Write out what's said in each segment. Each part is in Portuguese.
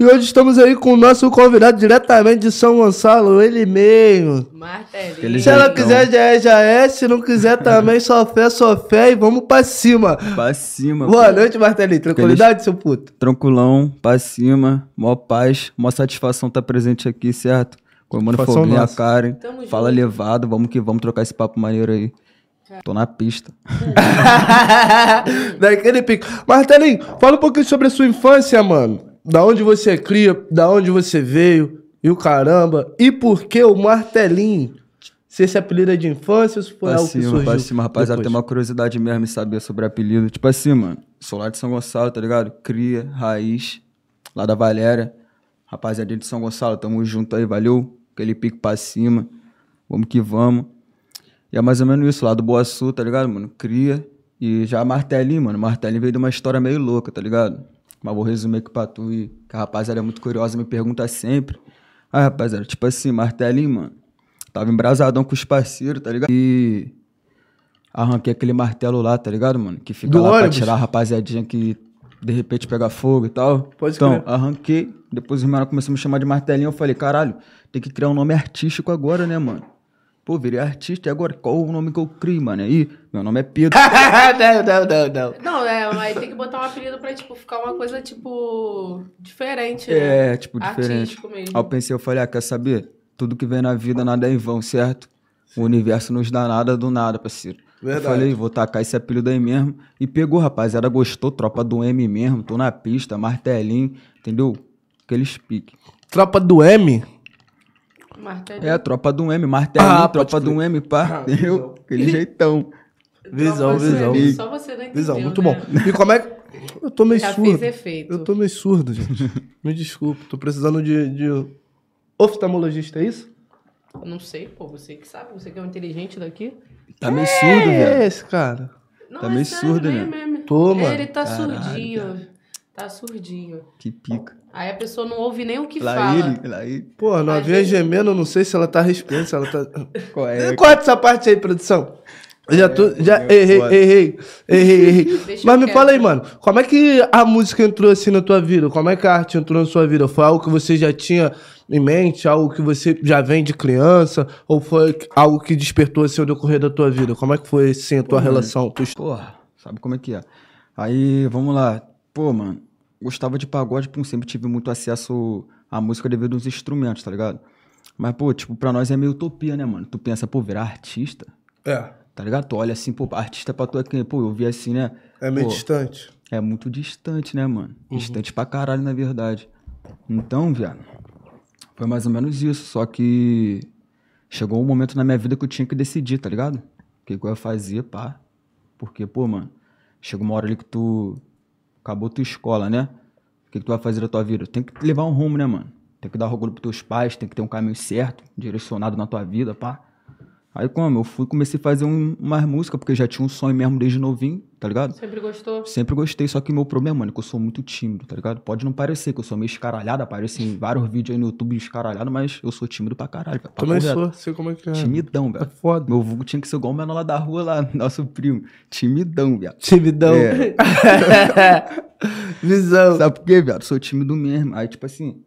E hoje estamos aí com o nosso convidado diretamente de São Gonçalo, ele mesmo. Martelinho. Se ela quiser, já é, já é. Se não quiser também, só fé, só fé. E vamos pra cima. Pra cima. Boa pô. noite, Martelinho. Tranquilidade, seu puto? Tranquilão, pra cima, mó paz, mó satisfação tá presente aqui, certo? Com o Foguinha, a. Karen. Tamo Fala junto. levado, vamos que vamos trocar esse papo maneiro aí. Tô na pista. Daquele pico. Martelinho, fala um pouquinho sobre a sua infância, mano. Da onde você cria, da onde você veio, e o caramba. E por que o Martelinho? Se esse apelido é de infância ou se foi Pra algo que cima, surgiu pra cima, rapaziada, tem uma curiosidade mesmo em saber sobre apelido. Tipo assim, mano, sou lá de São Gonçalo, tá ligado? Cria, raiz, lá da Valéria. Rapaziada de São Gonçalo, tamo junto aí, valeu? Aquele pique pra cima, vamos que vamos. E é mais ou menos isso, lá do Boa Sul, tá ligado, mano? Cria. E já Martelinho, mano, Martelinho veio de uma história meio louca, tá ligado? Mas vou resumir aqui pra tu e que a rapaziada é muito curiosa, me pergunta sempre. Ah, rapaziada, tipo assim, Martelinho, mano, tava embrasadão com os parceiros, tá ligado? E arranquei aquele martelo lá, tá ligado, mano? Que fica Do lá ônibus? pra tirar a rapaziadinha que de repente pega fogo e tal. Pode então, crer. arranquei. Depois os meninos começaram a me chamar de martelinho. Eu falei, caralho, tem que criar um nome artístico agora, né, mano? Pô, virei artista e agora qual o nome que eu crio, mano? Aí, meu nome é Pedro. não, não, não, não. Não, é, mas tem que botar um apelido pra, tipo, ficar uma coisa, tipo, diferente, né? É, tipo, diferente. Artístico mesmo. Aí eu pensei, eu falei, ah, quer saber? Tudo que vem na vida, nada é em vão, certo? O universo nos dá nada do nada, parceiro. Verdade. Eu falei, vou tacar esse apelido aí mesmo. E pegou, rapaziada, gostou, tropa do M mesmo, tô na pista, martelinho, entendeu? Aqueles piques. Tropa do M? Martelinho. É, tropa do M, martelinho, Ah, tropa do M, pá, Ah. Aquele jeitão. Visão, visão. Só você não entendeu, Visão, muito né? bom. E como é que. Eu tô meio Já surdo. fez efeito. Eu tô meio surdo, gente. Me desculpe. Tô precisando de, de oftalmologista, é isso? Eu Não sei, pô, você que sabe, você que é o inteligente daqui. Tá meio surdo, é velho. esse, cara? Não, Tá é meio sério surdo, né? mesmo. Tô, mano. Ele tá Caralho, surdinho. Tá surdinho. Que pica. Aí a pessoa não ouve nem o que Lá fala. ele, lá ele. Pô, novinha gemendo, eu não sei se ela tá respirando, se ela tá. Qual é? Corta essa parte aí, produção. Eu Já, tô, já é errei, errei, errei, errei. Mas me fala aí, mano, como é que a música entrou assim na tua vida? Como é que a arte entrou na sua vida? Foi algo que você já tinha em mente? Algo que você já vem de criança? Ou foi algo que despertou assim ao decorrer da tua vida? Como é que foi assim a tua relação? Tu... Porra, sabe como é que é? Aí, vamos lá. Pô, mano, gostava de pagode, pô, sempre tive muito acesso à música devido aos instrumentos, tá ligado? Mas, pô, tipo, pra nós é meio utopia, né, mano? Tu pensa, pô, virar artista, É, tá ligado? Tu olha assim, pô, artista pra tu é quem? Pô, eu vi assim, né? é meio Pô, distante. É muito distante, né, mano? Distante pra caralho, na verdade. Então, viado, foi mais ou menos isso. Só que chegou um momento na minha vida que eu tinha que decidir, tá ligado? O que, que eu ia fazer, pá. Porque, pô, mano, chega uma hora ali que tu acabou tua escola, né? O que, que tu vai fazer da tua vida? Tem que levar um rumo, né, mano? Tem que dar orgulho pros teus pais, tem que ter um caminho certo, direcionado na tua vida, pá. Aí como? Eu fui comecei a fazer um, umas músicas, porque já tinha um sonho mesmo desde novinho, tá ligado? Sempre gostou? Sempre gostei, só que meu problema, mano, é que eu sou muito tímido, tá ligado? Pode não parecer que eu sou meio escaralhado, aparece em vários vídeos aí no YouTube escaralhado, mas eu sou tímido pra caralho, velho. sou, sei como é que é. Timidão, É velho. foda. Meu vulgo tinha que ser igual o menor lá da rua lá, nosso primo. Timidão, viado. Timidão. É. Visão. Sabe por quê, viado? Sou tímido mesmo. Aí, tipo assim.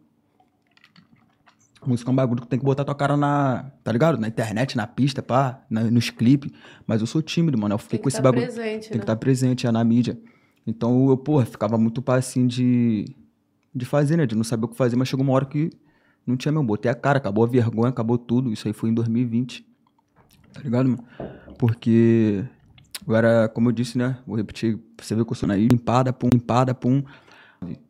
Música é um bagulho que tem que botar tua cara na. Tá ligado? Na internet, na pista, pá, na- nos clipes. Mas eu sou tímido, mano. Eu fiquei com esse tá bagulho. presente, tem né? que estar presente, é na mídia. Então eu, porra, ficava muito pá assim de. De fazer, né? De não saber o que fazer, mas chegou uma hora que não tinha mesmo. Botei a cara, acabou a vergonha, acabou tudo. Isso aí foi em 2020. Tá ligado, mano? Porque. Eu era, como eu disse, né? Vou repetir, pra você ver que eu sou na empada, pum, empada, pum.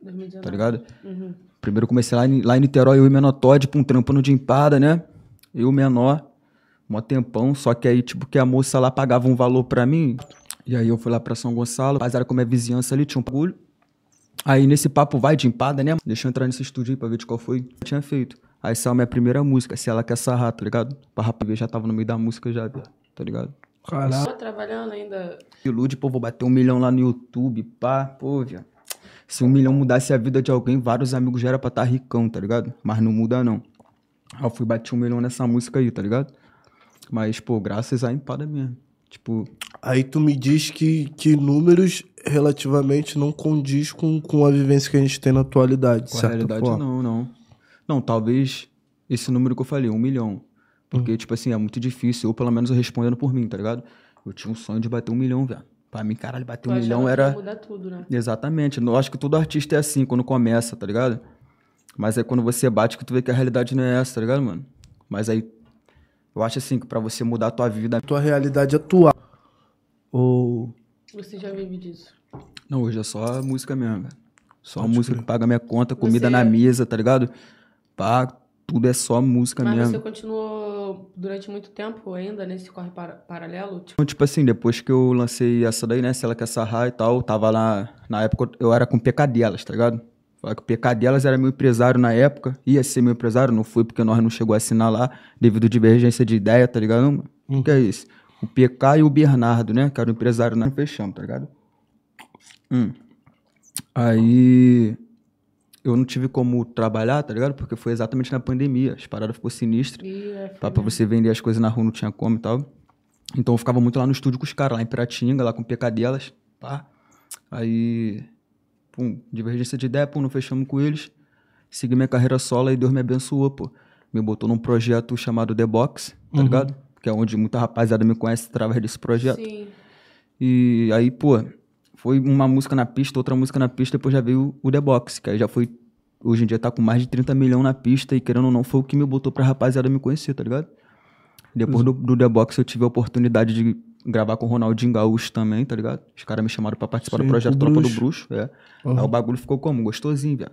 2019. Tá ligado? Uhum. Primeiro eu comecei lá em, lá em Niterói, eu e o menor Todd, pum, trampando de empada, né? Eu, o menor, mó tempão, só que aí, tipo, que a moça lá pagava um valor pra mim. E aí eu fui lá pra São Gonçalo, rapaziada, como é vizinhança ali, tinha um bagulho. Aí nesse papo vai de empada, né? Deixa eu entrar nesse estúdio aí pra ver de qual foi. Eu tinha feito. Aí saiu minha primeira música, se ela quer sarrar, tá ligado? Pra rapaz ver, já tava no meio da música já, viado, tá ligado? Caralho. Tô trabalhando ainda. Ilude, pô, vou bater um milhão lá no YouTube, pá, pô, viado. Se um milhão mudasse a vida de alguém, vários amigos já era pra estar ricão, tá ligado? Mas não muda, não. Aí eu fui bater um milhão nessa música aí, tá ligado? Mas, pô, graças à empada mesmo. Tipo, Aí tu me diz que, que números relativamente não condiz com, com a vivência que a gente tem na atualidade, Com a certa realidade, forma. não, não. Não, talvez esse número que eu falei, um milhão. Porque, tipo assim, é muito difícil. Eu, pelo menos, eu respondendo por mim, tá ligado? Eu tinha um sonho de bater um milhão, velho. Pra mim, caralho, bater um milhão era. mudar tudo, né? Exatamente. Eu acho que todo artista é assim quando começa, tá ligado? Mas é quando você bate que tu vê que a realidade não é essa, tá ligado, mano? Mas aí, eu acho assim, que pra você mudar a tua vida. Tua realidade atual. Ou. Você já vive disso. Não, hoje é só a música mesmo, velho. Só a música que paga minha conta, comida Você- na mesa, tá ligado? Pá, tudo é só música Mas mesmo. você continuou durante muito tempo ainda nesse corre para- paralelo? Tipo, Então, Tipo assim, depois que eu lancei essa daí, né? Se ela quer sarrar e tal, tava lá. Na época eu era com PKDelas, tá ligado? Falar que o PKDelas era meu empresário na época, ia ser meu empresário, não foi porque nós não chegou a assinar lá, devido à divergência de ideia, tá ligado? Não, O que é isso? O PK e o Bernardo, né? Que era o empresário, nós fechamos, tá ligado? Hum. Aí eu não tive como trabalhar, tá ligado? Porque foi exatamente na pandemia, as paradas ficou sinistras. é, Pra, pra você vender as coisas na rua não tinha como e tal. Então eu ficava muito lá no estúdio com os caras, lá em Piratinga, lá com o PK delas. Pá. Aí, pum, divergência de ideia, pum, não fechamos com eles. Segui minha carreira solo e Deus me abençoou, pô. Me botou num projeto chamado The Box, tá ligado? Que é onde muita rapaziada me conhece através desse projeto. Sim. E aí, pô, foi uma música na pista, outra música na pista, depois já veio o The Box, que aí já foi. Hoje em dia tá com mais de 30 milhões na pista e querendo ou não, foi o que me botou pra rapaziada me conhecer, tá ligado? Depois do, do The Box eu tive a oportunidade de gravar com o Ronaldinho Gaúcho também, tá ligado? Os caras me chamaram pra participar Sim, do projeto Tropa do Bruxo. É. Aí o bagulho ficou como? Gostosinho, velho.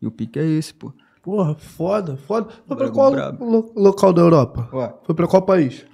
E o pique é esse, pô. Porra, foda, foda. Foi pra qual lo- local da Europa? Ó, Foi pra qual país?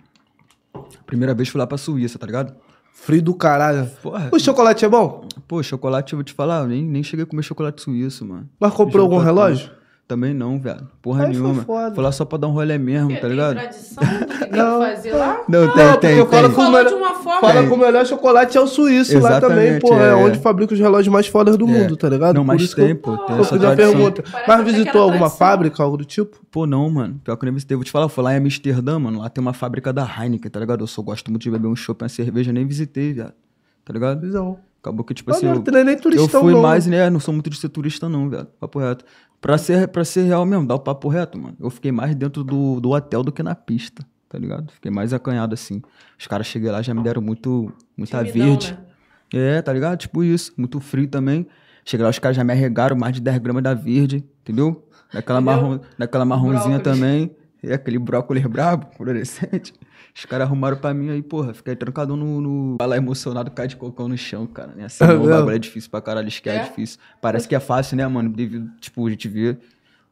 primeira vez fui lá pra Suíça, tá ligado? Frio do caralho. Porra. O chocolate é bom? Pô, chocolate, eu vou te falar, nem, nem cheguei a comer chocolate suíço, mano. Mas comprou algum relógio? Também não, velho. Porra Aí foi nenhuma. foda. Foi lá só pra dar um rolê mesmo, Porque tá tem ligado? tradição do que tem que Não. fazer lá? Não, Não, tem, porque tem, eu falo tem. com- Falou melhor- de uma forma. Fala Tem. que o melhor chocolate é o suíço lá também, Exatamente, pô. É, é. onde fabrica os relógios mais fodas do É. mundo, tá ligado? Não, Por mas isso que tem, eu- pô. Tem Eu essa fiz a tradição. pergunta. Parece Mas até visitou alguma tradição. fábrica, algo do tipo? Pô, não, mano. Pior que eu nem visitei. Vou te falar, eu fui lá em Amsterdã, mano. Lá tem uma fábrica da Heineken, tá ligado? Eu só gosto muito de beber um chopp, uma cerveja, nem visitei, viado. Tá ligado? Visão. Acabou que, tipo Mas assim. não, Eu, tu não é nem eu turistão, fui não. mais, né? Não sou muito de ser turista, não, viado. Papo reto. Pra ser, pra ser real mesmo, dá o papo reto, mano. Eu fiquei mais dentro do, do hotel do que na pista, tá ligado? Fiquei mais acanhado assim. Os caras cheguei lá já me deram muito, muita Timidão, verde. né? É, tá ligado? Tipo isso. Muito frio também. Cheguei lá, os caras já me arregaram mais de 10 gramas da verde, entendeu? Daquela, marrom, daquela marronzinha Brócolis. também. E aquele brócolis brabo, fluorescente. Os caras arrumaram pra mim aí, porra. Fiquei trancado no. no... Lá emocionado, cai de cocão no chão, cara. Né? Assim, É não, o bagulho é difícil pra caralho. Isso que é, É? difícil. Parece que é fácil, né, mano? Devido, tipo, a gente vê.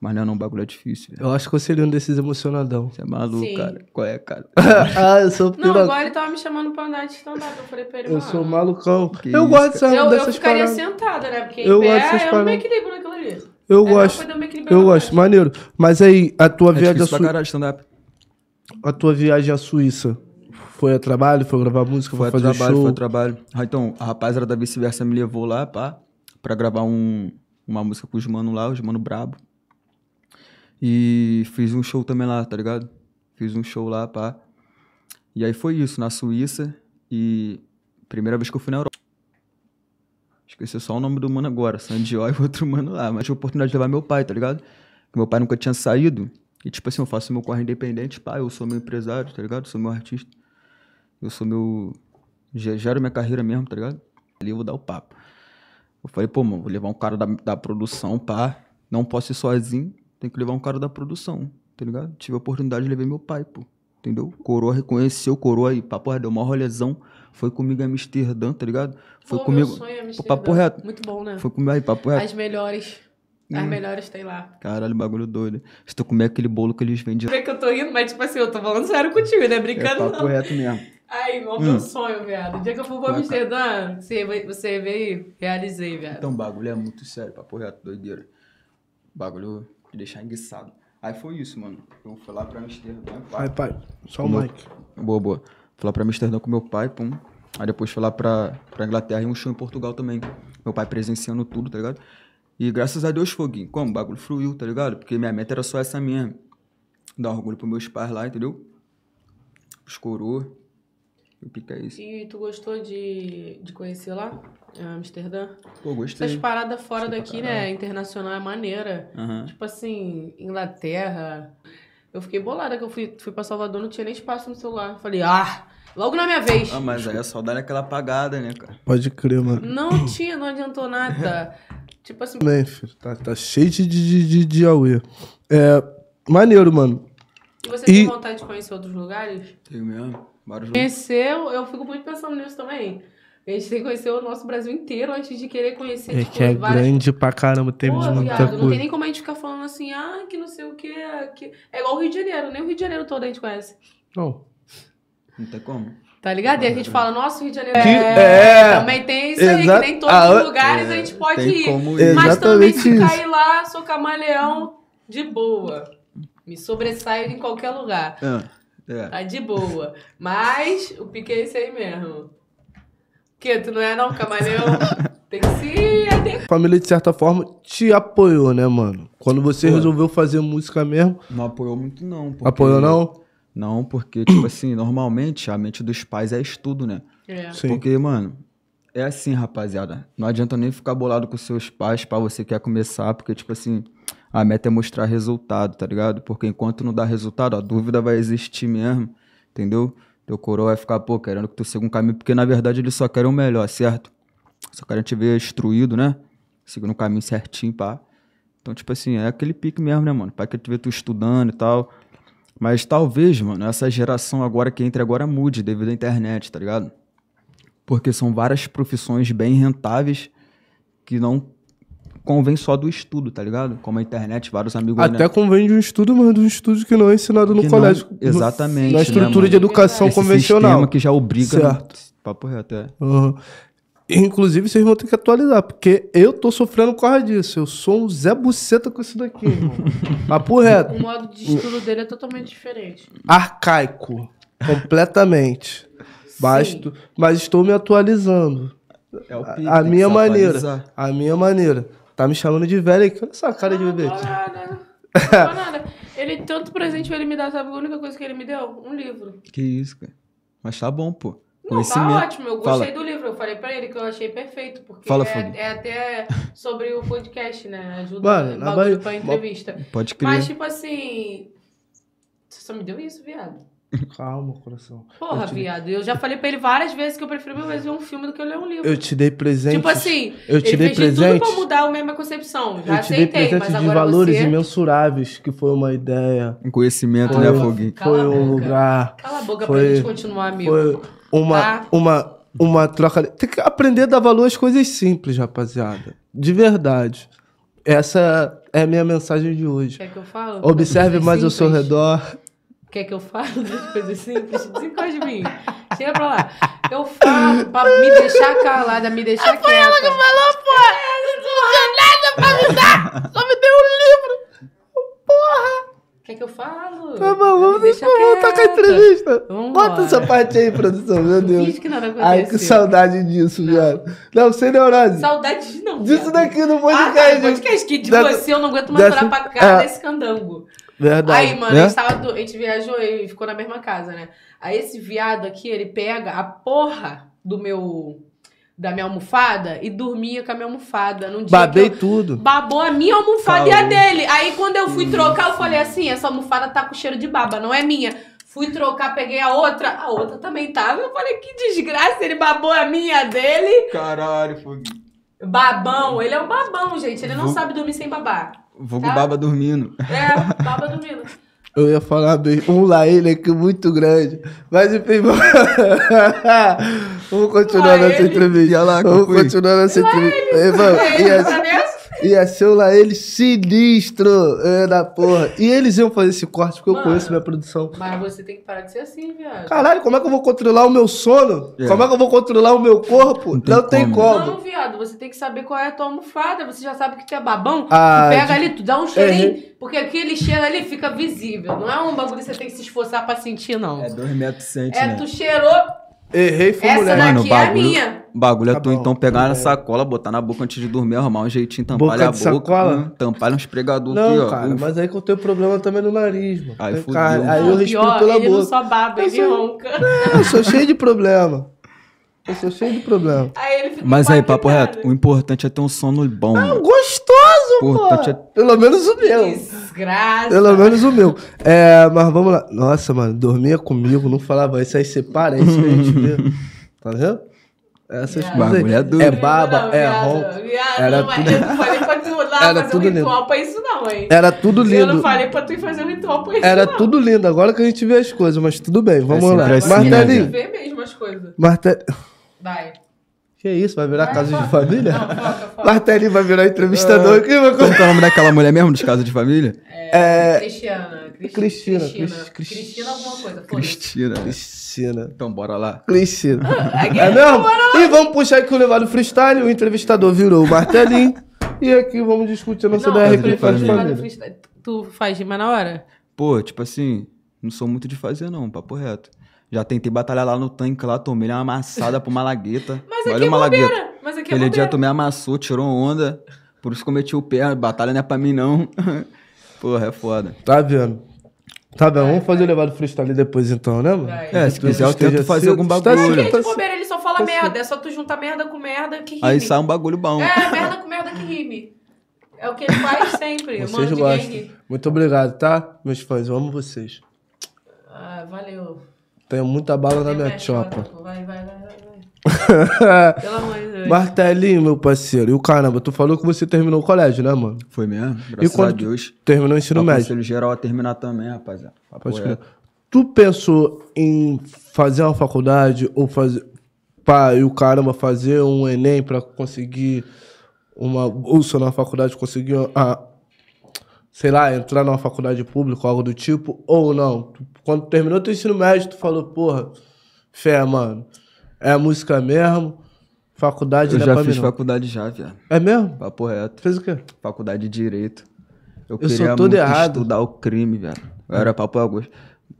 Mas não, não, o bagulho é difícil. velho. Eu acho que eu seria um desses emocionadão. Você é maluco, Sim. cara. Qual é, cara? ah, eu sou Não, piroca. agora ele tava me chamando pra andar de stand-up. Eu falei pra ele, Eu sou malucão. Que eu isso, gosto dessa, Eu, eu ficaria paradas. sentada, né? Porque Eu em gosto pé dessas eu não me equilibro naquilo ali. Eu É, gosto. Eu gosto, maneiro. Mas aí, a tua, É viagem à stand-up. a tua viagem à Suíça foi a trabalho? Foi gravar música? Foi, Foi a fazer trabalho, show? foi a trabalho. Ah, então, a rapaziada da vice-versa me levou lá, pá, pra gravar um, uma música com os mano lá, os mano brabo. E fiz um show também lá, tá ligado? Fiz um show lá, pá. E aí foi isso, na Suíça. E primeira vez que eu fui na Europa. Esqueci só o nome do mano agora, Sandió e outro mano lá. Mas tive a oportunidade de levar meu pai, tá ligado? Que meu pai nunca tinha saído. E tipo assim, eu faço meu corre independente, pá, eu sou meu empresário, tá ligado? Sou meu artista. Eu sou meu. ge- Gero minha carreira mesmo, tá ligado? Ali eu vou dar o papo. Eu falei, pô, mano, vou levar um cara da, da produção, pá. Não posso ir sozinho, tem que levar um cara da produção, tá ligado? Tive a oportunidade de levar meu pai, pô. Entendeu? Coroa reconheceu, coroa aí, papo deu uma rolezão. Foi comigo em Amsterdã, tá ligado? Foi Pô, comigo. Meu sonho é Amsterdã. papo reto. Muito bom, né? Foi comigo aí, papo reto. As melhores. As melhores tem lá. Caralho, bagulho doido. Se tu comer aquele bolo que eles vendem. Vê é que eu tô rindo, mas tipo assim, eu tô falando sério contigo, né? É Brincando papo não. reto mesmo. Ai, igual Hum. meu sonho, viado. O dia que eu for pra Amsterdã, você, você veio, realizei, viado. Então, o bagulho é muito sério, papo reto, doideira. Bagulho de deixar enguiçado. Aí foi isso, mano. Eu fui lá pra Amsterdã, pá. Vai, pai. Só o Mike. Boa, boa. Fui lá pra Amsterdã com meu pai, pum. Aí depois fui lá pra, pra Inglaterra e um show em Portugal também. Meu pai presenciando tudo, tá ligado? E graças a Deus, foguinho. Como? O bagulho fluiu, tá ligado? Porque minha meta era só essa mesmo. Dar orgulho pros meus pais lá, entendeu? Os coroa. O pique é isso. E tu gostou de, de conhecer lá? em Amsterdã? Pô, gostei. Essas paradas fora Gostei daqui, né? Internacional é maneira. Aham. Tipo assim, Inglaterra. Eu fiquei bolada que eu fui, fui pra Salvador, não tinha nem espaço no celular. Falei, ah, logo na minha vez. Ah, mas aí a saudade é aquela apagada, né, cara? Pode crer, mano. Não tinha, não adiantou nada. tipo assim, Também, filho. Tá, tá cheio de, de, de, de Aue. É. Maneiro, mano. e você E- tem vontade de conhecer outros lugares? Tenho mesmo. Vários Conhecer, eu fico muito pensando nisso também. A gente tem que conhecer o nosso Brasil inteiro antes de querer conhecer, É tipo, que é várias grande pra caramba, tem Pô, de muita viado, não tem coisa. nem como a gente ficar falando assim, ah, que não sei o que, que... É igual o Rio de Janeiro, nem o Rio de Janeiro todo a gente conhece. Não. Não tem como. Tá ligado? E a gente fala, nossa, o Rio de Janeiro Que- é... é. Também tem isso aí, que nem todos Ah, os lugares a É, gente pode tem ir. como ir. Mas também se cair lá, sou camaleão de boa. Me sobressaio em qualquer lugar. Ah, é. Tá de boa. Mas o pique é esse aí mesmo. Que tu não é não, camaleão? Tem que se adequar. A família, de certa forma, te apoiou, né, mano? Quando você Pô. resolveu fazer música mesmo, Não apoiou muito, não. apoiou não? Não, porque, tipo assim, normalmente a mente dos pais é estudo, né? É. Sim. Porque, mano, é assim, rapaziada. Não adianta nem ficar bolado com seus pais pra você quer começar, porque, tipo assim, a meta é mostrar resultado, tá ligado? Porque enquanto não dá resultado, a dúvida vai existir mesmo, entendeu? Teu coroa vai ficar, pô, querendo que tu siga um caminho, porque na verdade eles só querem o melhor, certo? Só querem te ver instruído, né? Seguindo um caminho certinho, pá. Então, tipo assim, é aquele pique mesmo, né, mano? Pai quer te ver tu estudando e tal. Mas talvez, mano, essa geração agora que entra agora mude devido à internet, tá ligado? Porque são várias profissões bem rentáveis que não convém só do estudo, tá ligado? Como a internet, vários amigos... Até né? convém de um estudo, mas de um estudo que não é ensinado no Que não- colégio. exatamente, Na né, estrutura mano? de educação Esse convencional. sistema que já obriga... Certo. Papo reto, é. Aham. Inclusive, vocês vão ter que atualizar, porque eu tô sofrendo por causa disso. Eu sou um Zé Buceta com isso daqui, irmão. Papo reto. O modo de estudo dele é totalmente diferente. Arcaico. Completamente. Basto, mas estou me atualizando. É o pique, A que minha maneira. atualizar. A minha maneira. Tá me chamando de velho aí. Olha essa cara de Não, bebê. não nada. Ele, tanto presente que ele me dá, sabe a única coisa que ele me deu? Um livro. Que isso, cara. Mas tá bom, pô. Não, tá Conhecimento. ótimo. Eu Fala. gostei do livro. Eu falei pra ele que eu achei perfeito. Porque Fala, é, é até sobre o podcast, né? Ajuda Mano, na bagulho Bahia- pra entrevista. Pode crer. Mas, tipo assim... Você só me deu isso, viado. Calma, coração. Porra, Eu te- viado. Eu já falei pra ele várias vezes que eu prefiro mil vezes ver um filme do que eu ler um livro. Eu te dei presente. Tipo assim, eu te ele dei de tudo presente. pra mudar a minha concepção. Já Eu te dei aceitei, presente mas de valores você... imensuráveis, que foi uma ideia. Um conhecimento, Foi, né, Foguinho? Foi um boca. lugar. Cala a boca Foi- pra gente continuar, amigo. Foi uma, Tá. uma, uma troca. Tem que aprender a dar valor às coisas simples, rapaziada. De verdade. Essa é a minha mensagem de hoje. Quer que eu falo? Observe coisas mais ao seu simples? redor. Quer que eu falo das coisas simples? Desencosta de mim. Chega pra lá. Eu falo pra me deixar calada, me deixar quieta. Foi ela que falou, pô! Não tinha nada pra me dar! Só me deu um livro! Porra! Quer que eu falo? Tá bom, vamos, deixa vamos voltar com a entrevista. Vambora. Bota essa parte aí, produção, meu Deus. Finge que nada aconteceu. Ai, que saudade disso, viado. Não, sem neurose. Saudade de não. Disso viado. daqui no Ah, tá, podcast. no podcast que de Dessa- você eu não aguento mais dessa- olhar pra cara é. desse candango. Verdade. Aí, mano, Né? a, gente tava do- a gente viajou e ficou na mesma casa, né? Aí esse viado aqui, ele pega a porra do meu. Da minha almofada e dormia com a minha almofada. Num dia Babei que eu, tudo. babou a minha almofada e a dele. Aí quando eu fui trocar, eu falei assim: essa almofada tá com cheiro de baba, não é minha. Fui trocar, peguei a outra, a outra também tava. Eu falei, que desgraça, ele babou a minha dele. Caralho, Foguinho. Babão, ele é um babão, gente. Ele não Vou- sabe dormir sem babar. Vulgo Tá. baba dormindo. É, baba dormindo. Eu ia falar um lá ele aqui muito grande. Mas enfim, vamos, vamos continuar Lá nessa ele. entrevista. Ia lá, vamos continuar nessa entrevista. Ei, mano, É, ia, tá ia ser um lá ele sinistro é, da porra. E eles iam fazer esse corte porque eu Mano. conheço minha produção. Mas você tem que parar de ser assim, viado. Caralho, como é que eu vou controlar o meu sono? É. Como é que eu vou controlar o meu corpo? Não tem Não tem como. como. Não, viado, você tem que saber qual é a tua almofada. Você já sabe que tu é babão. Ah, tu pega de- ali, tu dá um cheirinho. Porque aquele cheiro ali fica visível. Não é um bagulho que você tem que se esforçar pra sentir, não. É dois metros cento, É, né? tu cheirou, Errei, foi Essa mulher. daqui Mano, o é a bagulho, minha. o bagulho Tá é tu bom, então pegar na é. sacola, botar na boca antes de dormir, arrumar um jeitinho, tampar Boca a de boca. sacola? hum, tampar uns pregadores Não, aqui, ó. cara, Uf. mas aí que eu tenho problema também no nariz, mano. Aí fudeu. cara- Aí Não, eu respiro pior, pela ele não boca. só baba, Eu ele sou- ronca. Eu sou cheio de problema. Eu sou cheio de problema. Aí ele fica Mas aí, papo reto, o importante é ter um sono bom. mano. Gostoso, O pô. importante é Pelo menos o meu. Desgraça. Pelo menos o meu. É, mas vamos lá. Nossa, mano, dormia comigo, não falava isso aí, separa, é isso que a gente vê. Tá vendo? Essas Viado. coisas aí. É. É baba, Não, é ronco. Era mas tudo- Eu não falei pra tu lá Era fazer tudo um lindo. ritual pra isso não, hein? Era tudo Eu não lindo. falei pra tu ir fazer um ritual pra isso Era não. tudo lindo. Agora que a gente vê as coisas, mas tudo bem, vamos sempre lá. assim, né, Martelinho. Vê mesmo as coisas. Martel... Vai. Que isso? Vai virar casa de família? Não. Martelinho vai virar entrevistador vai Como é o nome daquela mulher mesmo, dos casos de família? É, Cristiana. Cris- Cristina, Cristina. Cris- Cris- Cristina alguma coisa. Cristina. Piscina. Então bora lá. Cristina. Aqui, É mesmo? E vamos puxar aqui o levado freestyle, o entrevistador virou o martelinho. e aqui vamos discutir a nossa Não, DR família. freestyle. Tu faz rima na hora? Pô, tipo assim, não sou muito de fazer não, papo reto. Já tentei batalhar lá no tanque lá, tomei uma amassada pro Malagueta. Mas Olha aqui é o Malagueta. bobeira. Mas aqui é Aquele dia me amassou, tirou onda. Por isso que eu meti o pé, batalha não é pra mim não. Porra, é foda. Tá vendo? Tá vendo? Vamos fazer o levado freestyle depois então, né, mano? Vai. É, se Tu quiser eu tento fazer cedo, algum tá bagulho. tá é de bobeira, ele só fala Tá merda. É só tu juntar merda com merda que rime. Aí sai um bagulho bom. É, merda com merda que rime. É o que ele faz sempre. Vocês mano de gostam. gangue. Muito obrigado, tá? Meus fãs, eu amo vocês. Ah, valeu. Tenho muita bala na minha chopa. Vai, vai, vai, vai. vai. Pelo amor de Deus. Martelinho, meu parceiro. E o caramba, tu falou que você terminou o colégio, né, mano? Foi mesmo? Graças quando a Deus. Terminou o ensino médio. Conselho geral a terminar também, rapaziada. Pode crer. Tu pensou em fazer uma faculdade ou fazer. Pá, e o caramba, fazer um Enem pra conseguir uma bolsa na faculdade, conseguir a. Sei lá, entrar numa faculdade pública, algo do tipo, ou não? Tu- Quando terminou teu ensino médio, tu falou, porra, fé, mano, é a música mesmo, faculdade Eu não é já pra fiz não. faculdade já, viado. É mesmo? Papo reto. Fez o quê? Faculdade de Direito. Eu, Eu sou queria todo muito errado. estudar o crime, velho. Eu era papo Augusto.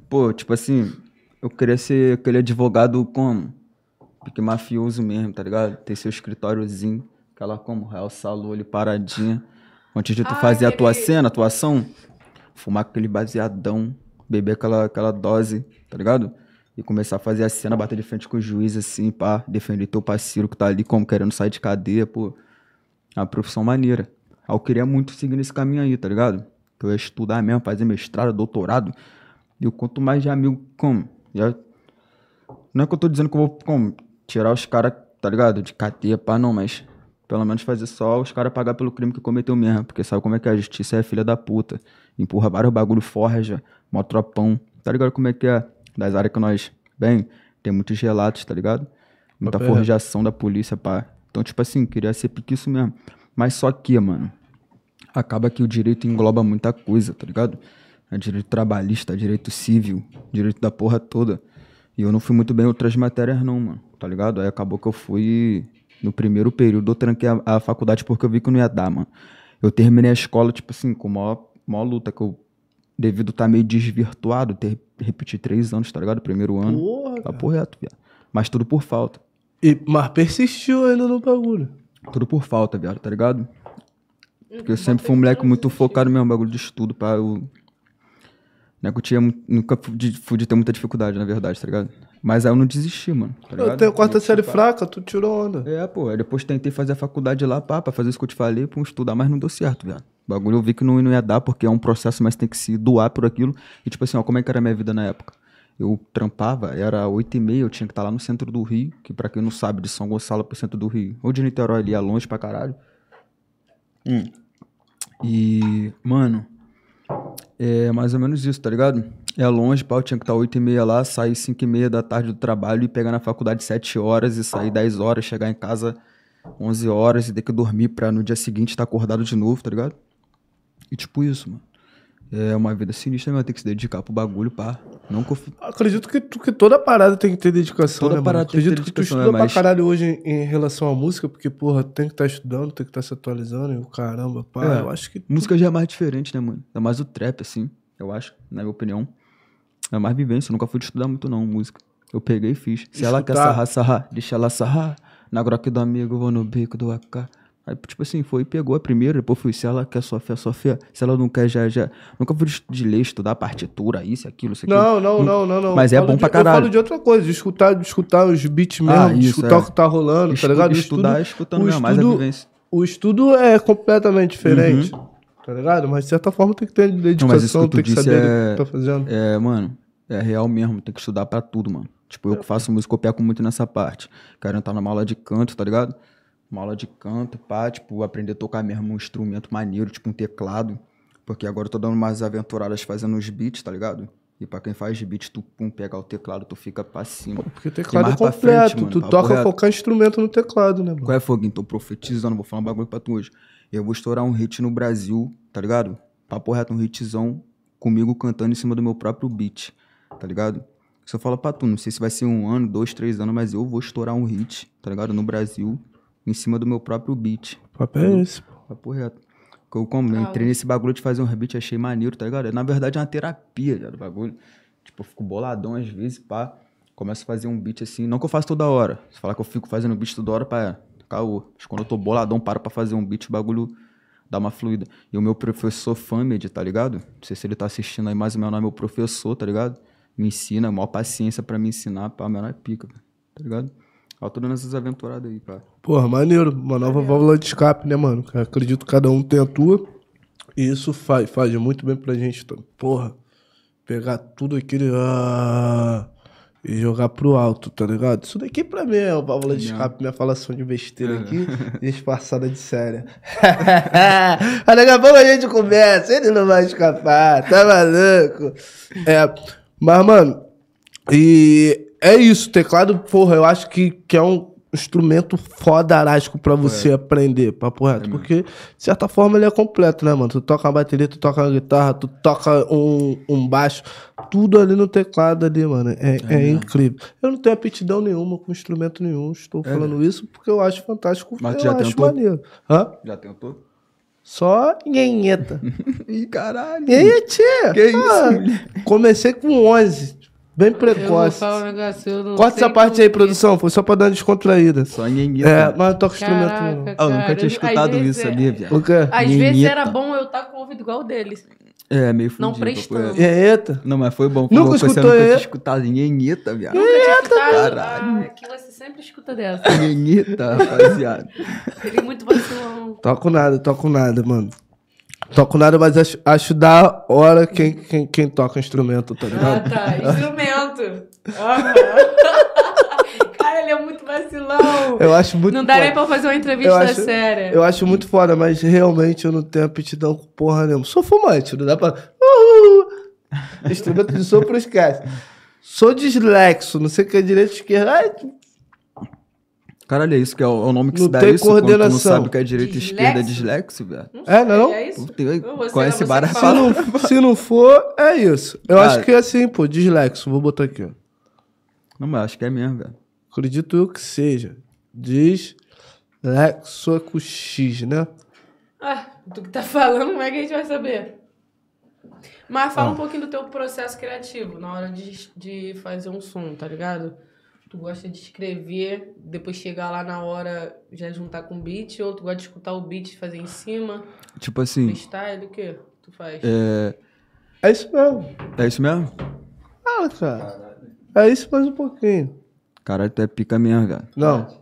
Pô, tipo assim, eu queria ser aquele advogado como? Pique mafioso mesmo, tá ligado? Ter seu escritóriozinho, aquela como, real salô ali paradinha. Antes de tu Ah, fazer a tua cena, a tua ação, fumar aquele baseadão, beber aquela, aquela dose, tá ligado? E começar a fazer a cena, bater de frente com o juiz, assim, pá, defender teu parceiro que tá ali como querendo sair de cadeia, pô. É uma profissão maneira. Aí Eu queria muito seguir nesse caminho aí, tá ligado? Que eu ia estudar mesmo, fazer mestrado, doutorado. E o quanto mais de amigo, como? Já... Não é que eu tô dizendo que eu vou, como? Tirar os caras, tá ligado? De cadeia, pá, não, mas pelo menos fazer só os caras pagar pelo crime que cometeu mesmo. Porque sabe como é que é? A justiça é filha da puta. Empurra vários bagulho forja, mó tropão. Tá ligado como é que é? Das áreas que nós, bem, tem muitos relatos, tá ligado? Muita forjação da polícia, pá. Então, tipo assim, queria ser pique isso mesmo. Mas só que, mano, acaba que o direito engloba muita coisa, tá ligado? É direito trabalhista, direito civil, direito da porra toda. E eu não fui muito bem em outras matérias, não, mano, tá ligado? Aí acabou que eu fui. No primeiro período, eu tranquei a, a faculdade porque eu vi que não ia dar, mano. Eu terminei a escola, tipo assim, com maior, maior luta, que eu, devido estar meio desvirtuado, ter repeti três anos, tá ligado? Primeiro ano. Porra, Papo reto, viado. Mas tudo por falta. E, mas persistiu ainda no bagulho. Tudo por falta, viado, tá ligado? Porque eu sempre fui um moleque muito focado no meu bagulho de estudo, pá. Eu... Não é que eu tinha, nunca fui de, fui de ter muita dificuldade, na verdade, tá ligado? Mas aí eu não desisti, mano. Tá ligado? Eu tenho quarta Eu- série fraca, tu tirou onda. É, pô. Aí depois tentei fazer a faculdade lá, pá, pra fazer isso que eu te falei, pra estudar, mas não deu certo, viado. O bagulho eu vi que não, não ia dar, porque é um processo, mas tem que se doar por aquilo. E tipo assim, ó, como é que era a minha vida na época? Eu trampava, era 8 e meia, eu tinha que estar lá no centro do Rio, que pra quem não sabe, de São Gonçalo pro centro do Rio, ou de Niterói ali, é longe pra caralho. E, mano, é mais ou menos isso, tá ligado? É longe, pá, eu tinha que estar 8 e meia lá, sair 5 e meia da tarde do trabalho e pegar na faculdade 7 horas e sair 10 horas, chegar em casa 11 horas e ter que dormir pra no dia seguinte estar acordado de novo, tá ligado? E tipo isso, mano. É uma vida sinistra, mas tem que se dedicar pro bagulho, pá. Não fi- Acredito que, tu- que toda parada tem que ter dedicação, Toda né, mano? parada tem que ter Acredito que tu dedicação, estuda é, pra mas- caralho hoje em, em relação à música, porque, porra, tem que estar estudando, tem que estar se atualizando, e o caramba, pá, É. eu acho que... Música já é mais diferente, né, mano? É mais o trap, assim, eu acho, na minha opinião. É mais vivência, eu nunca fui estudar muito, não, música. Eu peguei e fiz. Se ela quer Escutar. sarrar, sarrar, deixa ela sarrar. Na groque do amigo, eu vou no bico do AK. Aí, tipo assim, foi e pegou a primeira, depois fui, se ela quer sua fé. Se ela não quer, já, já. Nunca fui de- de ler, estudar partitura, isso, aquilo, isso, aquilo. Não, não, não, não, não. Mas é bom pra de- caralho. Eu falo de outra coisa, de escutar, de escutar os beats mesmo, Ah, de isso, escutar é. o que tá rolando, Estu- tá ligado? Estudar, estudo- escutando mesmo, mais a vivência. O estudo é completamente diferente, tá ligado? Mas de certa forma tem que ter Não, dedicação, que tu tem que saber é- o que tá fazendo. É, mano, é real mesmo, tem que estudar pra tudo, mano. Tipo, eu que faço música, eu peco muito nessa parte. Quero entrar numa aula de canto, tá ligado? Uma aula de canto, pá, tipo, aprender a tocar mesmo um instrumento maneiro, tipo um teclado. Porque agora eu tô dando umas aventuradas fazendo os beats, tá ligado? E pra quem faz beat, tu pum, pega o teclado, tu fica pra cima. Porque teclado é completo, frente, mano, tu toca reto. qualquer instrumento no teclado, né, mano? Qual é, Foguinho? Tô profetizando, vou falar um bagulho pra tu hoje. Eu vou estourar um hit no Brasil, tá ligado? Papo reto, um hitzão comigo cantando em cima do meu próprio beat, tá ligado? Se eu falo pra tu, não sei se vai ser um ano, dois, três anos, mas eu vou estourar um hit, tá ligado? No Brasil, em cima do meu próprio beat. O papel é esse, pô. Papo reto. Que Eu, como, eu entrei nesse bagulho de fazer um beat, achei maneiro, tá ligado? Na verdade é uma terapia, já, do bagulho. Tipo, eu fico boladão às vezes, pá. Começo a fazer um beat assim. Não que eu faço toda hora. Se falar que eu fico fazendo beat toda hora, pá, é caô. Mas quando eu tô boladão, paro pra fazer um beat, o bagulho dá uma fluida. E o meu professor Famed, tá ligado? Não sei se ele tá assistindo aí, mas o meu nome é meu professor, tá ligado? Me ensina, maior paciência pra me ensinar, pá, meu nome é pica, tá ligado? Eu tô dando essas aventuradas aí, pá. Porra, maneiro. Uma nova válvula de escape, né, mano? Acredito que cada um tem a tua. E isso faz, faz muito bem pra gente. tá? Porra, pegar tudo aquele. Ah, e jogar pro alto, tá ligado? Isso daqui pra mim é uma válvula de escape, minha falação de besteira aqui, disfarçada de séria. Mas daqui a pouco a gente conversa, ele não vai escapar, tá maluco? É, mas, mano, e é isso, teclado, porra, eu acho que, que é um instrumento fodarástico pra você aprender, papo reto. porque, de certa forma, ele é completo, né, mano? Tu toca uma bateria, tu toca uma guitarra, tu toca um, um baixo, tudo ali no teclado ali, mano. É, é incrível. Eu não tenho aptidão nenhuma com instrumento nenhum, estou falando isso porque eu acho fantástico, Mas eu já acho tentou? maneiro. Hã? Já tentou? Só nhenheta. Ih, caralho. E aí, tia? Que isso, Ah, mulher? Comecei com 11, bem Eu precoce. um negócio, eu não Corta essa parte aí, que- produção. Foi só pra dar uma descontraída. Só nhenheta. É, mas não toco instrumento não. Ah, eu nunca tinha escutado isso, é- sabia, viado? O quê? Às vezes Nhenheta. era bom eu estar com o ouvido igual o deles. É, meio fudido. Não prestando. Nhenheta? Não, mas foi bom. Nunca Nunca você escutou nunca tinha Nhenheta? escutado nhenheta, viado. Nunca tinha escutado. caralho. Ah, que você sempre escuta dessa. Nhenheta, rapaziada. Ele é muito vacilão. Toco nada, toco nada, mano. Toco nada, mas acho, acho da hora quem, quem, quem toca instrumento, tá Ah, ligado? tá. Instrumento. Cara, ele é muito vacilão. Eu acho muito Não dá nem pra fazer uma Eu entrevista acho, séria. eu acho muito foda, mas realmente eu não tenho aptidão com porra nenhuma. Sou fumante, não dá pra. Uhul. Instrumento de sopro esquece. Sou dislexo, não sei o que é direita e esquerda. Ai, Caralho, é isso que é o, é o nome que Não se dá tem isso quando tu não coordenação. sabe o que é direita e esquerda, é Dislexo? Não É, não é não? É isso? Você- conhece várias Se não, se não for, é isso. Eu Cara. acho que é assim, pô, dislexo. Vou botar aqui, ó. Não, mas acho que é mesmo, velho. Acredito eu que seja. Dislexo com X, né? Ah, tu que tá falando, como é que a gente vai saber? Mas Ah. fala um pouquinho do teu processo criativo na hora de, de fazer um som, tá ligado? Tu gosta de escrever, depois chegar lá na hora já juntar com o beat, ou tu gosta de escutar o beat e fazer em cima, Tipo assim, freestyle, o que tu faz? é, É isso mesmo. é isso mesmo? Ah, cara. É isso mais um pouquinho. Caralho, tu é pica mesmo, velho. Não.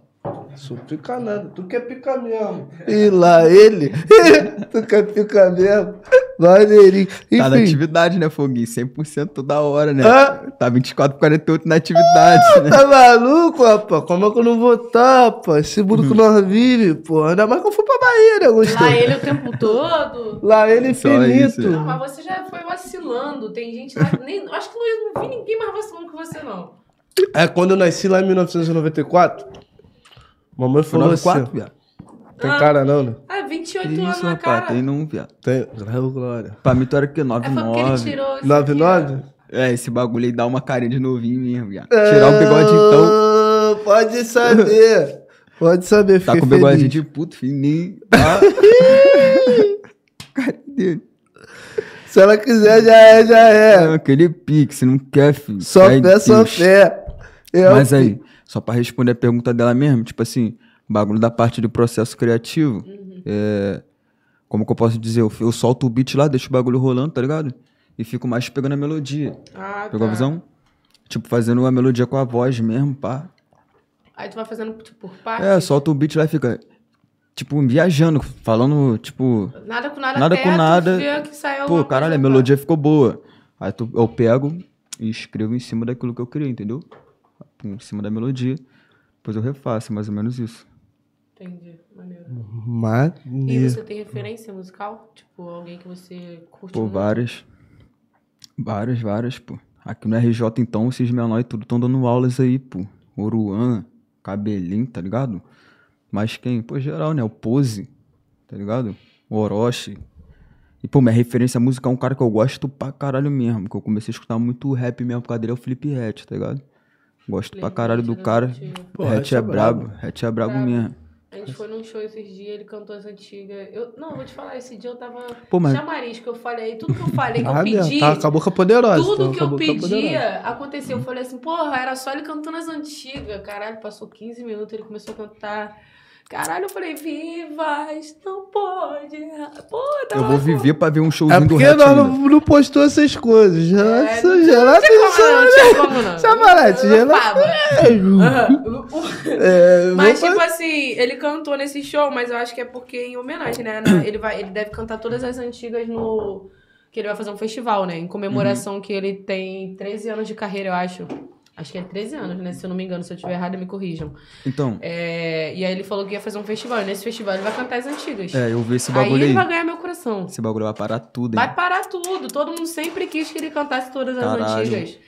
Sou pica nada. Tu quer pica mesmo. E lá ele. tu quer pica mesmo. Maneirinho. Tá na atividade, né, Foguinho? 100% toda hora, né? Ah. Tá 24 por 48 na atividade, né? Tá maluco, rapaz? Como é que eu não vou estar, rapaz? Esse mundo que nós vive, pô. Ainda mais que eu fui pra Bahia, né, Gustavo? Lá ele o tempo todo. Lá ele infinito. isso. Não, mas você já foi vacilando. Tem gente lá. Nem, acho que Luiz não vi ninguém mais vacilando que você, não. É quando eu nasci lá em 1994. Mamãe Foi falou 94, assim. viado. Tem Ah. cara não, né? Ah, 28 Que anos isso, na rapaz? cara. Tem não, viado. Tem. Glória, Glória. Pra mim, tu era o quê? É foi porque ele 99. tirou isso 99? aqui, É, esse bagulho aí dá uma carinha de novinho mesmo, viado. Tirar o bigode, então. Pode saber. Pode saber, Tá fiquei com o feliz. de puto, fininho. Tá? Cara dele. Se ela quiser, já é, já É, é. aquele pique, se não quer, filho. Só fé, só fé. É, Mas aí, só pra responder a pergunta dela mesmo, tipo assim, bagulho da parte do processo criativo, Uhum. é, como que eu posso dizer? Eu, eu solto o beat lá, deixo o bagulho rolando, tá ligado? E fico mais pegando a melodia. Ah, Pegou a tá. visão? Tipo, fazendo a melodia com a voz mesmo, pá. Aí tu vai fazendo tipo, por parte. É, solta o beat lá e fica, tipo, viajando, falando, tipo, Nada com nada Nada até com nada. ver que saiu pô, caralho, a melodia ficou boa. Aí tu, eu pego e escrevo em cima daquilo que eu criei, entendeu? Em cima da melodia. Depois eu refaço, é mais ou menos isso. Entendi, maneiro. Uhum. E Maneiro. você tem referência musical? Tipo, alguém que você curte Pô, muito? várias. Várias, várias, pô. Aqui no RJ, então, esses menores tudo estão dando aulas aí, pô. Oruan, Cabelinho, tá ligado? Mas quem? Pô, geral, né? O Pose, tá ligado? O Orochi. E, pô, minha referência musical é um cara que eu gosto pra caralho mesmo. Que eu comecei a escutar muito rap mesmo por causa dele, é o Felipe Ret, tá ligado? Gosto pra Felipe caralho do cara. Pô, Ret é é brabo. Ret é brabo Brabo. mesmo. A gente foi num show esses dias, ele cantou as antigas. Eu, não, eu vou te falar, esse dia eu tava Pô, mas- chamariz, que eu falei, tudo que eu falei, que eu Ah, mesmo, pedi, tá, acabou com a poderosa. tudo que eu pedia aconteceu. Eu falei assim, porra, era só ele cantando as antigas. Caralho, passou 15 minutos, ele começou a cantar. Caralho, eu falei, vivas, não pode. errar." Pô, Eu vou viver pra ver um É showzinho do porque Ret nós não, postou essas coisas. Já, É, já, não já, tinha como não, não tinha como não. Chamarete, Eu gela- fava. É, Mas, tipo assim, ele cantou nesse show, mas eu acho que é porque em homenagem, né? Ele, vai, ele deve cantar todas as antigas no. Que ele vai fazer um festival, né? Em comemoração Uhum. que ele tem 13 anos de carreira, eu acho. Acho que é 13 anos, né? Se eu não me engano, se eu estiver errado, me corrijam. Então, É, e aí ele falou que ia fazer um festival. E nesse festival ele vai cantar as antigas. é, eu vi esse aí bagulho ele aí. vai ganhar meu coração. Esse bagulho vai parar tudo, hein? Vai parar tudo. Todo mundo sempre quis que ele cantasse todas as Caralho. antigas.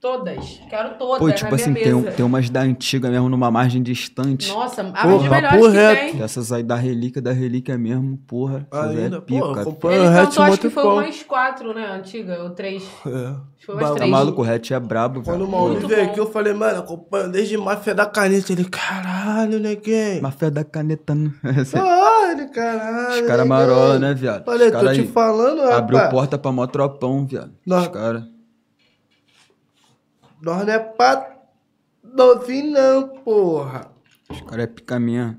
Todas. Quero todas Pô, tipo assim, tem, tem umas da antiga mesmo numa margem distante. Nossa, a Porra, de melhores papo que reto. tem. Essas aí da relíquia, da relíquia mesmo, porra. Aí Ainda, é pica. acompanha Ele o Hatch acho que foi bom. umas quatro, né? Antiga, ou três. É. Acho que foi umas Tá Tá três. maluco, o Hatch é brabo, Quando o. Maurício Muito veio aqui, eu falei, mano, acompanha desde Máfia da Caneta. Ele, caralho, neguinho. Máfia da caneta. né? Caralho, caralho. Os caras neguinho. marola, né, viado? Falei, tô te falando, Abriu rapaz. porta pra mó tropão, viado. Os caras. Nós não é pra novinho, não, porra. Os caras é pica mesmo.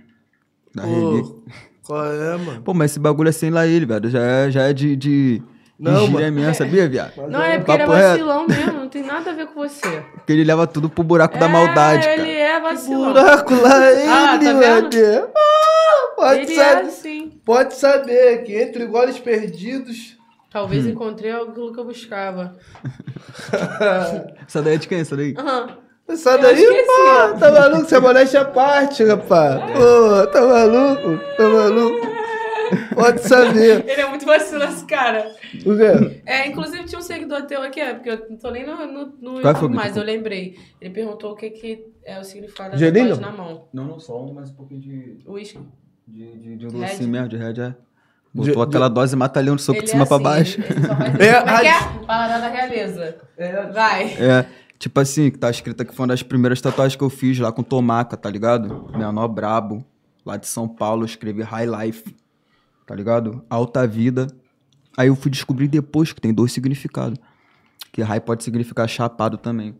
Da Pô, relíquia. qual é, mano? Pô, mas esse bagulho é sem lá ele, velho. Já é, já é de, de, de Não, mano. mesmo, sabia, viado? Não, é porque ele é vacilão mesmo, não tem nada a ver com você. Porque ele leva tudo pro buraco da maldade, é, cara. ele é vacilão. Buraco lá, ele, Ah, tá vendo? Ah, pode Ele é saber. assim. Pode saber que entre goles perdidos. Talvez Hum. encontrei aquilo que eu buscava. Essa daí é de quem? Essa daí? Aham. Essa Eu daí, pô, tá maluco? Você é modéstia à parte, rapaz. Pô, tá maluco? Tá maluco? Pode saber. Ele é muito vacilão, esse cara. O quê? É, inclusive tinha um seguidor teu aqui, é, porque eu não tô nem no, no, no Qual foi mais, eu lembrei. Ele perguntou o que, que é o significado da Gelinho? na mão. Não, não só um, mas um pouquinho de. Uísque. De, de, de um Red? docinho mesmo, de red, é. De- Botou aquela dose mata-leão de soco Ele de cima é pra assim, baixo. Ele, ele só faz É, Como é que a- é? Paladar da realeza. Vai. É, tipo assim, que tá escrito aqui, foi uma das primeiras tatuagens que eu fiz lá com Tomaca, tá ligado? Menor brabo, lá de São Paulo, eu escrevi High Life, tá ligado? Alta vida. Aí eu fui descobrir depois que tem dois significados. Que high pode significar chapado também.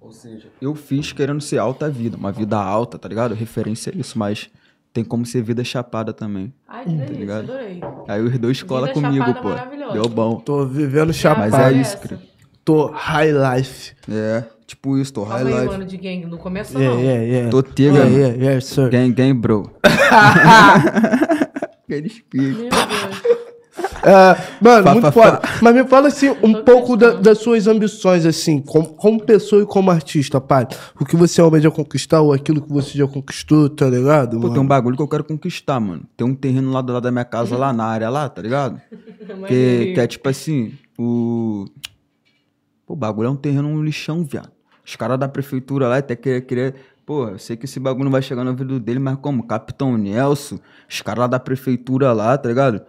Ou seja, eu fiz querendo ser alta vida, uma vida alta, tá ligado? Referência a isso, mas tem como ser vida chapada também. Ai, que delícia, ligado? adorei. Aí os dois colam Vida comigo, chapada pô. Deu bom. Tô vivendo chapado. Mas é isso, querido. Tô high life. É, tipo isso, tô high Calma aí, life. mano, de gang. Não começa Yeah, não. yeah, yeah. Tô tega, yeah, yeah, yeah, sir. Gang, gang, bro. Eles picam. Meu Deus. É, mano, Fá, muito fá, foda. Mas me fala assim, um Tô pouco da- das suas ambições, assim, como, como pessoa e como artista, pai. O que você almeja conquistar ou aquilo que você já conquistou, tá ligado? Pô, mano? tem um bagulho que eu quero conquistar, mano. Tem um terreno lá do lado da minha casa, lá na área lá, tá ligado? Que, que é tipo assim, o. Pô, o bagulho é um terreno, um lixão, viado. Os caras da prefeitura lá até querer, querer. Pô, eu sei que esse bagulho não vai chegar no ouvido dele, mas como? Capitão Nelson, os caras lá da prefeitura lá, tá ligado?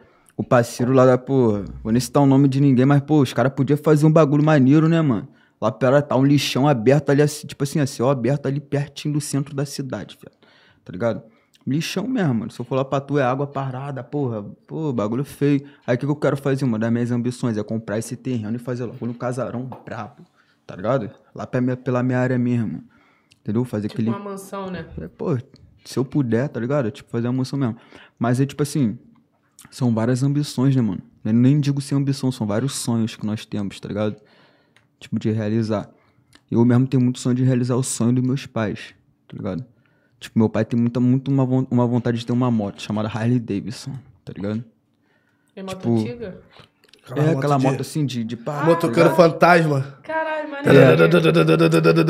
O parceiro lá da, pô, vou nem citar o nome de ninguém, mas, pô, os caras podiam fazer um bagulho maneiro, né, mano? Lá pera tá um lixão aberto ali, assim, tipo assim, a céu aberto ali pertinho do centro da cidade, viado. Tá ligado? Lixão mesmo, mano. Se eu for lá pra tu, é água parada, porra. Pô, bagulho feio. Aí o que, que eu quero fazer? Uma das minhas ambições é comprar esse terreno e fazer logo um casarão brabo. Tá ligado? Lá pra minha- pela minha área mesmo. Entendeu? Fazer Tipo aquele. uma mansão, né? É, Pô, se eu puder, tá ligado? Tipo, fazer a moção mesmo. Mas é tipo assim, são várias ambições, né, mano? Eu nem digo sem ambição, são vários sonhos que nós temos, tá ligado? Tipo, de realizar. Eu mesmo tenho muito sonho de realizar o sonho dos meus pais, tá ligado? Tipo, meu pai tem muita, muito uma, uma vontade de ter uma moto chamada Harley Davidson, tá ligado? É moto Tipo, antiga? é aquela de- moto assim de, de pá. Motoqueiro fantasma. Caralho, É. maneiro.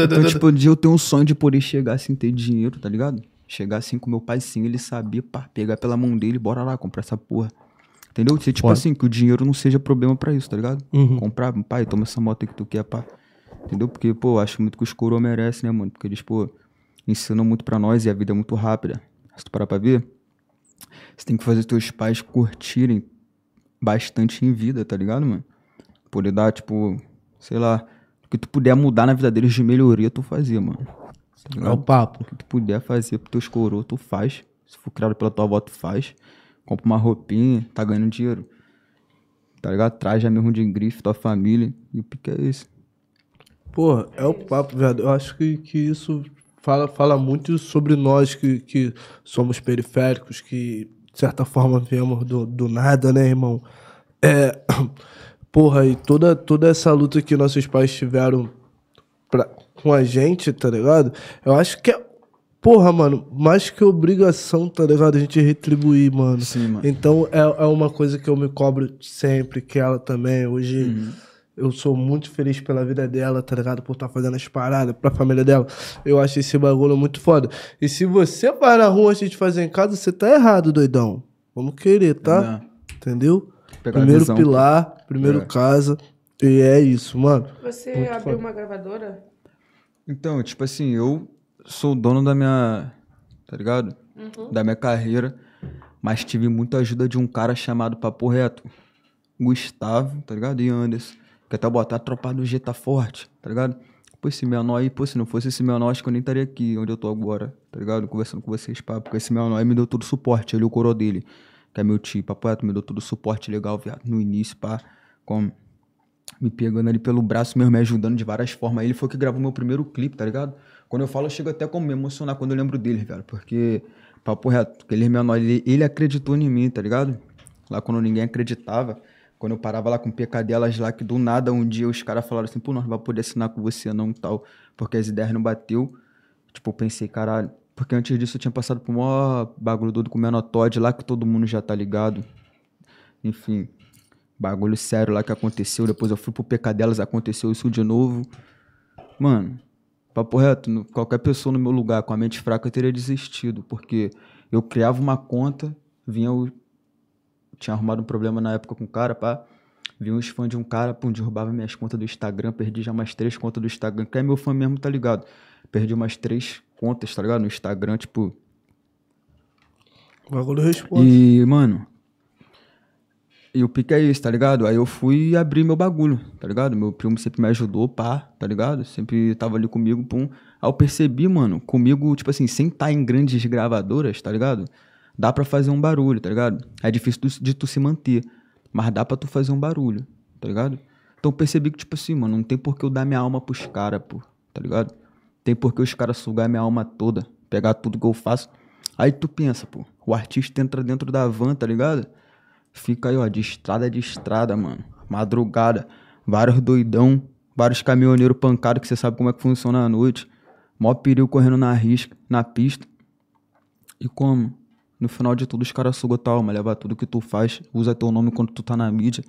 Então, tipo, um dia eu tenho um sonho de poder chegar assim, ter dinheiro, tá ligado? Chegar assim com meu pai, sim, ele sabia, pá, pegar pela mão dele, bora lá, comprar essa porra. Entendeu? Ser, tipo Foda. assim, que o dinheiro não seja problema pra isso, tá ligado? Uhum. Comprar, pai, toma essa moto aí que tu quer, pá. Entendeu? Porque, pô, acho muito que os coroa merecem, né, mano? Porque eles, pô, ensinam muito pra nós e a vida é muito rápida. Se tu parar pra ver, você tem que fazer teus pais curtirem bastante em vida, tá ligado, mano? Poder dar, tipo, sei lá, o que tu puder mudar na vida deles de melhoria, tu fazia, mano. É o papo. O que tu puder fazer pros teus coroas, tu faz. Se for criado pela tua avó, tu faz. Compra uma roupinha, tá ganhando dinheiro. Tá ligado? Traz já mesmo de grife tua família. E o pique é esse. Porra, é o papo, velho. Eu acho que, que isso fala, fala muito sobre nós que, que somos periféricos, que de certa forma viemos do, do nada, né, irmão? É, porra, e toda, toda essa luta que nossos pais tiveram pra, com a gente, tá ligado? Eu acho que é, porra, mano, mais que obrigação, tá ligado? A gente retribuir, mano. Sim, mano. Então é, é uma coisa que eu me cobro sempre, que ela também. Hoje Uhum. eu sou muito feliz pela vida dela, tá ligado? Por estar fazendo as paradas pra família dela. Eu acho esse bagulho muito foda. E se você vai na rua antes de fazer em casa, você tá errado, doidão. Vamos querer, tá? Entendeu? Pegar primeiro visão. pilar, primeiro É. casa. E é isso, mano. Você Muito abriu foda. uma gravadora? Então, tipo assim, eu sou o dono da minha. Tá ligado? Da minha carreira. Mas tive muita ajuda de um cara chamado Papo Reto. Gustavo, tá ligado? E Anderson. Que até botar a tropa do G tá forte, tá ligado? Pô, esse menor aí, pô, se não fosse esse menor, acho que eu nem estaria aqui onde eu tô agora, tá ligado? Conversando com vocês, pá. Porque esse menor aí me deu todo o suporte, ele e o coro dele. Que é meu tio, Papo Reto, me deu todo o suporte legal, viado. No início, pá. Como me pegando ali pelo braço mesmo, me ajudando de várias formas. Ele foi que gravou meu primeiro clipe, tá ligado? Quando eu falo, eu chego até como me emocionar quando eu lembro dele, velho. Porque, papo reto, porque ele é menor, ele, ele acreditou em mim, tá ligado? Lá quando ninguém acreditava, quando eu parava lá com pecadelas lá, que do nada um dia os caras falaram assim, pô, nós não vamos poder assinar com você não, tal. Porque as ideias não bateu. Tipo, eu pensei, caralho. Porque antes disso eu tinha passado por maior bagulho todo com o menor Todd lá, que todo mundo já tá ligado. Enfim, bagulho sério lá que aconteceu. Depois eu fui pro PK delas, aconteceu isso de novo. Mano, papo reto, qualquer pessoa no meu lugar com a mente fraca teria desistido. Porque eu criava uma conta, vinha o. Tinha arrumado um problema na época com o cara, pá. Vinha os fãs de um cara, pum, derrubava minhas contas do Instagram, perdi já umas três contas do Instagram. Quem é meu fã mesmo, tá ligado? Perdi umas três contas, tá ligado? No Instagram, tipo, O bagulho responde. e, mano. E o pique é isso, tá ligado? Aí eu fui e abri meu bagulho, tá ligado? Meu primo sempre me ajudou, pá, tá ligado? Sempre tava ali comigo, pum. Aí eu percebi, mano, comigo, tipo assim, sem estar em grandes gravadoras, tá ligado? Dá pra fazer um barulho, tá ligado? É difícil de tu se manter, mas dá pra tu fazer um barulho, tá ligado? Então eu percebi que, tipo assim, mano, não tem por que eu dar minha alma pros caras, pô, tá ligado? Tem por que os caras sugar minha alma toda, pegar tudo que eu faço. Aí tu pensa, pô, o artista entra dentro da van, tá ligado? Fica aí, ó, de estrada de estrada, mano. Madrugada, vários doidão, vários caminhoneiros pancados que você sabe como é que funciona à noite. Mó perigo correndo na risca, na pista. E como? No final de tudo, os caras sugam tua alma, leva tudo que tu faz, usa teu nome quando tu tá na mídia.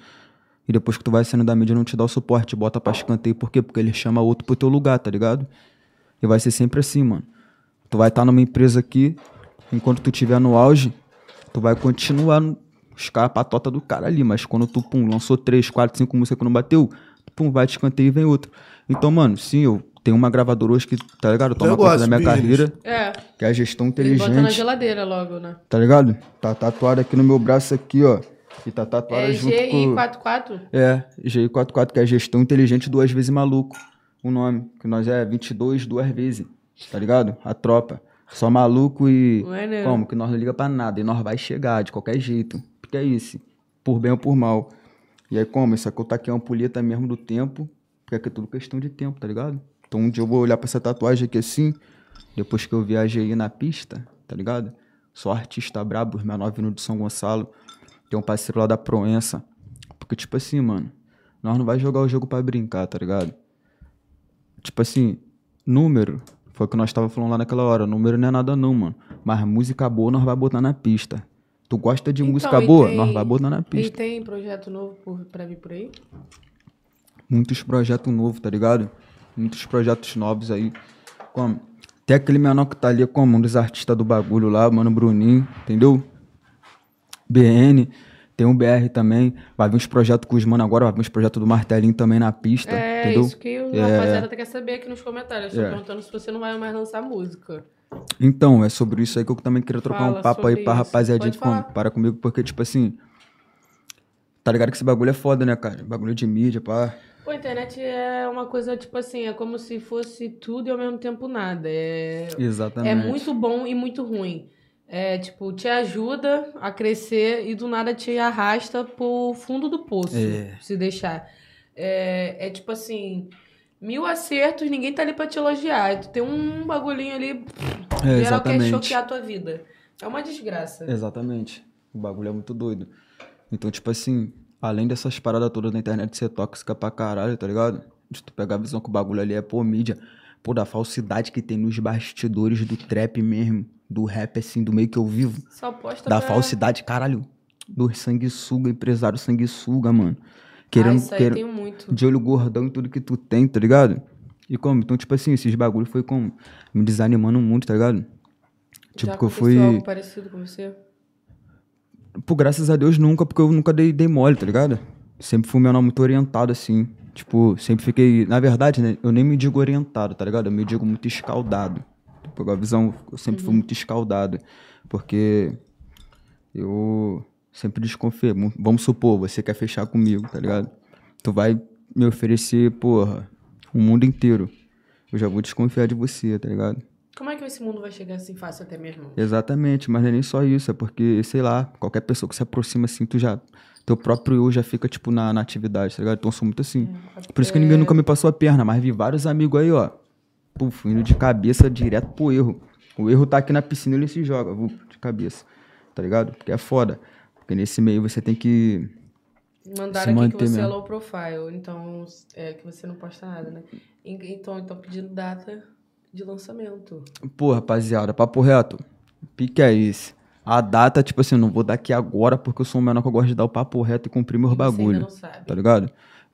E depois que tu vai saindo da mídia, não te dá o suporte, bota pra escanteio. Por quê? Porque ele chama outro pro teu lugar, tá ligado? E vai ser sempre assim, mano. Tu vai estar numa empresa aqui, enquanto tu estiver no auge, tu vai continuar os caras patota do cara ali, mas quando tu, pum, lançou três, quatro, cinco músicas que não bateu, tu, pum, vai te escanteio e vem outro. Então, mano, sim, eu tenho uma gravadora hoje que, tá ligado? Toma conta da minha business. carreira, É. que é a gestão Ele bota na inteligente, geladeira logo, né? tá ligado? Tá tatuado aqui no meu braço aqui, ó. E tá tatuada É junto com... GI44? É, GI44, que é gestão inteligente duas vezes maluco. O nome, que nós é 22 duas vezes, tá ligado? A tropa. Só maluco e. Maneiro. Como? Que nós não liga pra nada. E nós vai chegar de qualquer jeito. Porque é isso. Por bem ou por mal. E aí, como? Isso aqui eu taquei uma ampulheta mesmo do tempo. Porque aqui é tudo questão de tempo, tá ligado? Então um dia eu vou olhar pra essa tatuagem aqui assim, depois que eu viajei na pista, tá ligado? Sou artista brabo, os menor vindo de São Gonçalo. Tem um parceiro lá da Proença. Porque, tipo assim, mano, nós não vai jogar o jogo pra brincar, tá ligado? Tipo assim, número, foi o que nós tava falando lá naquela hora. Número não é nada não, mano. Mas música boa nós vai botar na pista. Tu gosta de Então, música e boa? tem- Nós vai na E pista. tem projeto novo por, pra vir por aí? Muitos projetos novos, tá ligado? Muitos projetos novos aí. Como? Tem aquele menor que tá ali como um dos artistas do bagulho lá, mano Bruninho, entendeu? BN. Tem um BR também. Vai vir uns projetos com os mano agora, vai vir uns projetos do Martelinho também na pista, É, entendeu? isso que o É. rapaziada até quer saber aqui nos comentários. Tô É. perguntando se você não vai mais lançar música. Então, é sobre isso aí que eu também queria trocar Fala um papo aí pra isso. rapaziadinha com- para comigo, porque, tipo assim. Tá ligado que esse bagulho é foda, né, cara? Bagulho de mídia, pá. Pô, a internet é uma coisa, tipo assim, é como se fosse tudo e ao mesmo tempo nada. É, Exatamente. é muito bom e muito ruim. É, tipo, te ajuda a crescer e do nada te arrasta pro fundo do poço, É. se deixar. É, é tipo assim, mil acertos, ninguém tá ali pra te elogiar. E tu tem um bagulhinho ali, É, geral quer choquear a tua vida. É uma desgraça. Exatamente. O bagulho é muito doido. Então, tipo assim, além dessas paradas todas da internet ser tóxica pra caralho, tá ligado? De tu pegar a visão que o bagulho ali é, pô, mídia. Pô, da falsidade que tem nos bastidores do trap mesmo. Do rap, assim, do meio que eu vivo. Só posta Da pra... falsidade, caralho. Do sanguessuga, empresário sanguessuga, mano. Ah, Querendo, isso aí querendo, tem muito. de olho gordão em tudo que tu tem, tá ligado? E como? Então, tipo assim, esses bagulho foi como? Me desanimando muito, tá ligado? Tipo, Já que eu fui. algo parecido com você? Pô, graças a Deus nunca, porque eu nunca dei, dei mole, tá ligado? Sempre fui um menor muito orientado, assim. Tipo, sempre fiquei. Na verdade, né? Eu nem me digo orientado, tá ligado? Eu me digo muito escaldado. Tipo, a visão, eu sempre fui muito escaldado. Porque eu sempre desconfiei. Mu- Vamos supor, você quer fechar comigo, tá ligado? Tu vai me oferecer, porra, o mundo inteiro. Eu já vou desconfiar de você, tá ligado? Como é que esse mundo vai chegar assim fácil até mesmo? Exatamente, mas não é nem só isso, é porque, sei lá, qualquer pessoa que se aproxima assim, tu já. Teu próprio eu já fica, tipo, na, na atividade, tá ligado? Então eu sou muito assim. Por isso que ninguém nunca me passou a perna, mas vi vários amigos aí, ó. Puf, indo de cabeça direto pro erro. O erro tá aqui na piscina ele se joga, de cabeça. Tá ligado? Porque é foda. Porque nesse meio você tem que. Mandaram aqui que você é mesmo. low profile, então é que você não posta nada, né? En- Então, então pedindo data de lançamento. Pô, rapaziada, papo reto. Pique é esse. A data, tipo assim, eu não vou dar aqui agora porque eu sou um menor que eu gosto de dar o papo reto e cumprir meus bagulho. não sabe. tá ligado?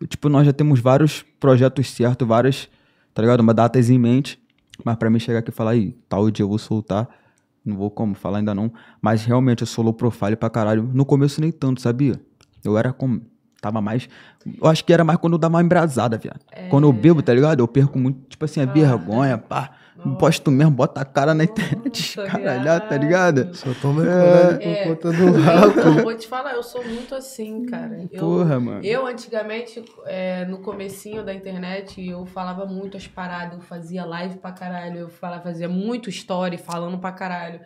Tipo, nós já temos vários projetos certos, várias, tá ligado? Uma datas em mente, mas pra mim chegar aqui e falar, aí, tal dia eu vou soltar, não vou como falar ainda não, mas realmente eu sou low profile pra caralho. No começo nem tanto, sabia? Eu era como, tava mais, eu acho que era mais quando eu dava uma embrasada, viado. Quando eu bebo, tá ligado? Eu perco muito, tipo assim, a vergonha, pá. Posto mesmo, bota a cara na internet, Nossa, caralhado, tá ligado? Só toma por É. conta do Eu, não, vou te falar, eu sou muito assim, cara. Eu, Porra, mano. Eu, antigamente, é, no comecinho da internet, eu falava muito as paradas, eu fazia live pra caralho, eu falava, fazia muito story falando pra caralho.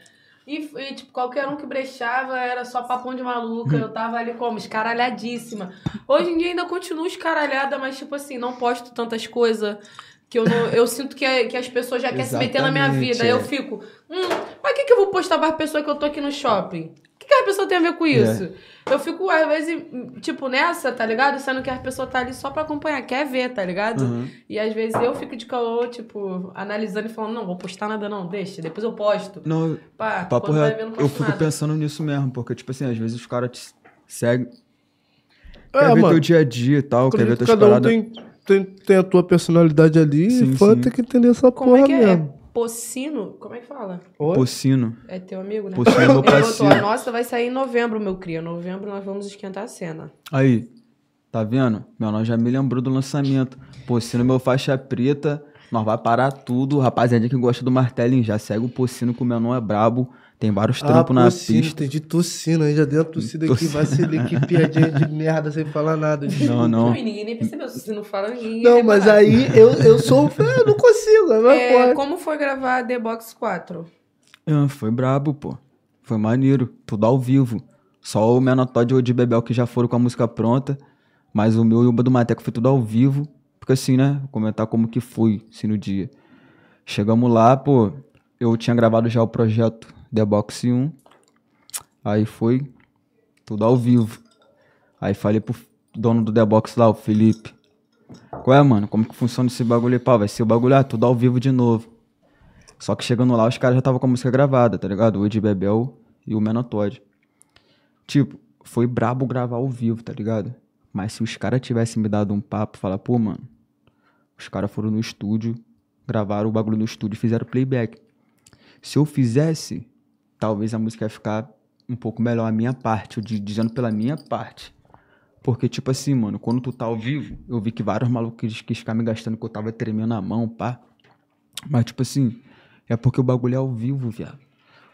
E, e, tipo, qualquer um que brechava era só papão de maluca, eu tava ali como, escaralhadíssima. Hoje em dia ainda continuo escaralhada, mas, tipo assim, não posto tantas coisas que eu, não, eu sinto que, é- que as pessoas já querem se meter na minha vida. Aí eu é. fico, hum, mas o que, que eu vou postar para as pessoas que eu tô aqui no shopping? O que, que a pessoa tem a ver com isso? Eu fico, às vezes, tipo, nessa, tá ligado? Sendo que a pessoa tá ali só pra acompanhar, quer ver, tá ligado? Uhum. E às vezes eu fico de caô, tipo, analisando e falando, não, vou postar nada não, deixa, depois eu posto. Não, Pá, Papo quando vai reto, ver, não eu posto fico nada. pensando nisso mesmo, porque, tipo assim, às vezes os caras te seguem, É, quer ver mano. teu dia a dia e tal, quer ver tuas cada um paradas. tem, tem, tem a tua personalidade ali Sim, e fã sim. tem que entender essa Como porra é que é? mesmo. Pocino? Como é que fala? Oi? Pocino. É teu amigo, né? Pocino é meu parceiro. a nossa vai sair em novembro, meu cria. Novembro nós vamos esquentar a cena. Aí, tá vendo? Meu nome já me lembrou do lançamento. Pocino, meu faixa preta, nós vai parar tudo. Rapaziada que gosta do martelinho, já segue o Pocino que o meu nome é brabo. Tem vários Ah, trampos na tossino, pista. entendi tossindo aí, já deu a tossida aqui, vacilei, que piadinha de merda sem falar nada. Não, não. e ninguém nem percebeu. Se você não fala, ninguém Não, mas aí eu, eu sou eu não consigo. Mas É, pode. como foi gravar The Box 4? Ah, foi brabo, pô. Foi maneiro. Tudo ao vivo. Só o Menor Todd e o de Bebel que já foram com a música pronta. Mas o meu e o do Mateco foi tudo ao vivo. Porque assim, né? Vou comentar como que foi, assim, no dia. Chegamos lá, pô, eu tinha gravado já o projeto The Box 1. Aí foi tudo ao vivo. Aí falei pro dono do The Box lá, o Felipe. Qual é, mano? Como que funciona esse bagulho aí? Pá, vai ser o bagulho, ah, tudo ao vivo de novo. Só que chegando lá, os caras já estavam com a música gravada, tá ligado? O Ed Bebel e o Menotod. Tipo, foi brabo gravar ao vivo, tá ligado? Mas se os caras tivessem me dado um papo, falar, pô, mano, os caras foram no estúdio, gravaram o bagulho no estúdio e fizeram playback. Se eu fizesse, talvez a música ia ficar um pouco melhor, a minha parte, eu dizendo pela minha parte. Porque, tipo assim, mano, quando tu tá ao vivo, eu vi que vários malucos quis ficar me gastando que eu tava tremendo a mão, pá. Mas, tipo assim, é porque o bagulho é ao vivo, viado.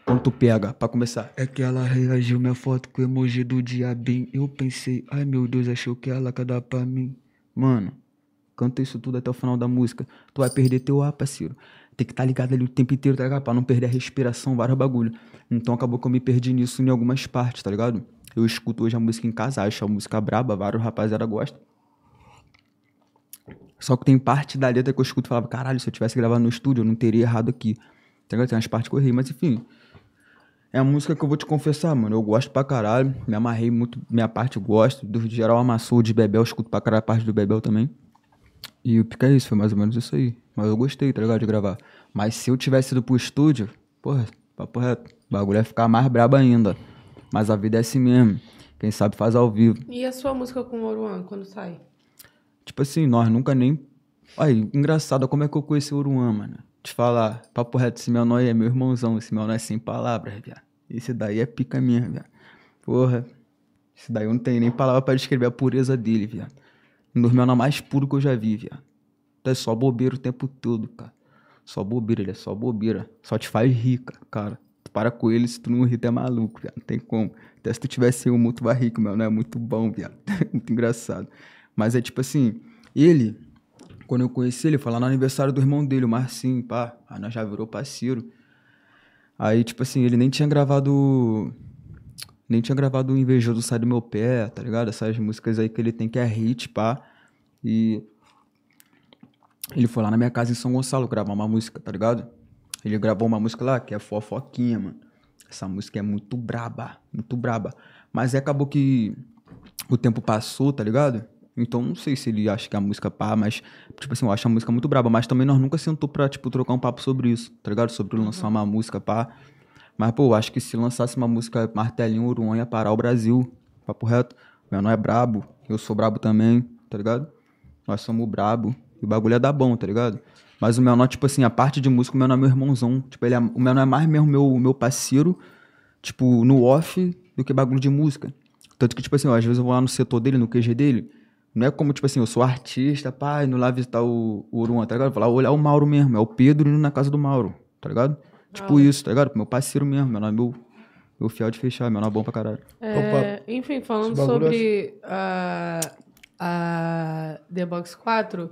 Quando tu pega, pra começar, é que ela reagiu minha foto com o emoji do diabinho. Eu pensei, ai meu Deus, achou que ela quer dar pra mim. Mano, canta isso tudo até o final da música. Tu vai perder teu ar, parceiro. Tem que estar tá ligado ali o tempo inteiro, tá ligado? Pra não perder a respiração, vários bagulho. Então acabou que eu me perdi nisso em algumas partes, tá ligado? Eu escuto hoje a música em casa, acho a música braba, vários rapaziada gostam. Só que tem parte da letra que eu escuto e falava, caralho, se eu tivesse gravado no estúdio, eu não teria errado aqui. Tá ligado? Tem umas partes que eu errei, mas enfim. É a música que eu vou te confessar, mano. Eu gosto pra caralho. Me amarrei muito. Minha parte gosto. Do geral amassou de Bebel, escuto pra caralho a parte do Bebel também. E o pica é isso, foi mais ou menos isso aí. Mas eu gostei, tá ligado? De gravar. Mas se eu tivesse ido pro estúdio, porra, papo reto. O bagulho ia ficar mais brabo ainda. Mas a vida é assim mesmo. Quem sabe faz ao vivo. E a sua música com o Oruan, quando sai? Tipo assim, nós nunca nem. Aí, engraçado, como é que eu conheci o Oruan, mano? Te falar, papo reto, esse meu nome é meu irmãozão, esse meu nome é sem palavras, viado. Esse daí é pica minha, viado. Porra, esse daí eu não tenho nem palavra para descrever a pureza dele, viado. Um dos meus mais puros que eu já vi, viado. Tu é só bobeira o tempo todo, cara. Só bobeira, ele é só bobeira. Só te faz rica, cara. Para com ele, se tu não rir, tu é maluco, viado. Não tem como. Até se tu tivesse um muito vai rico, meu, não é muito bom, viado. muito engraçado. Mas é tipo assim, ele, quando eu conheci ele, foi lá no aniversário do irmão dele, o Marcinho, pá. Aí nós já virou parceiro. Aí, tipo assim, ele nem tinha gravado. Nem tinha gravado o Invejoso Sai do Meu Pé, tá ligado? Essas músicas aí que ele tem que é hit, pá. E. Ele foi lá na minha casa em São Gonçalo gravar uma música, tá ligado? Ele gravou uma música lá que é Fofoquinha, mano. Essa música é muito braba, muito braba. Mas é, acabou que o tempo passou, tá ligado? Então não sei se ele acha que a música pá, mas, tipo assim, eu acho a música muito braba. Mas também nós nunca sentou pra, tipo, trocar um papo sobre isso, tá ligado? Sobre lançar uma música pá. Mas, pô, eu acho que se lançasse uma música Martelinho Uruan ia parar o Brasil. Papo reto. Meu nome é brabo, eu sou brabo também, tá ligado? Nós somos brabo. E o bagulho é dar bom, tá ligado? Mas o Menor, tipo assim, a parte de música, o Menor é meu irmãozão. Tipo, ele é, o Menor é mais mesmo meu, meu parceiro, tipo, no off, do que bagulho de música. Tanto que, tipo assim, ó, às vezes eu vou lá no setor dele, no QG dele, não é como, tipo assim, eu sou artista, pá, indo lá visitar o, o Uruan, tá ligado? Vou lá olhar o Mauro mesmo, é o Pedro indo na casa do Mauro, tá ligado? Tipo ah. isso, tá ligado? Meu parceiro mesmo, meu nome é meu, meu fiel de fechar, meu nome é bom pra caralho. É, enfim, falando sobre a, a The Box 4,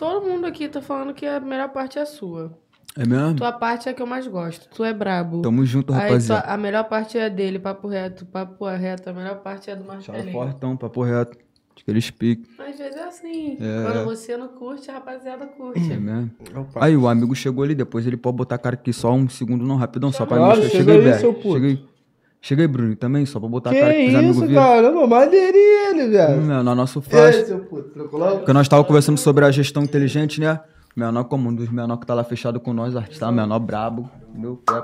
todo mundo aqui tá falando que a melhor parte é a sua. É mesmo? Tua parte é a que eu mais gosto. Tu é brabo. Tamo junto, rapaziada. Aí, a melhor parte é dele, papo reto. Papo reto. A melhor parte é do Marcelinho. Tchau, fortão, papo reto. Aqueles piques. Às vezes é assim. É. Quando você não curte, a rapaziada curte. É mesmo. Aí o amigo chegou ali, depois ele pode botar a cara aqui só um segundo, não, rapidão, só pra mim. Chega aí, velho. Chega aí. Chega aí, Bruno, também, só pra botar que a cara pros amigos verem. caramba, maneirinho ele, velho. Não, no nosso flash. Porque nós tava conversando sobre a gestão inteligente, né? Menor como um dos menor que tá lá fechado com nós, artista, menor brabo, meu pé.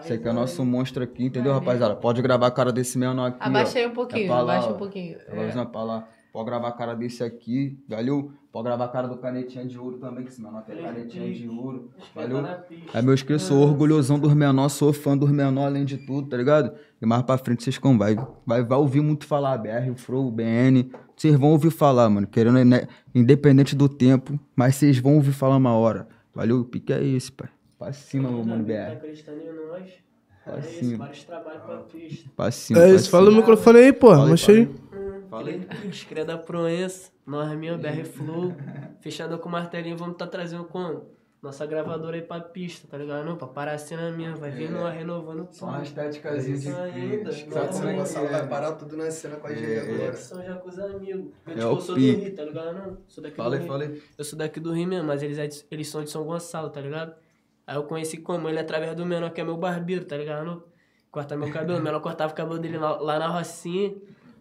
Esse aqui é o nosso monstro aqui, entendeu, rapaziada? Pode gravar a cara desse menor aqui. Abaixei um pouquinho, é abaixa um pouquinho. É. Pra lá. Pode gravar a cara desse aqui, valeu? Pode gravar a cara do canetinha de ouro também, que esse menor tem canetinha de ouro, valeu? É meus que sou orgulhosão dos menores, sou fã dos menores além de tudo, tá ligado? E mais pra frente vocês como vai, vai, vai ouvir muito falar, BR, o Fro, o BN, vocês vão ouvir falar, mano, querendo, né? independente do tempo, mas vocês vão ouvir falar uma hora, valeu? O pique é esse, pai. Pra cima, meu mano, BR. Tá acreditando em nós? Pra cima. Vários trabalhos pra pista. Pra cima. É isso, fala o microfone aí, pô, mostra aí. Fala aí. Cria da Proença, nós minha BR Flow. Fechador com martelinho, vamos estar tá trazendo com nossa gravadora aí pra pista, tá ligado? Não, pra parar a cena minha, vai vir numa renovando tudo. Só uma estéticazinha Isso ainda. de Nossa, São Nossa, Gonçalo é. vai parar tudo na cena com a gente É, agora. Conexão já com os amigos. Eu, É tipo, o eu sou do. Rio, tá ligado? Não, sou daqui Fala do Rio. fala aí. Eu sou daqui do Rio mesmo, mas eles, é de- eles são de São Gonçalo, tá ligado? Aí eu conheci como ele através do menor, que é meu barbeiro, tá ligado? Corta meu cabelo. O menor cortava o cabelo dele lá, lá na Rocinha.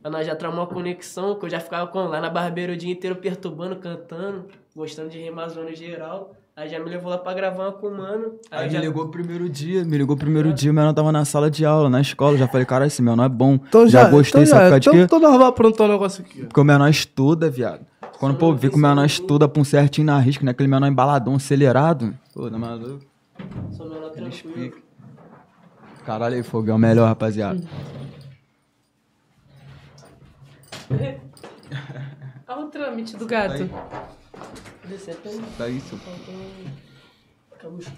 Aí nós já tramamos uma conexão, que eu já ficava com, lá na barbeira o dia inteiro perturbando, cantando, gostando de rimar zona geral. Aí já me levou lá pra gravar uma com o mano. Aí, Aí já... me ligou o primeiro dia, me ligou o primeiro dia, o menor tava na sala de aula, na escola. Já falei, cara, esse menor é bom. Então já, já gostei, então sabe já. de Então, quê? então nós vamos aprontar um negócio aqui. Porque o menor estuda, viado. Quando o povo vê que o menor estuda pra um certinho na risca, né? Aquele menor embaladão, acelerado. Pô, tá maluco? Sou menor tranquilo. Caralho, aí, fogão melhor, rapaziada. Olha o trâmite do gato. Até. Tá isso. Acabou os né?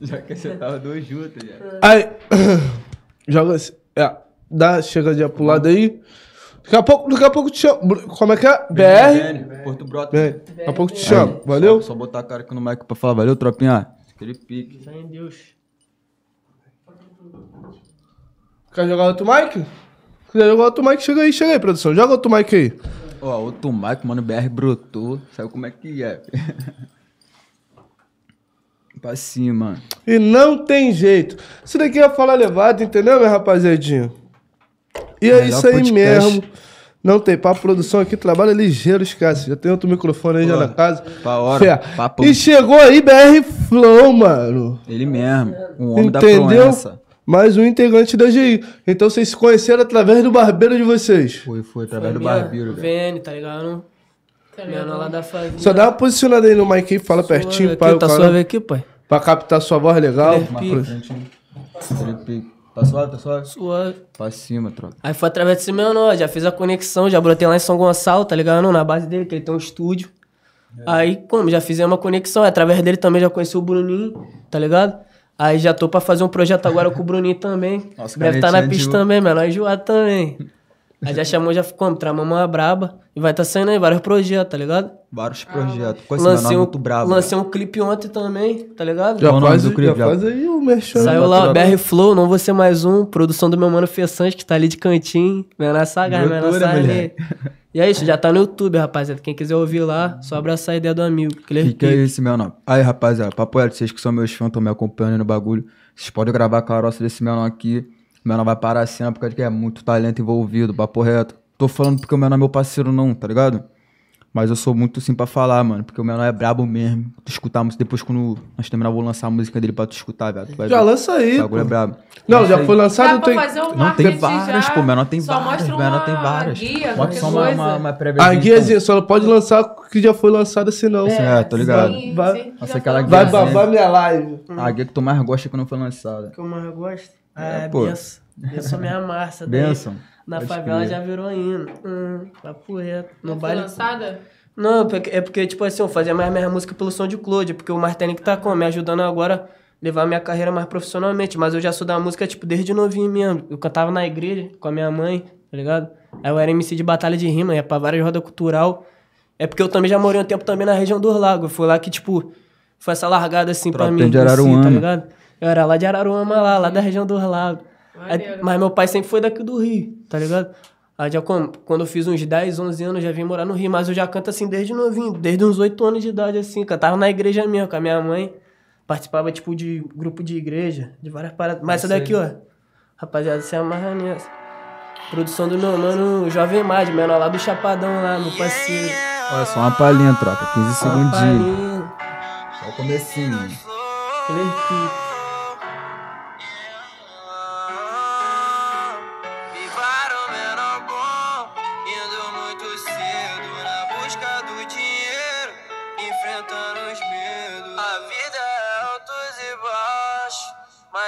Já que você tava dois juntos, já. Aí, joga assim. É, dá, chega de pro lado aí. Daqui a pouco, daqui a pouco te chamo. Como é que é? BR? Porto Broto. Bem, daqui a pouco te chamo. Valeu? Só, só botar a cara aqui no mic pra falar, valeu, tropinha? Aquele pique. Fé em Deus. Quer jogar outro mic? Quer jogar outro mic? Chega aí, chega aí, produção. Joga outro mic aí. Ó, outro mic, mano, BR brotou. Sabe como é que é? pra cima, mano. E não tem jeito. Isso daqui é falar levado, entendeu, minha rapaziadinha? E é isso aí podcast. mesmo. Não tem papo, produção aqui trabalha ligeiro, esquece. Já tem outro microfone aí já Pô, na casa. pra hora, papo. E chegou aí BR Flow, mano. Ele mesmo, um homem da Entendeu? promessa. Mais um integrante da GI. Então vocês se conheceram através do barbeiro de vocês. Foi, foi, através do Minha barbeiro. VN, tá ligado? Tá Menor lá ligado? da. Só dá uma posicionada aí no mic aí, fala pertinho, Aqui, para o Tá cara, suave aqui, pai? pra captar sua voz legal. Pra Tá suave, tá suave? Suave. Pra cima, tropa. Aí foi através desse menor, já fiz a conexão, já brotei lá em São Gonçalo, tá ligado? Na base dele, que ele tem um estúdio. Aí, como, já fizemos uma conexão, através dele também já conheci o Bruninho, tá ligado? Aí já tô pra fazer um projeto agora com o Bruninho também. Nossa, Deve estar na canetinha pista de- também, menor enjoado também. Aí já chamou, já ficou, tramamos uma braba. E vai tá saindo aí vários projetos, tá ligado? Vários projetos. Com esse menor Lancei um, muito brabo. lancei um clipe ontem também, tá ligado? Já, o faz, do clipe, já já? faz aí o merchan. Saiu Tá lá, BR Flow, não vou ser mais um. Produção do meu mano Fessante, que tá ali de cantinho. Menor Sagar, menor Sagar. E é isso, já tá no YouTube, rapaziada. Quem quiser ouvir lá, só abraçar a ideia do amigo. Que Que é esse meu nome? Aí, rapaziada, papo reto, vocês que são meus fãs, estão me acompanhando aí no bagulho. Vocês podem gravar a caroça desse meu nome aqui. O meu nome vai parar a cena porque é muito talento envolvido, papo reto. Tô falando porque o meu nome é meu parceiro, não, tá ligado? Mas eu sou muito assim pra falar, mano, porque o meu nome é brabo mesmo. Tu escutar a música, depois quando nós terminar, eu vou lançar a música dele pra tu escutar, velho. Tu Já ver. lança aí. O bagulho é pô. brabo. Não, já Lança foi aí. lançado. Dá pra tem... fazer o Não, tem várias, já. pô, menor tem Só várias, mostra menor tem várias. guia, qualquer só uma, uma, uma A então. guiazinha só não pode lançar que já foi lançada, senão. É, tô ligado. Sim, Vai- sim, Nossa, já aquela falou. Vai babar minha live. A guia que tu mais gosta é que não foi lançada. que eu mais gosto. É, É, pô. benção. Benção minha massa. Benção. Na Pode favela crer. já virou hino. Hum, papo reto. No Não foi baile. lançada? Não, é porque, tipo assim, eu fazia mais minha música pelo som de Claude, porque o Martini que tá com, me ajudando agora a levar minha carreira mais profissionalmente. Mas eu já sou da música, tipo, desde novinho mesmo. Eu cantava na igreja com a minha mãe, tá ligado? Aí eu era MC de batalha de rima, ia pra várias rodas cultural. É porque eu também já morei um tempo também na região dos lagos. Foi lá que, tipo, foi essa largada assim pra Tropinha mim. de si, tá ligado? Eu era lá de Araruama, lá, lá da região dos lagos. Aí- mas meu pai sempre foi daqui do Rio, tá ligado? Aí já quando, eu fiz uns 10, 11 anos, já vim morar no Rio, mas eu já canto assim desde novinho, desde uns 8 anos de idade, assim. Cantava na igreja mesmo, com a minha mãe. Participava, tipo, de grupo de igreja, de várias paradas. Mas essa daqui, ó, rapaziada, se amarra nessa. Produção do meu mano Jovem Mad, menor lá do Chapadão, lá, meu parceiro. Olha só uma palhinha, tropa. 15 segundinhos. Só o comecinho. aquele.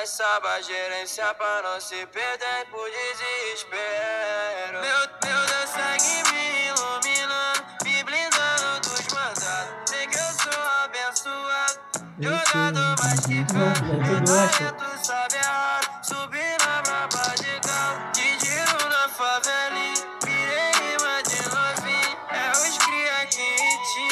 Mas saiba gerenciar pra não se perder por desespero. Meu, meu Deus segue me iluminando, me blindando dos mandados. Sei que eu sou abençoado, jogador mais que pego. Meu talento sabe a hora, subir na braba de carro, de giro na favelinha. Virei rima de novinho, é os cria que te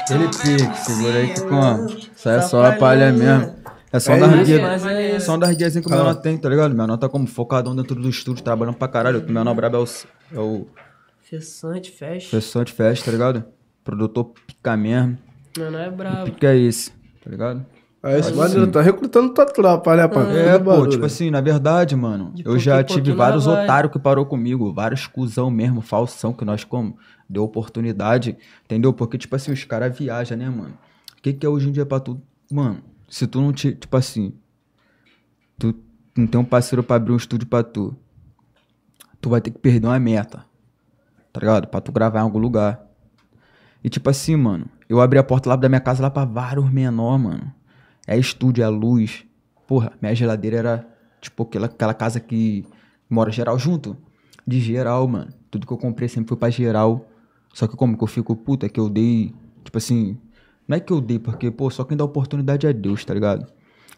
Aquele pique, segura aí que como? Isso é só a palha mesmo. É só É das Só das guias assim que o menor tem, tá ligado? O menor tá como focadão dentro do estúdio, trabalhando pra caralho. O menor brabo é o, é o Fessante, fecha. professor de festa, tá ligado? Produtor pica mesmo. Meu não é brabo. Pica é esse, tá ligado? É isso, maneiro. Tá recrutando tua tropa, né, pai? É, pô, barulho. tipo assim, na verdade, mano, De eu já tive vários otários que parou comigo, vários cuzão mesmo, falsão, que nós como deu oportunidade, entendeu? Porque, tipo assim, os caras viajam, né, mano? O que que é hoje em dia pra tu? Mano, se tu não te, tipo assim, tu não tem um parceiro pra abrir um estúdio pra tu, tu vai ter que perder uma meta, tá ligado? Pra tu gravar em algum lugar. E tipo assim, mano, eu abri a porta lá da minha casa lá pra vários menor, mano. É estúdio, é luz. Porra, minha geladeira era, tipo, aquela, aquela casa que mora geral junto. De geral, mano. Tudo que eu comprei sempre foi pra geral. Só que como que eu fico, puta, que eu dei, tipo assim... Não é que eu dei, porque, pô, só quem dá oportunidade é Deus, tá ligado?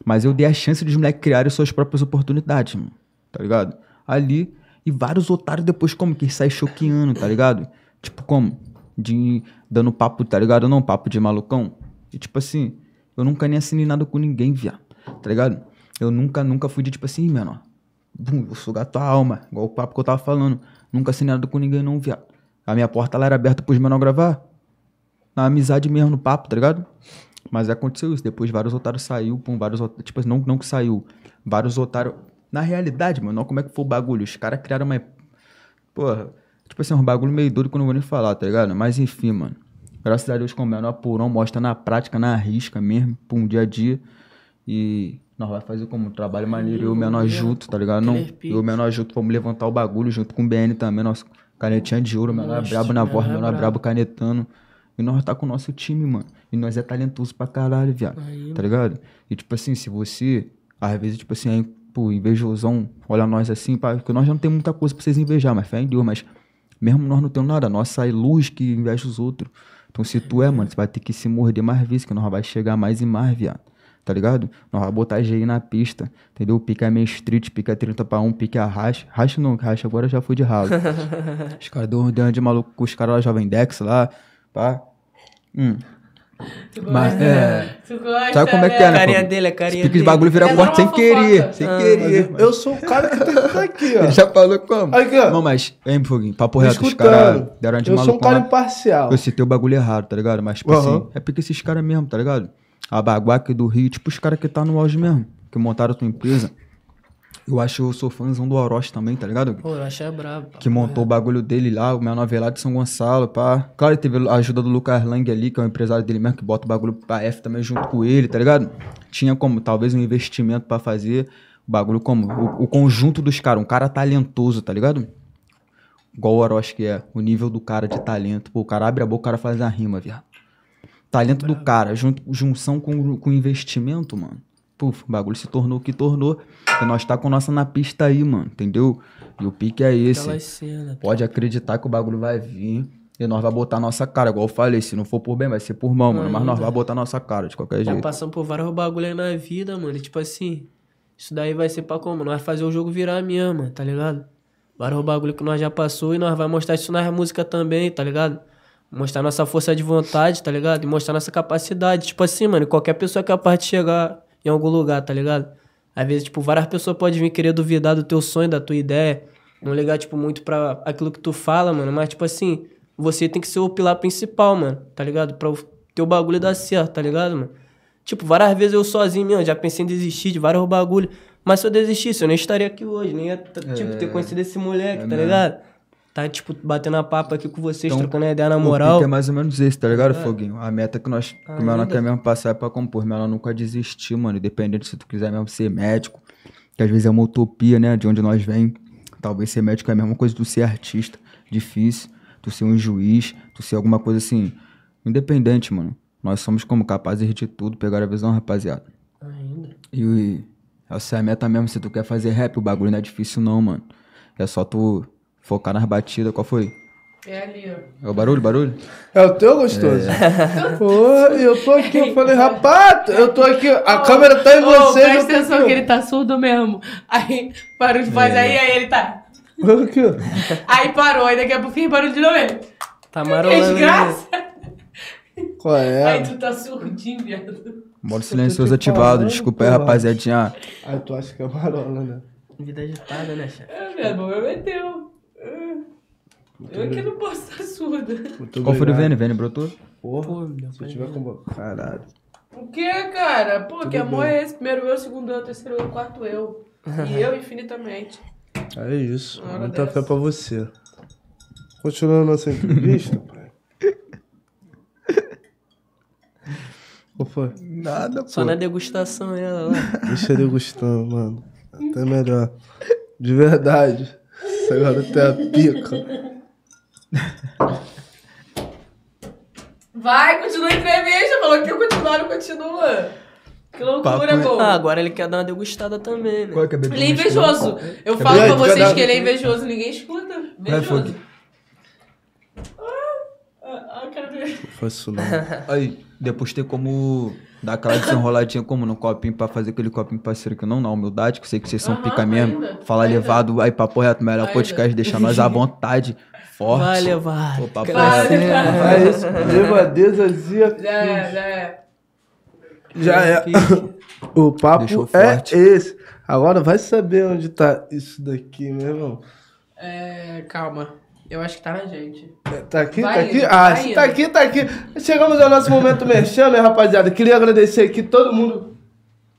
Mas eu dei a chance dos moleques criarem suas próprias oportunidades, mano. Tá ligado? Ali, e vários otários depois como que sai choqueando, tá ligado? Tipo, como? De dando papo, tá ligado? Não, papo de malucão. E tipo assim, eu nunca nem assinei nada com ninguém, viado. Tá ligado? Eu nunca, nunca fui de tipo assim, mano. Bum, vou sugar tua alma. Igual o papo que eu tava falando. Nunca assinei nada com ninguém, não, viado. A minha porta lá era aberta pros menor gravar. Na amizade mesmo, no papo, tá ligado? Mas aconteceu isso. Depois vários otários saiu, pum, vários otários. Tipo assim, não, não que saiu. Vários otários. Na realidade, mano, como é que foi o bagulho. Os caras criaram uma. Porra. Tipo assim, um bagulho meio doido que eu não vou nem falar, tá ligado? Mas enfim, mano. Graças a Deus, como é no apurão, mostra na prática, na risca mesmo, pum, dia a dia. E nós vai fazer como um trabalho maneiro, eu e o menor junto, tá ligado? Não, eu e o menor junto, vamos levantar o bagulho junto com o BN também, nosso canetinha de ouro, o menor é Nossa, brabo na menor voz, o é menor é brabo canetando. E nós tá com o nosso time, mano. E nós é talentoso pra caralho, viado. Tá ligado? E tipo assim, se você, às vezes, tipo assim, aí, pô, invejosão, olha nós assim, pá, porque nós já não tem muita coisa pra vocês invejar, mas fé em Deus, mas mesmo nós não temos nada, nossa é luz que inveja os outros. Então se tu é, mano, você vai ter que se morder mais vezes, que nós vai chegar mais e mais, viado. Tá ligado? Nós vai botar GI na pista, entendeu? Pica é meio street, pica é 30 pra 1, pica é racha. Racha não, racha agora já foi de ralo. os caras deu um de maluco com os caras lá, Jovem Dex lá, pá. Hum. Tu Mas, gosta? é. Tu gosta, Sabe como é que é, A né? carinha pô? dele, a carinha Esse pique de dele. bagulho vira Quer corte dar sem querer, sem Ah, querer. Eu sou o cara que estar aqui, ó. Ele já falou como? Aqui, ó. Não, mas, hein, Foguinho, papo reto, os caras deram de Eu sou um maluco cara lá. imparcial. Eu citei o bagulho errado, tá ligado? Mas, tipo assim, é porque esses caras mesmo, tá ligado? A Baguaca do Rio, tipo os caras que tá no auge mesmo, que montaram a tua empresa. Eu acho que eu sou fãzão do Orochi também, tá ligado? Pô, eu achei brabo. Que montou o bagulho dele lá, o menor velado de São Gonçalo, pá. Claro, ele teve a ajuda do Lucas Lang ali, que é o empresário dele mesmo, que bota o bagulho pra F também junto com ele, tá ligado? Tinha como, talvez, um investimento pra fazer o bagulho como, o, o conjunto dos caras, um cara talentoso, tá ligado? Igual o Orochi que é, o nível do cara de talento. Pô, o cara abre a boca, o cara faz a rima, viado. Talento do cara, jun- junção com, com investimento, mano. Puf, o bagulho se tornou o que tornou. E nós tá com nossa na pista aí, mano, entendeu? E o pique é esse. Cena. Pode acreditar que o bagulho vai vir e nós vai botar nossa cara. Igual eu falei, se não for por bem, vai ser por mal, mano. Mas nós vai botar nossa cara de qualquer Tá jeito. passando por vários bagulho aí na vida, mano. E, tipo assim, isso daí vai ser pra como? Nós vai fazer o jogo virar mesmo, mano, tá ligado? Vários bagulho que nós já passou e nós vai mostrar isso na música também, tá ligado? Mostrar nossa força de vontade, tá ligado? E mostrar nossa capacidade. Tipo assim, mano, qualquer pessoa é capaz de chegar em algum lugar, tá ligado? Às vezes, tipo, várias pessoas podem vir querer duvidar do teu sonho, da tua ideia. Não ligar, tipo, muito pra aquilo que tu fala, mano. Mas, tipo assim, você tem que ser o pilar principal, mano, tá ligado? Pra o teu bagulho dar certo, tá ligado, mano? Tipo, várias vezes eu sozinho mesmo, já pensei em desistir de vários bagulho. Mas se eu desistisse, eu nem estaria aqui hoje. Nem ia, tipo, ter conhecido esse moleque, tá ligado? Tá, tipo, batendo a papo aqui com vocês, Então, trocando a ideia na moral. é mais ou menos esse, tá ligado, Foguinho? A meta que nós, que o quer mesmo passar é pra compor. Menor nunca desistiu, mano. Independente se tu quiser mesmo ser médico, que às vezes é uma utopia, né, de onde nós vem. Talvez ser médico é a mesma coisa do ser artista. Difícil. Tu ser um juiz, tu ser alguma coisa assim. Independente, mano. Nós somos como capazes de tudo. Pegar a visão, rapaziada. Ainda. E essa é a meta mesmo. Se tu quer fazer rap, o bagulho não é difícil, não, mano. É só tu focar nas batidas. Qual foi? É ali, ó. É o barulho, barulho? É o teu gostoso. Pô, e eu tô aqui, eu falei, rapaz, eu tô aqui, a câmera tá em Ô, você. presta atenção que ele tá surdo mesmo. Aí parou de fazer, aí, aí ele tá. Aí parou, aí daqui a pouquinho parou de novo ele. Tá Que marolando. desgraça. Qual é? Aí tu tá surdinho, viado. Modo silencioso ativado. falando, Desculpa aí, porra. rapaziadinha. Aí tu acha que é marola, né? Vida agitada, né, chefe? É, viado, o problema é teu. É. Eu que não posso estar surda. Muito Qual foi o. Vene? Vene brotou? Porra, Pô, se eu tiver com... Caralho. O que, cara? Pô, que amor bem. é esse? Primeiro eu, segundo eu, terceiro eu, quarto eu. E eu infinitamente. É isso. Uma Muita dessa. fé pra você. Continuando nossa entrevista, pai. Qual foi? Nada, Só na degustação ela lá. Deixa degustando, mano. Até melhor. De verdade. Essa garota é a pica. Vai, continua a entrevista. Falou que eu continuar, não continua. Que loucura, Papo- pô. Ah, agora ele quer dar uma degustada também, né? Qual é que é Ele é invejoso. Eu falo Vai, pra vocês cada- que ele é invejoso, ninguém escuta. Invejoso. Ah, ah, cara dele. Não faz isso não. Aí, depois tem como dar aquela desenroladinha como no copinho pra fazer aquele copinho parceiro que não, na humildade, que eu sei que vocês são Aham, pica mesmo. ainda, Falar ainda. levado aí papo reto, melhor Ainda. podcast, deixar nós à vontade, forte. Vai levar. Reto. levar. É isso. Levadezazia. Já é, já é. Já é. O papo Deixou é forte. esse. Agora vai saber onde tá isso daqui, meu irmão. É, calma. Eu acho que tá na gente. Tá aqui, Vai tá aqui? Ah, vai se indo. tá aqui, tá aqui. Chegamos ao nosso momento merchan, né, rapaziada? Queria agradecer aqui todo mundo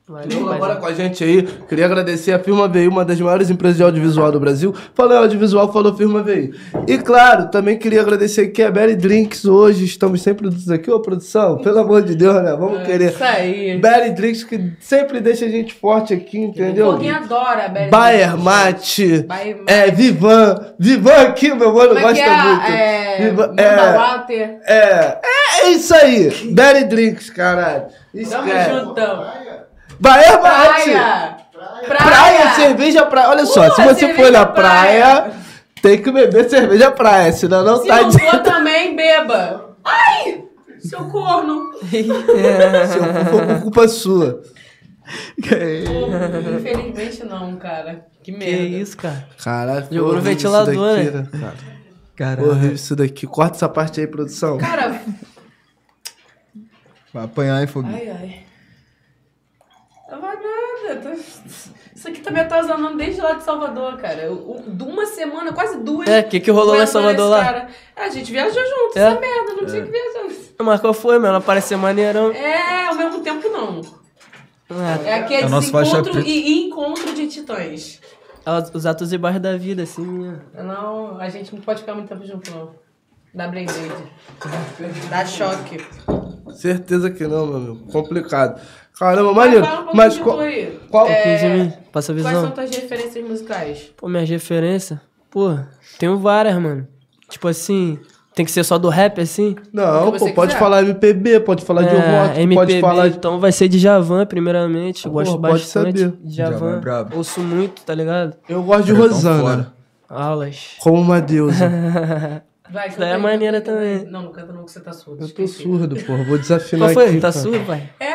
que Valeu, colabora pai. com a gente aí. Queria agradecer a Firma VI, uma das maiores empresas de audiovisual do Brasil. Falou audiovisual, falou Firma VI. E claro, também queria agradecer aqui a Berry Drinks. Hoje estamos sempre produtos aqui, ô produção. Pelo amor de Deus, né? Vamos querer. Isso aí. Berry Drinks que sempre deixa a gente forte aqui, entendeu? Alguém adora a Belly Bayer Drinks. Mate, Bayer Mate. é, Vivan. Vivan aqui, meu mano, Como é que gosta é? muito. É, Vivan- é, Walter. é, é isso aí. Berry Drinks, caralho. Tamo Esquece. juntão. Bayer Mate. Praia. Praia. Praia, cerveja praia. Olha só, Pô, se você for na praia. praia, tem que beber cerveja praia, senão não Se tá não de... for também, beba. Ai! Seu corno. Se eu for com culpa sua. Pô, Infelizmente não, cara. Que Que merda. isso, cara? Caralho, foi Jogou no ventilador, isso daqui, né? Cara. Caralho. Horrível isso daqui. Corta essa parte aí, produção. Cara, Vai apanhar, hein, Foguinho? ai, ai. Tô- Isso aqui tá me atazanando desde lá de Salvador, cara. Eu- um- De uma semana, quase duas. É, o que que rolou lá em Salvador lá? cara. É, a gente viajou junto, É? essa merda. Não tinha que viajar. Mas qual foi, mano? Apareceu maneirão. É, ao mesmo tempo não. Ah, É aqui é É o nosso faixa desencontro preta. e, e encontro de titãs. os- os atos e bairros da vida, assim. né? Não, a gente não pode ficar muito tempo junto, não. Dá blended. Dá choque. Certeza que não, meu amigo. Complicado. Caramba, maneiro. Mas fala um Mas de qual... qual- É, de? Passa a Quais visão. são tuas referências musicais? Pô, minhas referências? Pô, tenho várias, mano. Tipo assim, tem que ser só do rap, assim? Não, pô, pode quiser. falar MPB, pode falar de É, rock, MPB, pode falar de... então vai ser de Javan, primeiramente. Eu gosto pode bastante saber. de Djavan Javan. é. Ouço muito, tá ligado? Eu gosto de Reggaeton Rosana. Aulas. Como uma deusa. Vai, Isso daí é maneira também. Não, não canta não que você tá surdo. Eu tô esqueci. surdo, porra. Vou desafinar Qual foi? aqui. tá cara. surdo, pai? É,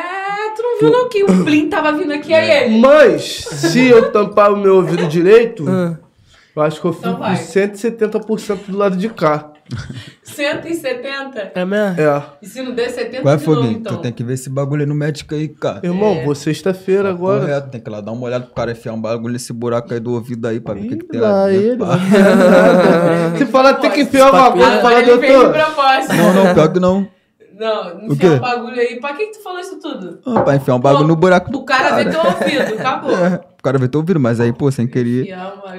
tu não viu não que o Blin tava vindo aqui, É. aí ele. Mas, se eu tampar o meu ouvido direito, Ah, eu acho que eu fico Então vai. com 170% do lado de cá. 170. é mesmo? É. E se não der 70 Qual é, de novo, Foguinho? então. Tu tem que ver esse bagulho aí no médico aí, cara. Irmão, É. vou sexta-feira agora. Correto, tem que ir lá dar uma olhada pro cara enfiar um bagulho nesse buraco aí do ouvido aí pra ver o que, que tem Lá lá dentro. ele, pá. Se falar tem que enfiar uma coisa, Ah, fala, ele fez de doutor. propósito. Não, não, pior que não. Não, enfiar um bagulho aí. Pra que que tu falou isso tudo? Ah, pra enfiar um bagulho Pô, no buraco do O cara vê teu ouvido, acabou. É, o cara vai ter ouvido, mas aí, pô, sem querer. Enfiar uma...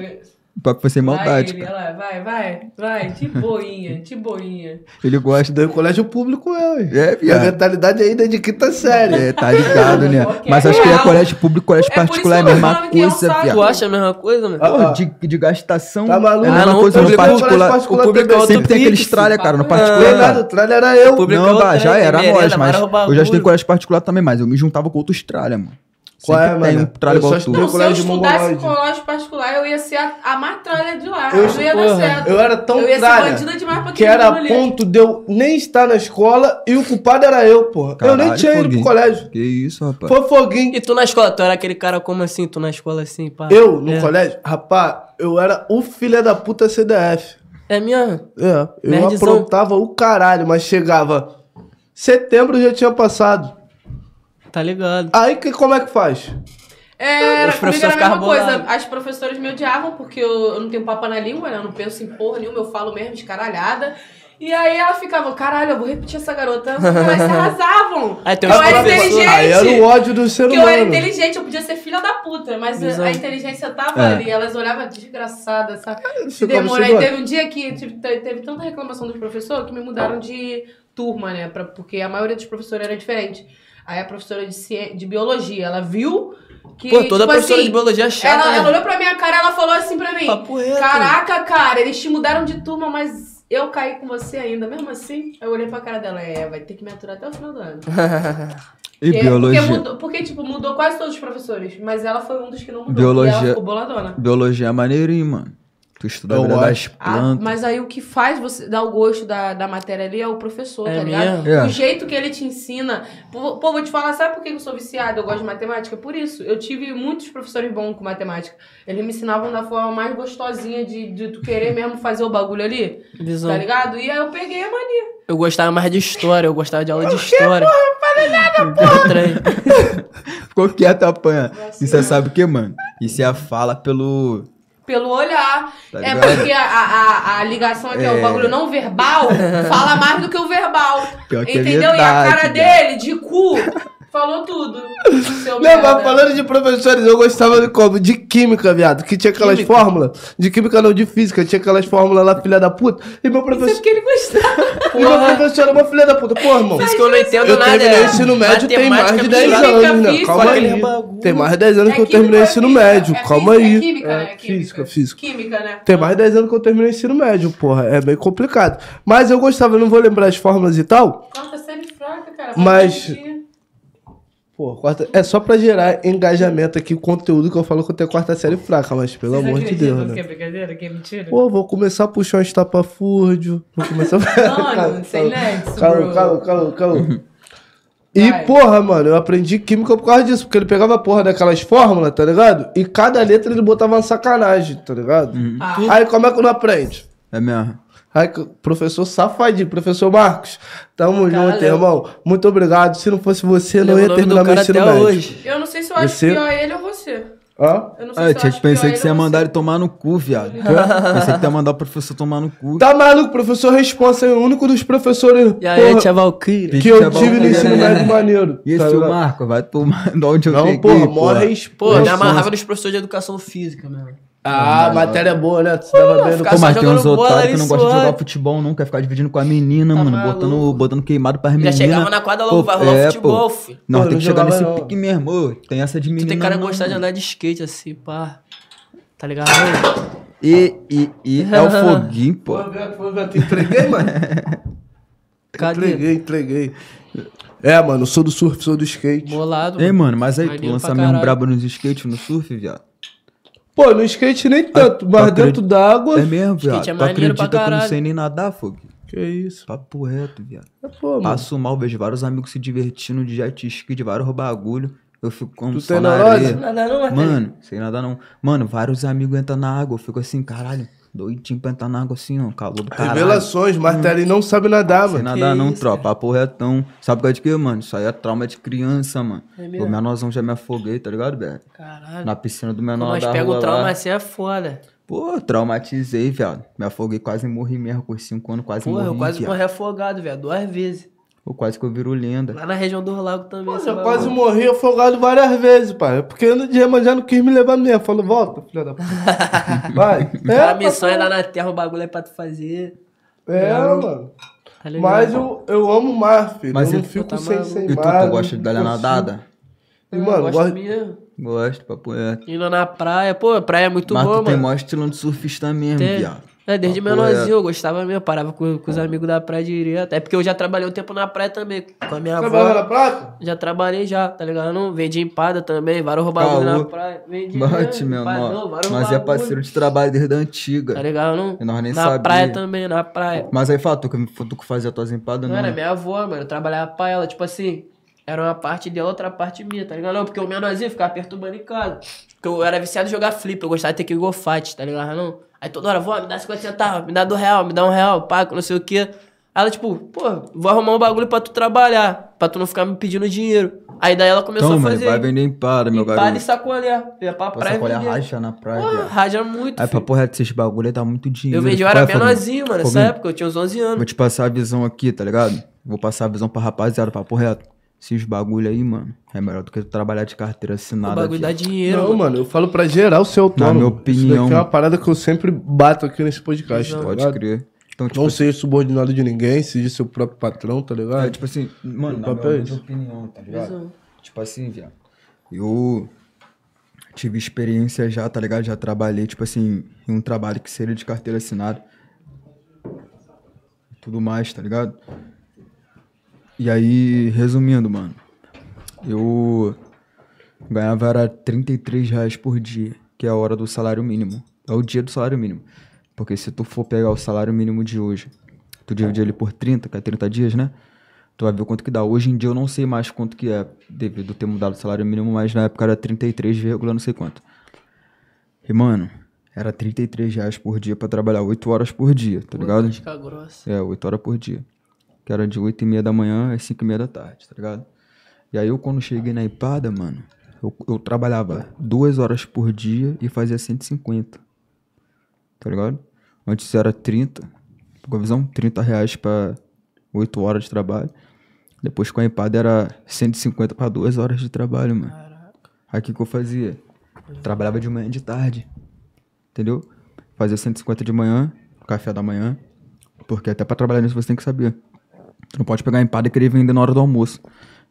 O papo foi sem Vai, maldade, ele, olha lá, vai, vai, vai, de boinha, de boinha. Ele gosta. Em colégio público, eu, hein? É, Minha viado. mentalidade ainda é de quinta série. É, tá ligado, né? Mas acho que é real. colégio público, colégio É particular é a mesma que é um coisa. Tu acha a mesma coisa, mano? Ah, Pô, de, de gastação. Tá maluco? É a mesma não, coisa no público é particular. o público é outro Sempre tem aquele pique, tralha, cara. No particular. Não, nada, o tralha era eu. Não, é outro, já né? era Merenda, nós, mas eu já estudei em colégio particular também, mas eu me juntava com outros tralha, mano. Qual Sempre é, tem mano? um Eu só igual tu. estudei Não, em se eu estudasse colégio particular, eu ia ser a, a mais tralha de lá. Eu- Eu não ia dar porra, certo. Eu era tão eu ia ser tralha bandida demais pra que era a ponto de eu nem estar na escola e o culpado era eu, porra. eu nem Caralho, tinha ido pro Foguinho. colégio. Que isso, rapaz. Foi foguinho. E tu na escola? Tu era aquele cara como assim? Tu na escola assim, pá? Eu, no é. colégio, rapaz, eu era o filho da puta CDF. É mesmo? É, eu Nerdzão. aprontava o caralho, mas chegava Setembro já tinha passado. Tá ligado? Aí que, como é que faz? É, era, Os comigo professores era a mesma coisa. As professoras me odiavam porque eu, eu não tenho papo na língua, né? Eu não penso em porra nenhuma, eu falo mesmo escaralhada. E aí ela ficava, caralho, eu vou repetir essa garota. Elas se arrasavam. Aí tem eu era inteligente. Aí era o ódio do ser Porque humano. eu era inteligente, eu podia ser filha da puta, mas a- Visão. a inteligência tava É. ali. Elas olhavam desgraçada, sabe? Se demora. Aí teve um dia que tipo, te- teve tanta reclamação dos professores que me mudaram de turma, né? Pra, porque a maioria dos professores era diferente. Aí a professora de, ciê- de biologia, ela viu que. Pô, toda tipo professora assim, de biologia é chata, ela, né? ela olhou pra minha cara e ela falou assim pra mim. Caraca, cara, eles te mudaram de turma, mas eu caí com você ainda. Mesmo assim, eu olhei pra cara dela: É, vai ter que me aturar até o final do ano. E Porque- biologia? Porque, mudou, porque, tipo, mudou quase todos os professores. Mas ela foi um dos que não mudou. Biologia- E ela ficou boladona. Biologia é maneirinho, mano. Tu estuda a Eu vida acho. das Ah, plantas. mas aí o que faz você dar o gosto da, da matéria ali é o professor, É tá ligado? mesmo? É. O jeito que ele te ensina. Pô, pô, vou te falar, sabe por que eu sou viciada? Eu gosto de matemática? Por isso. Eu tive muitos professores bons com matemática. Eles me ensinavam da forma mais gostosinha de, de tu querer mesmo fazer o bagulho ali. Visão. Tá ligado? E aí eu peguei a mania. Eu gostava mais de história, eu gostava de aula de história. Porra, não falei nada, Ficou quieto, apanha. E você sabe o que, mano? Isso é a fala pelo. Pelo olhar. Tá é porque a, a, a ligação aqui, é. o É. bagulho não verbal, fala mais do que o verbal. Pior que é entendeu? e a verdade, cara dele, de cu, falou tudo. Seu Não, merda. mas falando de professores, eu gostava de como? De química, viado. Que tinha aquelas Química? fórmulas. De química não, de física. Tinha aquelas fórmulas lá, filha da puta. E meu Isso é professor. porque ele gostava. E meu professor era uma filha da puta. Pô, irmão. Isso que eu não entendo Eu nada. terminei é o ensino médio tem mais de matemática 10 física, anos, né? Calma aí. Tem mais de 10 anos É que eu terminei o é ensino médio. É Calma física, aí. É química, né? É, física, física. Química, né? Tem mais de 10 anos que eu terminei o ensino médio, porra. É bem complicado. Mas eu gostava, eu não vou lembrar as fórmulas e tal. Quarta série fraca, cara. Mas- Pô, quarta... é só pra gerar engajamento aqui, o conteúdo que eu falo que eu tenho quarta série fraca, mas pelo Vocês amor de Deus, Que é né? brincadeira, que é mentira? Pô, vou começar a puxar uns estapafúrdio. Vou começar a. Mano, sem Calma, calma, calma, calma. E, Vai. porra, mano, eu aprendi química por causa disso, porque ele pegava a porra daquelas fórmulas, tá ligado? E cada letra ele botava uma sacanagem, tá ligado? Ah. Aí como é que não aprende? É mesmo. Que- professor safadinho, professor Marcos, tamo Cara, junto, irmão. Muito obrigado. Se não fosse você, eu não ia o terminar meu ensino até médio. hoje. Eu não sei se eu acho Você- pior ele ou você. Hã? Eu não sei Ah, se eu tinha acho que pensei que você ia mandar ele tomar no cu, viado. pensei que ia mandar o professor tomar no cu. Tá maluco, professor responsa é o único dos professores E aí, porra, tia Valkyrie? que eu tive no ensino médio maneiro. E tá esse o ligado? Marco, vai tomar de onde eu Não, peguei, porra, porra. morre Pô, me amarrava nos professores de educação física, mesmo. Ah, matéria boa, né? Tu no ficar Pô, mas tem uns otários que não gostam de jogar futebol, não. Quer ficar dividindo com a menina, Tá mano. maluco. Botando, botando queimado pras Já meninas. chegava na quadra logo, vai rolar é, futebol, pô. filho. Nós Pô, tem não que chegar nesse não. pique mesmo. ô. Tem essa de Tu menina. tem cara não, gostar de mano. andar de skate assim, pá. Tá ligado? E, e, e é o foguinho, pô. Pô, pô, Beto, entreguei, mano. Cadê? Entreguei, entreguei. É, mano, sou do surf, sou do skate. Bolado. Ei, mano, mas aí tu lança pra mesmo brabo nos skates, no surf, viado? Pô, no skate nem tanto, tu mas dentro d'água. É mesmo, viado. Skate é tu acredita que eu não sei nem nadar, fogo? Que isso? Papo reto, viado. É, pô, mano. Passo mal, vejo vários amigos se divertindo de jet ski, de vários bagulho. Eu fico como Tu só tem na areia. Nada não, Mano, sem nada não. Mano, vários amigos entram na água. Eu fico assim, caralho, doidinho pra entrar na água assim, ó. Calor do caralho. Revelações, Martelinho não sabe nadar, Sem mano. nadar Que não, isso, tropa. Papo retão. Sabe por causa de quê, mano? Isso aí é trauma de criança, mano. É o mesmo? menorzão já me afoguei, tá ligado, Beto? Caralho. Na piscina do Pô, menor Nós da pega um trauma lá. assim é foda. Pô, traumatizei, viado. Me afoguei, quase morri mesmo. Com 5 anos, quase Porra, morri, eu quase viado. morri afogado, velho. Duas vezes. Pô, quase que eu viro lenda. Lá na região do Lago também. Pô, já bagulho. quase morri afogado várias vezes, pai. Porque no dia, mas já não quis me levar mesmo. Falou, volta, filha da puta. Vai. É, a missão é lá na terra, o bagulho é pra tu fazer. É, mano. Tá? Mas eu, eu amo mar, filho. Mas eu não fico Tá sem, sem E tu, mar. tu gosta de dar nadada? E, Eu mano, gosto gosto... mesmo. Gosto, papo reto. Indo na praia. Pô, praia é muito Mas boa, tu tem mano. maior estilão de surfista mesmo, viado. É, desde Papo menorzinho eu gostava mesmo, parava com, com os amigos da praia direto. É porque eu já trabalhei um tempo na praia também, com a minha na avó. prata? Já trabalhei já, tá ligado? Não, vendi empada também, vários bagulho na praia. Vendi Bate, mesmo, meu irmão. Nós é bagulho. parceiro de trabalho desde a antiga. Tá ligado? Não? E nós nem na sabia. praia também, na praia. Mas aí fala, tu que tu que fazia tuas empadas, Não não. era minha avó, mano. Eu trabalhava pra ela, tipo assim. Era uma parte dela, outra parte minha, tá ligado? Não, porque o menorzinho ficava perturbando em casa. Porque eu era viciado em jogar flip, eu gostava de ter que go fight, tá ligado? Não? Aí toda hora, vó, me dá 50 centavos, me dá do real, me dá um real, que não sei o quê. Ela, tipo, pô, vou arrumar um bagulho pra tu trabalhar, pra tu não ficar me pedindo dinheiro. Aí daí ela começou Então, a fazer. vai vender empada, meu empada garoto. e sacolé. Ia pra Pô, praia sacolé racha na praia, viado. raja muito, Aí, filho. pra porra desses bagulho dá muito dinheiro. Eu vendi, eu era é, menorzinho, mano, nessa época, eu tinha uns 11 anos. Vou te passar a visão aqui, tá ligado? Vou passar a visão pra rapaziada, papo reto. Esses bagulho aí, mano, é melhor do que tu trabalhar de carteira O assinada. bagulho dá dinheiro, Não, mano. eu falo pra geral ser autônomo. minha Isso opinião- daqui é uma parada que eu sempre bato aqui nesse podcast, tá Pode ligado? crer. Então, tipo, Não seja subordinado de ninguém, seja seu próprio patrão, tá é, ligado? tipo assim, mano, na é minha esse. opinião, tá ligado? Visão. Tipo assim, viado. Eu tive experiência já, tá ligado? Já trabalhei, tipo assim, em um trabalho que seria de carteira assinada. Tudo mais, tá ligado? E aí, resumindo, mano. Eu ganhava era 33 reais por dia, que é a hora do salário mínimo. É o dia do salário mínimo. Porque se tu for pegar o salário mínimo de hoje, tu dividir ele por 30, que é 30 dias, né? Tu vai ver quanto que dá. Hoje em dia eu não sei mais quanto que é, devido ter mudado o salário mínimo, mas na época era 33, vírgula não sei quanto. E, mano, era 33 reais por dia pra trabalhar 8 horas por dia, tá ligado? Fica grossa. É, 8 horas por dia. Que era de 8 e meia da manhã às 5 e meia da tarde, tá ligado? E aí eu quando cheguei na Ipada, mano, eu, eu trabalhava 2 horas por dia e fazia 150. Tá ligado? Antes era 30. Com a visão, 30 reais pra 8 horas de trabalho. Depois com a Ipada era 150 pra 2 horas de trabalho, mano. Aí o que, que eu fazia? Trabalhava de manhã e de tarde. Entendeu? Fazia 150 de manhã, café da manhã. Porque até pra trabalhar nisso você tem que saber. Tu não pode pegar empada e querer vender na hora do almoço.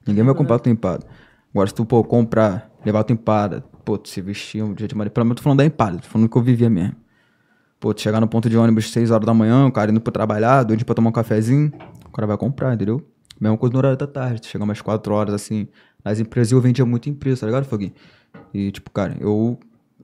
Ninguém vai comprar tua empada. Agora, se tu, pô, comprar, levar tua empada, pô, tu se vestir um dia de maneira. Pelo menos tô falando da empada, tô falando que eu vivia mesmo. Pô, tu chegar no ponto de ônibus 6 horas da manhã, o cara indo pra trabalhar, doente pra tomar um cafezinho, o cara vai comprar, entendeu? Mesma coisa no horário da tarde, tu chega umas 4 horas, assim. Nas empresas eu vendia muito empresa, tá ligado, Foguinho? E, tipo, cara, eu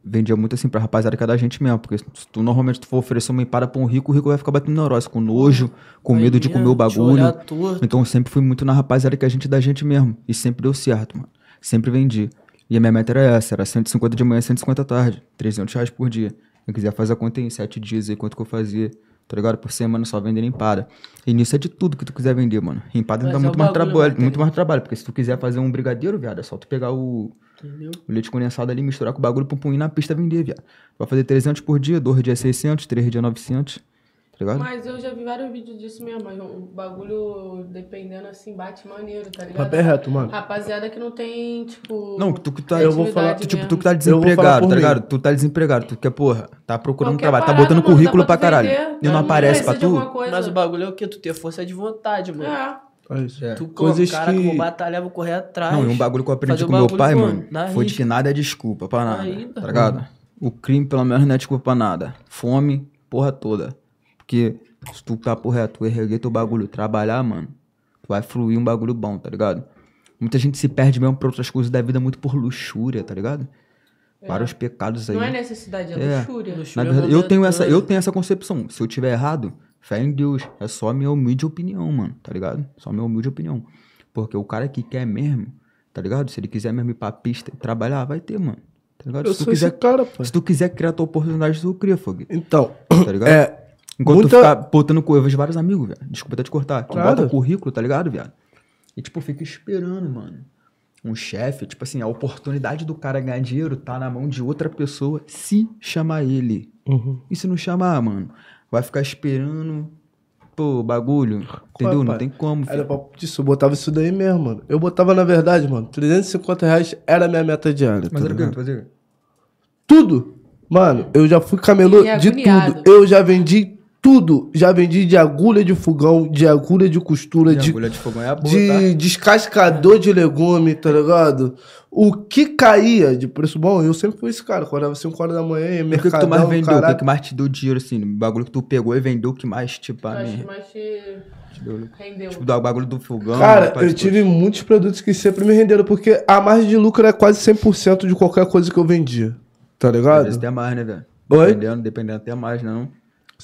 vendia muito assim pra rapaziada que é da gente mesmo. Porque se tu normalmente tu for oferecer uma empada pra um rico, o rico vai ficar batendo neurose, com nojo, com medo de comer o bagulho. Então eu sempre fui muito na rapaziada que a gente é da gente mesmo. E sempre deu certo, mano. Sempre vendi. E a minha meta era essa, era 150 de manhã, 150 à tarde. 300 reais por dia. Eu quiser fazer a conta em 7 dias aí, quanto que eu fazia. Tá ligado? Por semana só vendendo empada. E nisso é de tudo que tu quiser vender, mano. Empada Mas dá é muito mais trabalho, mano, muito mais trabalho. Porque se tu quiser fazer um brigadeiro, viado, é só tu pegar o, Entendeu? o leite condensado ali, misturar com o bagulho, pum, pum, ir na pista vender, viado. Vai fazer 300 por dia, dois dias 600, três dias 900. Tá ligado? Mas eu já vi vários vídeos disso mesmo, mas o bagulho, dependendo assim, bate maneiro, tá ligado? Papo é reto, mano. Rapaziada que não tem, tipo. Não, tu que tá. Eu vou falar- Tu, tipo, mesmo. tu que tá desempregado, tá ligado? Tu tá desempregado, tu quer, porra, tá procurando Qualquer trabalho, tá parada, botando mano, currículo pra tu caralho. vender, E não mundo aparece pra precisa de tu? Mas o bagulho é o quê? Tu ter força de vontade, mano. É. É. É. Tu, Coisas cara, que- que vou batalhar, vou correr atrás. Não, e um bagulho que eu aprendi com meu pai, como? mano, foi de que nada é desculpa pra nada, Ainda. tá ligado? O crime, pelo menos, não é desculpa pra nada. Fome, porra toda. Porque se tu tá, porra, tu erguer teu bagulho, trabalhar, mano, tu vai fluir um bagulho bom, tá ligado? Muita gente se perde mesmo pra outras coisas da vida muito por luxúria, tá ligado? Vários pecados aí. Não é necessidade, é É. luxúria. Luxúria Na verdade, eu tenho, essa, momentânea. eu tenho essa concepção. Se eu tiver errado, fé em Deus. É só a minha humilde opinião, mano. Tá ligado? Só a minha humilde opinião. Porque o cara que quer mesmo, tá ligado? Se ele quiser mesmo ir pra pista e trabalhar, vai ter, mano. Tá ligado? Eu se, tu sou quiser, esse cara, pai. se tu quiser criar tua oportunidade, tu cria, Fogo. Então, Tá ligado? é. Enquanto muita- tu ficar botando eu vejo vários amigos, velho. Desculpa até te cortar. Que Claro. bota currículo, tá ligado, viado? E, tipo, fica esperando, mano. Um chefe, tipo assim, a oportunidade do cara ganhar dinheiro tá na mão de outra pessoa se chamar ele. Uhum. E se não chamar, mano? Vai ficar esperando, pô, bagulho. Entendeu? Não pai? tem como, Era filho. papo disso, eu botava isso daí mesmo, mano. Eu botava, na verdade, mano, 350 reais era a minha meta diária. Mas tá era o que tu fazia? Tudo. Mano, eu já fui camelô E de tudo. Eu já vendi tudo. Já vendi de agulha de fogão, de agulha de costura, E de, agulha de fogão é a boa, de tá? descascador de legume, tá ligado? O que caía de preço bom, eu sempre fui esse cara. Acordava 5 horas da manhã, ia O que, que tu mais vendeu? O que, que mais te deu dinheiro, assim? O bagulho que tu pegou e vendeu, o que mais, tipo, a Acho que mim, mais te te deu? rendeu. Tipo, do bagulho do fogão. Cara, eu tive muitos produtos que sempre me renderam, porque a margem de lucro é quase 100% de qualquer coisa que eu vendia. Tá Às ligado? vezes até mais, né, velho? Oi? Dependendo, dependendo até mais, né? Não?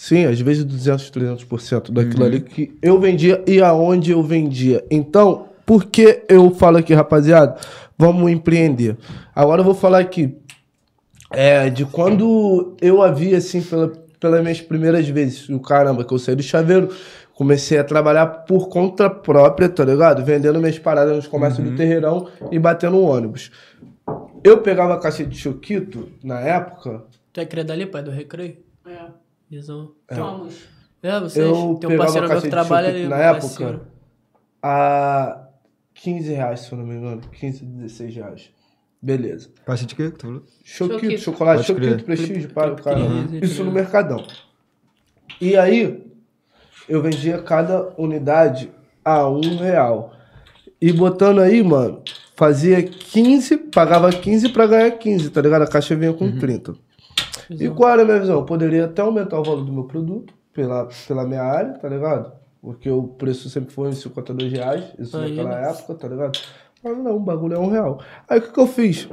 Sim, às vezes 200, 300% daquilo Uhum. ali que eu vendia e aonde eu vendia. Então, por que eu falo aqui, rapaziada? Vamos empreender. Agora eu vou falar aqui é, de quando eu havia, assim, pela, pelas minhas primeiras vezes, o caramba, que eu saí do chaveiro comecei a trabalhar por conta própria, tá ligado? Vendendo minhas paradas nos comércios do terreirão e batendo um ônibus. Eu pegava a caixa de choquito, na época, Tu é criado dali, pai, do recreio? É. Visão. Somos. É, vocês. eu Tem um pegava parceiro meu que trabalha ali. um na época parceiro. a 15 reais, se eu não me engano. 15, 16 reais. Beleza. Caixa de quê que tu falou? Choquito, Choquito. chocolate, Pode choquito, prestígio, para o cara. Isso no? Mercadão. E aí, eu vendia cada unidade a um real. E botando aí, mano, fazia 15, pagava 15 pra ganhar 15, tá ligado? A caixa vinha com 30. E qual era a minha visão? Eu poderia até aumentar o valor do meu produto pela, pela minha área, tá ligado? Porque o preço sempre foi uns 52 reais, isso Aí, naquela né? época, tá ligado? Mas não, o bagulho é um real. Aí o que, que eu fiz?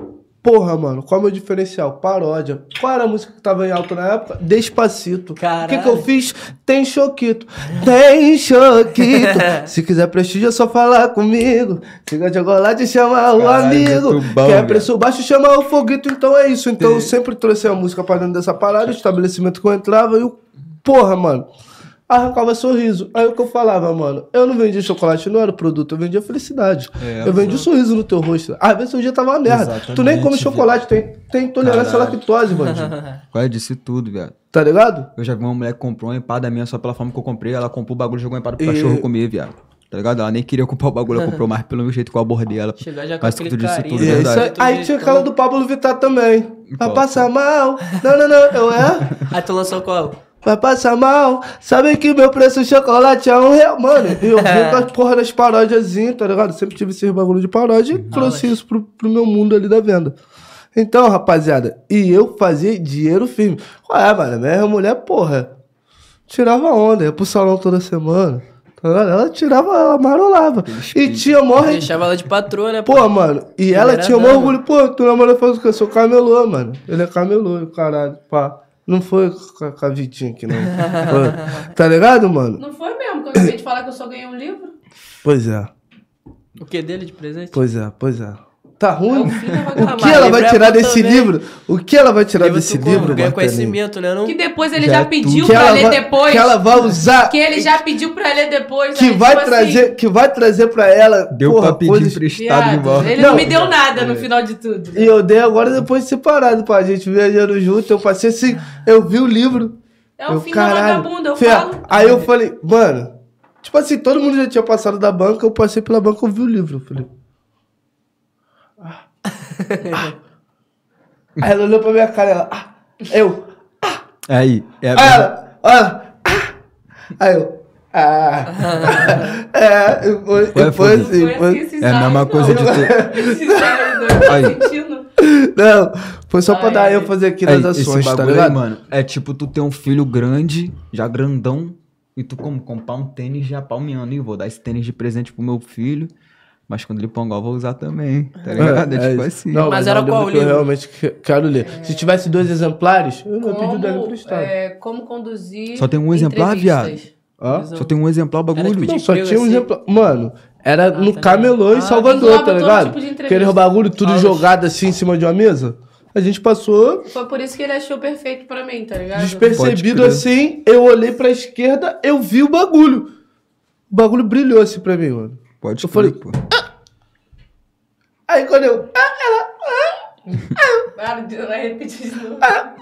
Porra, mano, qual é o meu diferencial? Paródia. Qual era a música que tava em alta na época? Despacito. O que, que eu Caralho. fiz? Tem choquito. Tem choquito. Se quiser prestígio, é só falar comigo. Se quer chocolate, chama o Caralho, amigo. bom, Quer preço baixo, chama o foguito. Então é isso. Então eu sempre trouxe a música pra dentro dessa parada, o estabelecimento que eu entrava e o. Porra, mano. Arrancava sorriso. Aí o que eu falava, mano? Eu não vendia chocolate, não era o produto, eu vendia felicidade. É, eu vendia sorriso no teu rosto. Às vezes o dia tava uma merda. tu nem Exatamente, come chocolate, tem, tem intolerância à lactose, bandido. Qual é disso tudo, viado? Tá ligado? Eu já vi uma mulher que comprou uma empada minha só pela forma que eu comprei. Ela comprou o bagulho e jogou uma empada pro E- cachorro comer, viado. Tá ligado? Ela nem queria comprar o bagulho, ela comprou mais pelo jeito que eu abordei ela. Já com Mas aquele tu disse carinho. tudo, E é verdade. aí. Aí tinha aquela do Pablo Vittar também. Vai passar mal. Não, não, não. Eu é? Aí tu lançou qual? Vai passar mal. Sabe que meu preço de chocolate é um real. Mano, e eu vim com as porra das paródiazinhas, tá ligado? Sempre tive esse bagulho de paródia e trouxe isso pro, pro meu mundo ali da venda. Então, rapaziada, e eu fazia dinheiro firme. Qual é, mano? Minha mulher, porra, tirava onda, ia pro salão toda semana. Tá ligado? Ela tirava, ela marolava. E tinha morre. Deixava ela de patroa, né? pô? Pô, mano, e ela era tinha dama. orgulho. Pô, tu namora faz o quê? Eu sou camelô, mano. Ele é camelô, o caralho, pá. Não foi com a, com a Vitinha aqui, não. Foi. Tá ligado, mano? Não foi mesmo, que eu acabei de falar que eu só ganhei um livro. Pois é, O que dele de presente? pois é, pois é. Tá É ruim? o da O vagabunda. que ela vai é tirar desse também. livro? O que ela vai tirar Livro desse livro, Ganha conhecimento, né? Não? Que depois ele Já já, é pediu Que pra ela, ler vai, depois. que ela vai usar. Que ele já pediu pra ler depois. que né? vai Tipo assim, trazer, que vai trazer pra ela. Deu porra, pra pedir coisas- emprestado de volta. Ele Não. não, me deu nada no final de tudo. E eu dei agora depois de separado, pá. A gente viajando junto, eu passei assim, eu vi o livro. É o eu, fim da vagabunda, eu Fê, falo. Aí eu falei, mano, tipo assim, todo mundo já tinha passado da banca, eu passei pela banca, eu vi o livro. Eu falei. Ah, ah. Aí ela olhou pra minha cara, ela, ah, eu, Aí, é a aí ela, olha, ah. aí eu, ah, é, foi, Foi e foi foda. assim, Foi foi, assim, esses é a mesma coisa de não. ter. Esses não, foi só pra Ai, dar ai. eu fazer aqui nas ações, tá aí, ligado? mano, é tipo tu ter um filho grande, já grandão, e tu como comprar um tênis já palmeando. E vou dar esse tênis de presente pro meu filho, mas quando ele pongar eu vou usar também, tá ligado? É, tipo isso. assim. Não, Mas mas, era é qual livro que eu realmente que- quero ler. Se tivesse dois exemplares, eu não ia pedir o dele Como, emprestado. é, como conduzir. Só tem um exemplar. Hã? Só tem um exemplar o bagulho. tipo Não, só tinha um assim? exemplar. Mano, era no tá camelô em Ah, Salvador, engloba tá ligado? tipo de entrevista. Aquele bagulho tudo Aulas. jogado assim em cima de uma mesa. A gente passou Foi por isso que ele achou perfeito pra mim, tá ligado? despercebido assim. Eu olhei pra esquerda, eu vi o bagulho. O bagulho brilhou assim pra mim, mano. Pode Eu crer, falei- pô. Aí quando eu. ah, Para de repetir isso. não. Ah.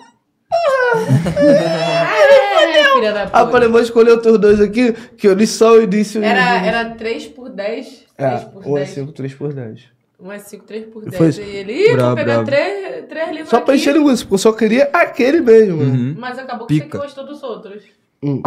É, da Aí eu puta. falei, vou escolher outros dois aqui, que eu li só o início e Era, fim. era 3 por 10. É, 3 por 1 a 10. 5, 3 por 10. 1 é 5, 3 por 10. Foi. E ele, ih, Brabo, vou pegar brabo. 3, três livros Só pra encher linguiça, porque eu só queria aquele mesmo, mano. Uhum. Mas acabou que Pica. você gostou dos outros. Hum.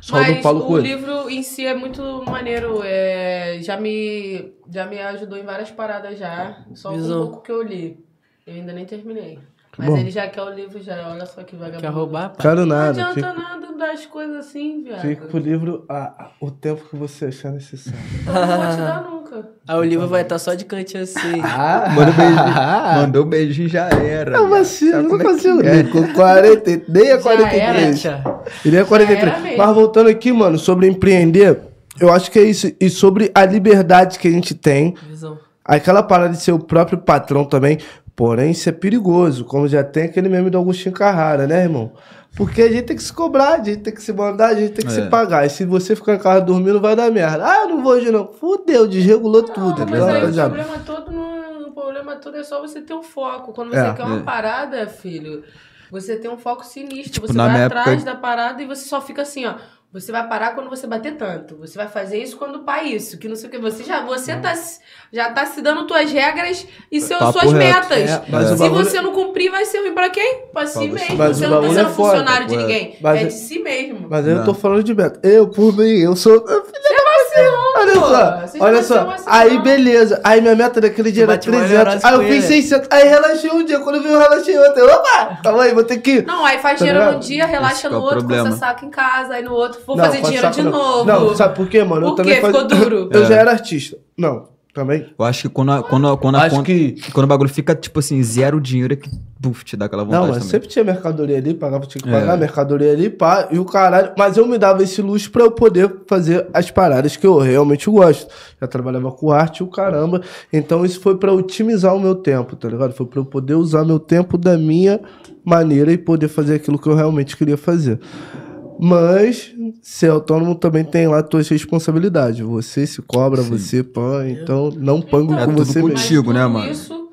Só Mas do Paulo o Coelho. livro em si é muito maneiro. É, já, me, já me ajudou em várias paradas já. Só com Visão. um pouco que eu li. Eu ainda nem terminei. Mas bom. ele já quer o livro, já. Olha só que vagabundo. Quer roubar, pai? Quero Não nada. adianta Fica, nada das coisas assim, viado. fica pro livro a- a- o tempo que você achar necessário. Eu não vou te dar nunca. Aí o livro vai estar só de cantinho assim. Ah, Manda um beijinho. Mandou um beijinho já era. Não, vacilo, não como é é? Com 40, nem a Já 43. Tchau. Ele é 43. era mesmo. Mas voltando aqui, mano, sobre empreender, eu acho que é isso. E sobre a liberdade que a gente tem. Visão. Aquela parada de ser o próprio patrão também. Porém, isso é perigoso. Como já tem aquele meme do Agostinho Carrara, né, irmão? Porque a gente tem que se cobrar, a gente tem que se mandar, a gente tem que É. se pagar. E se você ficar em casa dormindo, vai dar merda. Ah, eu não vou hoje não. Fudeu, desregulou tudo. Não, Então, mas aí o problema todo não, o problema todo é só você ter um foco. Quando você É. quer uma É. parada, filho, você tem um foco sinistro. Tipo, você vai atrás época- da parada e você só fica assim, ó. Você vai parar quando você bater tanto. Você vai fazer isso quando pá isso, que não sei o que. Você já, você tá, se- já tá se dando tuas regras e seu, Papo suas metas. É, mas Se bagulho- você não cumprir, vai ser ruim pra quem? Pra si você. mesmo. Mas você não tá sendo é foda, funcionário de pô, é. ninguém. Mas é é- de si mesmo. Mas eu Não. tô falando de meta. Eu, por mim, eu sou. Filha Olha só, Vocês olha só. Aí, beleza. Aí, minha meta daquele dia era bate uma 300. neurose Aí, eu com fiz ele. 600. Aí, relaxei um dia. Quando eu vi, eu relaxei outro. Opa, calma aí, vou ter que ir. Não, aí faz Tá dinheiro num dia, relaxa é no outro, problema. coça saco em casa, aí no outro, vou Não, fazer faz dinheiro de não. novo. Não, sabe por quê, mano? eu Por também quê? faz- Ficou duro? Eu É. já era artista. Não, também. Eu acho que quando, a- quando, a- quando, a- Acho quando, que- quando o bagulho fica, tipo assim, zero dinheiro, é que buf, te dá aquela vontade Não, mas também. sempre tinha mercadoria ali, pagava, tinha que É. pagar mercadoria ali, pá, e o caralho. Mas eu me dava esse luxo pra eu poder fazer as paradas que eu realmente gosto. Já trabalhava com arte e o caramba. Então isso foi pra otimizar o meu tempo, tá ligado? Foi pra eu poder usar meu tempo da minha maneira e poder fazer aquilo que eu realmente queria fazer. Mas ser autônomo também tem lá suas responsabilidades. Você se cobra, Sim. você põe, então não pango É com tudo você contigo. mesmo. Contigo, né, tudo mano? Isso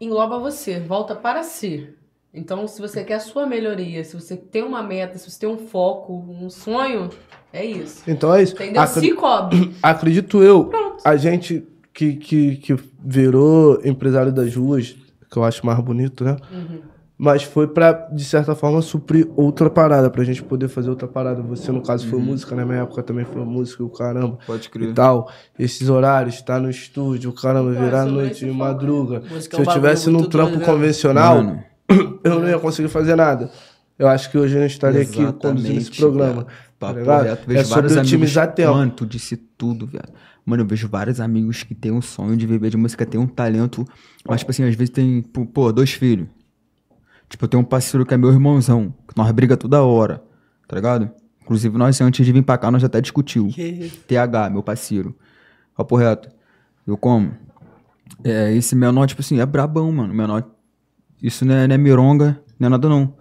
engloba você, volta para si. Então, se você quer a sua melhoria, se você tem uma meta, se você tem um foco, um sonho, é isso. Então é isso. Entendeu? Acre- Se cobre. Acredito eu, Pronto. a gente que, que, que virou empresário das ruas, que eu acho mais bonito, né? Mas foi pra, de certa forma, suprir outra parada, pra gente poder fazer outra parada. Você, no caso, foi música, na minha época também foi música, o caramba. Pode E crer. tal, esses horários, estar no estúdio, o caramba, Ah, virar a noite vai de madruga. É Se um eu tivesse num trampo doido, né? convencional, Mano, eu não ia conseguir fazer nada. Eu acho que hoje eu não estaria aqui conduzindo esse programa. Tá vejo É sobre vários otimizar amigos... tempo. Mano, tu disse tudo, velho. Mano, eu vejo vários amigos que têm um sonho de viver de música, têm um talento, mas, tipo assim, às vezes tem, pô, dois filhos. Tipo, eu tenho um parceiro que é meu irmãozão, que nós briga toda hora, tá ligado? Inclusive, nós, antes de vir pra cá, nós já até discutiu. TH, meu parceiro. Papo reto. Eu como? É, esse menor, tipo assim, é brabão, mano. Menor. Isso não é, não é mironga, não é nada não.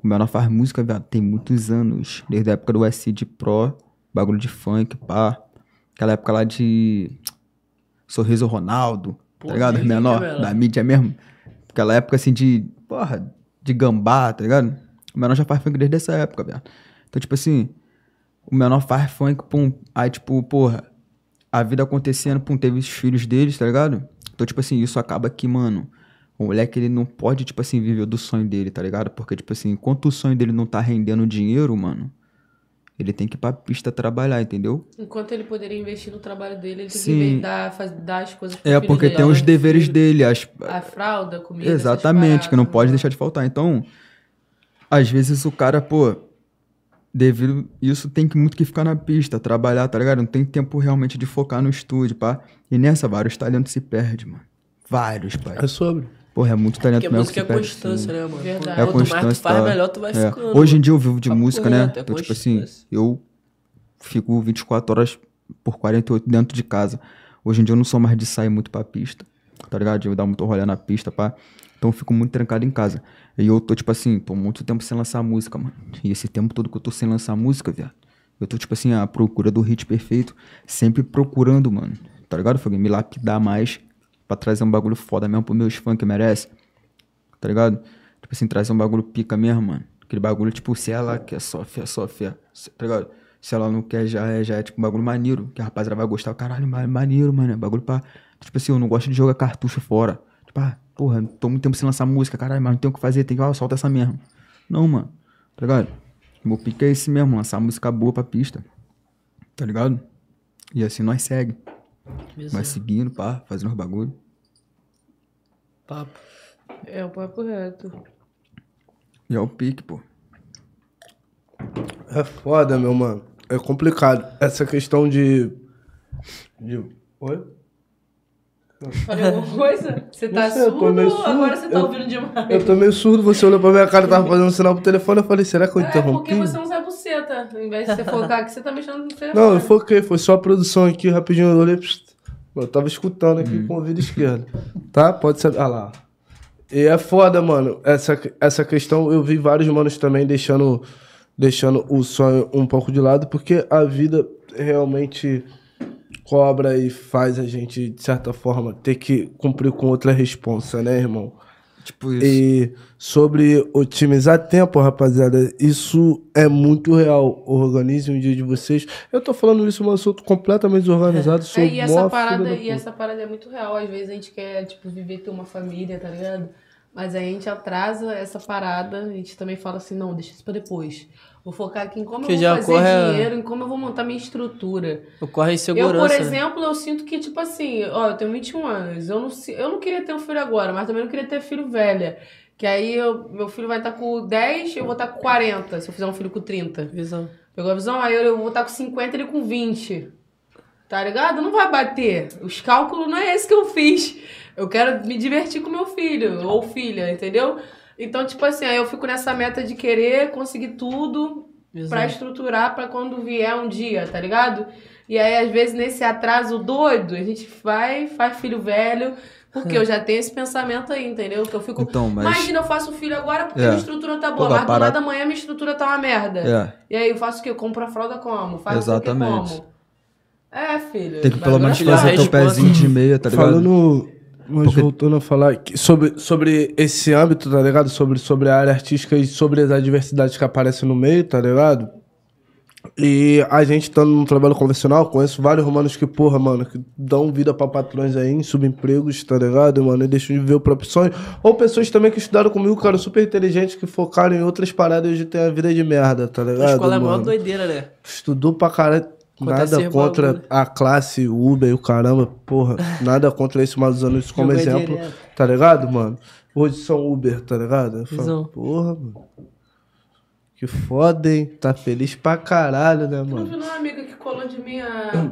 O menor faz música, viado, tem muitos anos. Desde a época do SC Pro, bagulho de funk, pá. Aquela época lá de. Sorriso Ronaldo, Pô, tá ligado? Menor, da mídia mesmo. Aquela época assim de. Porra, de gambá, tá ligado? O menor já faz funk desde essa época, velho. Então, tipo assim, o menor faz funk, pum. Aí, tipo, porra, a vida acontecendo, pum, teve os filhos deles, tá ligado? Então, tipo assim, isso acaba que, mano, o moleque, ele não pode, tipo assim, viver do sonho dele, tá ligado? Porque, tipo assim, enquanto o sonho dele não tá rendendo dinheiro, mano, ele tem que ir pra pista trabalhar, entendeu? Enquanto ele poderia investir no trabalho dele, ele tem Sim. que dar, faz- dar as coisas pro É, filho porque dele, tem os deveres dele, as, A fralda, a comida. Exatamente, que não pode deixar de faltar. Então, às vezes o cara, pô, devido isso tem que muito que ficar na pista, trabalhar, tá ligado? Não tem tempo realmente de focar no estúdio, pá. E nessa, vários talentos se perdem, mano. Vários, pai. É sobre. Porra, é muito talento Porque a mesmo música é que se perde, constância, sim. né, mano? Verdade. É Quanto mais tu constância, faz, tá? melhor tu vai É. ficando. Hoje em dia eu vivo de Papo música, né? é Então, tipo assim, constância. eu fico 24 horas por 48 dentro de casa. Hoje em dia eu não sou mais de sair muito pra pista, tá ligado? De eu dar muito rolê na pista, pá. Então eu fico muito trancado em casa. E eu tô, tipo assim, tô muito tempo sem lançar música, mano. E esse tempo todo que eu tô sem lançar música, viado. Eu tô, tipo assim, à procura do hit perfeito. Sempre procurando, mano. Tá ligado? Foi me lapidar mais pra trazer um bagulho foda mesmo pros meus fãs que merece tá ligado? Tipo assim, trazer um bagulho pica mesmo, mano. Aquele bagulho, tipo, se ela quer só fé, só fé, tá ligado? Se ela não quer, já é, já é tipo um bagulho maneiro, que a rapaziada vai gostar. Caralho, ma- maneiro, mano. É bagulho pra. Tipo assim, eu não gosto de jogar cartucho fora. Tipo, ah, porra, tô muito tempo sem lançar música, caralho, mas não tem o que fazer, tem que, ah, solta essa mesmo. Não, mano, tá ligado? Meu pique é esse mesmo, lançar música boa pra pista, tá ligado? E assim nós segue. Vai seguindo, pá, fazendo os bagulho. Papo. É o papo reto. E é o pique, pô. É foda, meu mano. É complicado. Essa questão de. de... Oi? Falei alguma coisa? Você tá sei, surdo ou agora surdo. você tá Eu- ouvindo demais? Eu tô meio surdo, você olhou pra minha cara e tava fazendo sinal pro telefone. Eu falei, será que eu É porque interrompi? você não sabe buceta. Ao invés de você focar aqui, você tá mexendo no telefone. Não, eu foquei, foi só a produção aqui, rapidinho. Eu olhei. Eu tava escutando aqui com o ouvido esquerdo. Tá? Pode ser. Ah lá. E é foda, mano. Essa, essa questão, eu vi vários manos também deixando, deixando o sonho um pouco de lado, porque a vida realmente cobra e faz a gente, de certa forma, ter que cumprir com outra responsa, né, irmão? Tipo isso. E sobre otimizar tempo, rapaziada, isso é muito real. Organize um dia de vocês. Eu tô falando isso, mas eu sou completamente desorganizado. Sou É, e essa parada, e essa parada é muito real. Às vezes a gente quer, tipo, viver ter uma família, tá ligado? Mas aí a gente atrasa essa parada, a gente também fala assim, não, deixa isso pra depois. Vou focar aqui em como Que eu vou fazer ocorre dinheiro, em como eu vou montar minha estrutura. Ocorre Eu, insegurança. por né? exemplo, eu sinto que, tipo assim, ó, eu tenho 21 anos. Eu não, eu não queria ter um filho agora, mas também não queria ter filho velha. Que aí eu- meu filho vai estar com 10, eu vou estar com 40, se eu fizer um filho com 30. Visão. Pegou a visão? Aí eu, eu vou estar com 50 e ele com 20. Tá ligado? Não vai bater. Os cálculos não é esse que eu fiz. Eu quero me divertir com meu filho ou filha, entendeu? Então, tipo assim, aí eu fico nessa meta de querer conseguir tudo pra estruturar pra quando vier um dia, tá ligado? E aí, às vezes, nesse atraso doido, a gente vai, faz filho velho, porque eu já tenho esse pensamento aí, entendeu? Que eu fico. Então, mas. Imagina, eu faço filho agora porque É. minha estrutura tá boa, Pô, mas do para- nada amanhã minha estrutura tá uma merda. É. E aí eu faço o quê? Eu compro a fralda como? Faz Exatamente. o quê como? É, filho. Tem que pelo menos é fazer teu pezinho de meia, tá ligado? Falando, mas Porque- voltando a falar sobre, sobre esse âmbito, tá ligado? Sobre, sobre a área artística e sobre as adversidades que aparecem no meio, tá ligado? E a gente estando num trabalho convencional, conheço vários romanos que, porra, mano, que dão vida pra patrões aí em subempregos, tá ligado, mano? E deixam de ver o próprio sonho. Ou pessoas também que estudaram comigo, cara, super inteligentes, que focaram em outras paradas de ter a vida de merda, tá ligado? A escola é a maior mano? doideira, né? Estudou pra caralho. Nada contra bagulho. a classe Uber e o caramba, porra. Nada contra isso, mas usando isso como exemplo. direto. Tá ligado, mano? Hoje são Uber, tá ligado? Eu falo, Visão. porra, mano. Que foda, hein? Tá feliz pra caralho, né, Tu não mano? viu uma amiga que colou de mim a,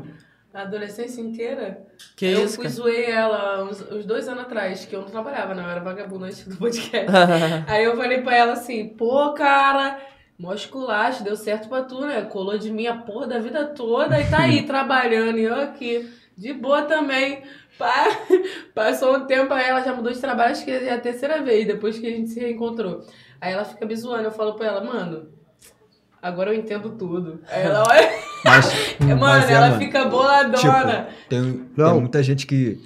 a adolescência inteira? Que eu isso, fui cara? zoei ela uns, uns dois anos atrás, que eu não trabalhava, não. Eu era vagabunda antes do podcast. Aí eu falei pra ela assim, pô, cara, mó esculacho, deu certo pra tu, né? Colou de mim a porra da vida toda e tá aí trabalhando. E eu aqui, de boa também. Pa- Passou um tempo, aí ela já mudou de trabalho, acho que é a terceira vez, depois que a gente se reencontrou. Aí ela fica me zoando, eu falo pra ela, mano, agora eu entendo tudo. Aí ela olha, Mas, mano, mas é, ela mano. fica boladona. Tipo, tem, Não. tem muita gente que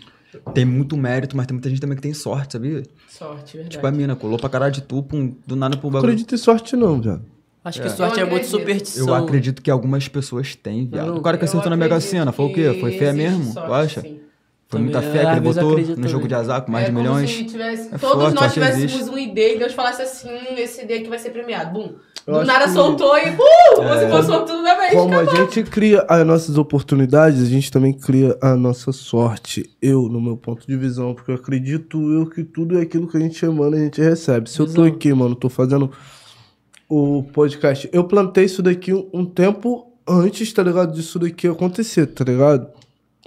tem muito mérito, mas tem muita gente também que tem sorte, sabia? Sorte, verdade. Tipo a mina, colou pra caralho de tu, pum, do nada pro Não bagulho. acredito em sorte, não, viado. Acho que É. sorte Eu é muito superstição. Eu acredito que algumas pessoas têm, viado. O cara que acertou na Mega Sena, foi o quê? que Foi fé mesmo? sorte, tu acha? sim. Foi muita fé que ele botou no jogo também. de azar com mais é de como milhões. se tivesse, É todos forte, nós sorte tivéssemos um ID e Deus falasse assim: "Hum, esse ID aqui vai ser premiado. Bum. Do nada que- soltou e uh, É. você foi sortudo da vez. Como a acabou. gente cria as nossas oportunidades, a gente também cria a nossa sorte. Eu, no meu ponto de visão, porque eu acredito eu que tudo é aquilo que a gente emana, a gente recebe. Se eu tô Visão. aqui, mano, tô fazendo o podcast, eu plantei isso daqui um, um tempo antes, tá ligado? Disso daqui acontecer, tá ligado?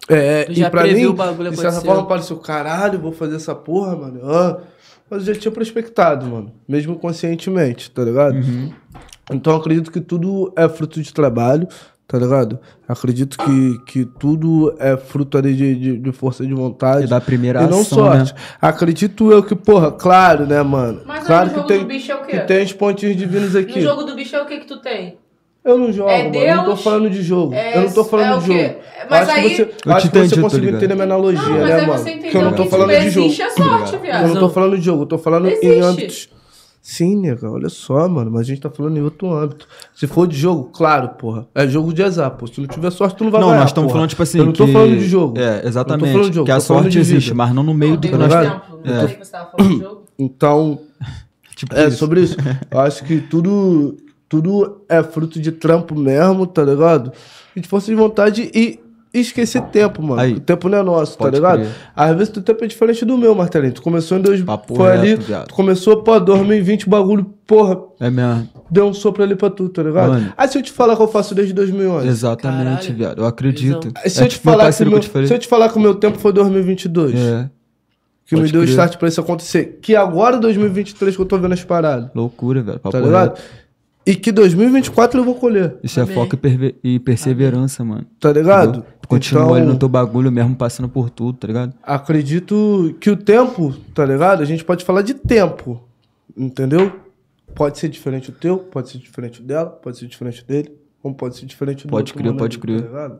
É, Tu já e pra mim, o bagulho de certa forma, pareceu, caralho, vou fazer essa porra, mano. Ah, mas eu já tinha prospectado, mano. Mesmo conscientemente, tá ligado? Uhum. Então acredito que tudo é fruto de trabalho, tá ligado? Acredito que, que tudo é fruto ali de, de, de força de vontade. E da primeira e não ação, sorte. né? Acredito eu que, porra, claro, né, mano? Mas aí claro no que jogo tem, do bicho é o quê? que tem os pontinhos divinos aqui. No jogo do bicho é o que que tu tem? Eu não jogo, É mano. Eu não tô Deus, falando de jogo. é- eu não tô falando é o de quê? jogo. Mas acho aí- que você, Eu acho que você conseguiu entender a minha analogia, Não, mas né, aí mano? você Que eu entendeu não que tô falando de jogo. existe a sorte. Eu não tô falando de jogo, eu tô falando em Existe. âmbitos. Sim, nega, olha só, mano, mas a gente tá falando em outro âmbito. Se for de jogo, claro, porra. É jogo de azar, pô. Se não tiver sorte, tu não vai Não, ganhar. nós estamos falando, tipo assim. Eu não tô que- falando de jogo. É, Não tô exatamente. falando de jogo, que a sorte existe, mas não no meio Não, do tem que nós. exemplo. Não sei que você tava falando de jogo. Então, Tipo, é isso. sobre isso. Eu acho que tudo, tudo é fruto de trampo mesmo, tá ligado? E de força de vontade e esquecer tempo, mano. Aí. O tempo não é nosso, tá ligado? crer. Às vezes o tempo é diferente do meu, Martelinho. Tu começou em dois. Papo foi ali. reto, viado. Tu começou, pô, 2020, bagulho, porra, É mesmo. deu um sopro ali pra tu, tá ligado? Mano. Aí se eu te falar que eu faço desde 2011. Exatamente, Caralho. viado. Eu acredito. Aí Se, eu É te tipo falar que o eu meu, se eu te falar que o meu tempo foi 2022, É, que me pode deu crer. start pra isso acontecer, que agora 2023 que eu tô vendo as paradas, loucura, velho. Papo tá ligado? reto. E que 2024 eu vou colher. Isso é Amém. foco e, perve- e perseverança, mano. Tá ligado? Entendeu? Tu continua Então- ali no teu bagulho mesmo, passando por tudo, tá ligado? Acredito que o tempo, tá ligado? A gente pode falar de tempo, entendeu? Pode ser diferente o teu, pode ser diferente o dela, pode ser diferente dele, como pode ser diferente do Pode outro crer, mano pode crer. Tá.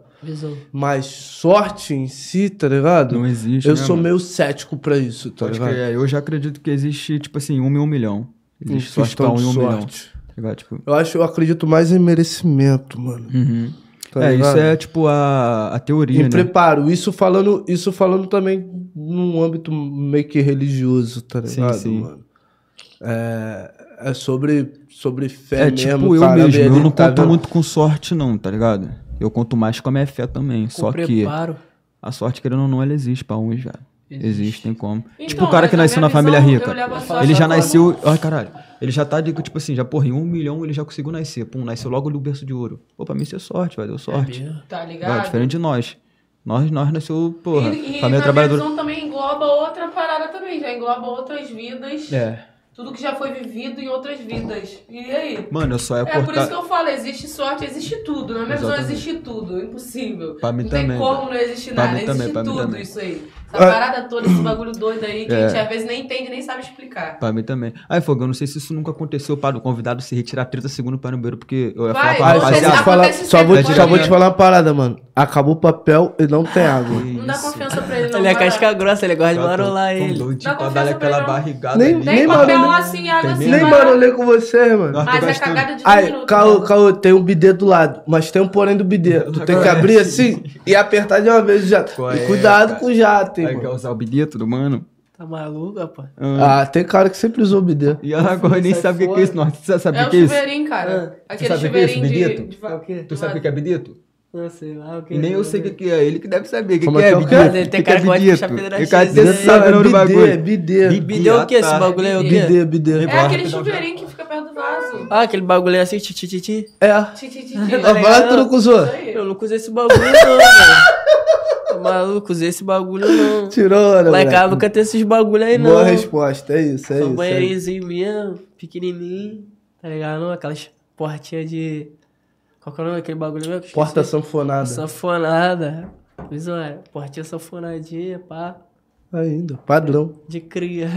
Mas sorte em si, tá ligado? Não existe, Eu né, sou mano? meio cético pra isso, tá Pode ligado? crer. é, Eu já acredito que existe, tipo assim, um em um milhão. Existe sorte questão pra um em um milhão. Tá ligado? Tipo, Eu acho, eu acredito mais em merecimento, mano. uhum. Tá é, ligado? isso é tipo a, a teoria, Em né? preparo, isso falando, isso falando também num âmbito meio que religioso, tá Sim, ligado, sim. mano? É, é sobre, sobre fé É mesmo, tipo eu caramba, mesmo, eu não tá conto vendo- muito com sorte não, tá ligado? Eu conto mais com a minha fé também, Com só que preparo. a sorte, querendo ou não, ela existe pra uns, velho. Existe, tem como. Então, tipo o cara que na nasceu na família visão, rica. eu levo a sorte Ele já nasceu. Ai, caralho. Ele já tá, de, tipo assim, já, porra, em um milhão ele já conseguiu nascer. Pum, nasceu logo no berço de ouro. Pô, pra mim isso é sorte, velho. Deu sorte. mesmo? Tá Vai, ligado? diferente de nós. Nós, nós nasceu, porra, E, e família trabalhadora. visão também engloba outra parada também, já engloba outras vidas. É. Tudo que já foi vivido em outras vidas. E aí? Mano, eu só é, É por isso que eu falo, existe sorte, existe tudo. Na minha visão Exatamente. existe tudo, impossível. Pra mim não tem também, como não existir Pra nada, também, existe mim tudo também. isso aí. Essa parada toda, esse bagulho doido aí, que É. a gente às vezes nem entende nem sabe explicar. Pra mim também. Aí, Fogão, não sei se isso nunca aconteceu para o convidado se retirar 30 segundos para no banheiro, porque eu ia Vai, falar pra Ah, só, vou te falar, só, vou, sempre só vou com te falar uma parada, mano. Acabou o papel e não tem água. Não dá confiança pra ele, não. Ele é casca grossa, ele gosta de marolar ele. Doido, Dá confiança pra aquela barrigada Nem- ali. Nem papel barulho. assim, água assim. nem barulhei com você, mano. Nós Mas é cagada de Aí, caô, né? caô, tem um bidê do lado, mas tem um porém do bidê. Tu tem que abrir assim e apertar de uma vez já. Qual E é, cuidado com o jato, Aí quer mano. usar o bilhete do mano. Tá maluco, rapaz? Ah. Ah, tem cara que sempre usou bidê. E agora nem sai sabe o que que é isso. Nós, você sabe É o que é isso? chuveirinho, cara. Aquele sabe o que é esse chuveirinho de, de... É o quê? Tu sabe o que é bilhete? Não sei lá o que. Nem eu sei o que que é. Ele que deve saber o que Como que é é que é bilhete. Ele tem que cara é que gosta de puxar pedra o cara né? sabe o do bidê, bagulho. bidê. Bidê é o quê? Esse tá. bagulho aí é o quê? Bidê, bidê. É aquele chuveirinho que fica perto do vaso. Ah, aquele bagulho aí assim, ti, ti, ti, ti. É. Ti, ti, ti, ti. Fala que tu não usou. Eu nunca usei esse bagulho não, velho. Maluco, usei esse bagulho não. Tirou, né, Lá em casa nunca tem esses bagulho aí não. Boa resposta, é isso, é Só isso. é isso. banheirinhozinho mesmo, pequenininho, tá ligado? Não, aquelas portinhas de... Qual que é o nome daquele bagulho mesmo? Porta sanfonada. Sanfonada. É, portinha sanfonadinha, pá, Ainda, padrão. de cria.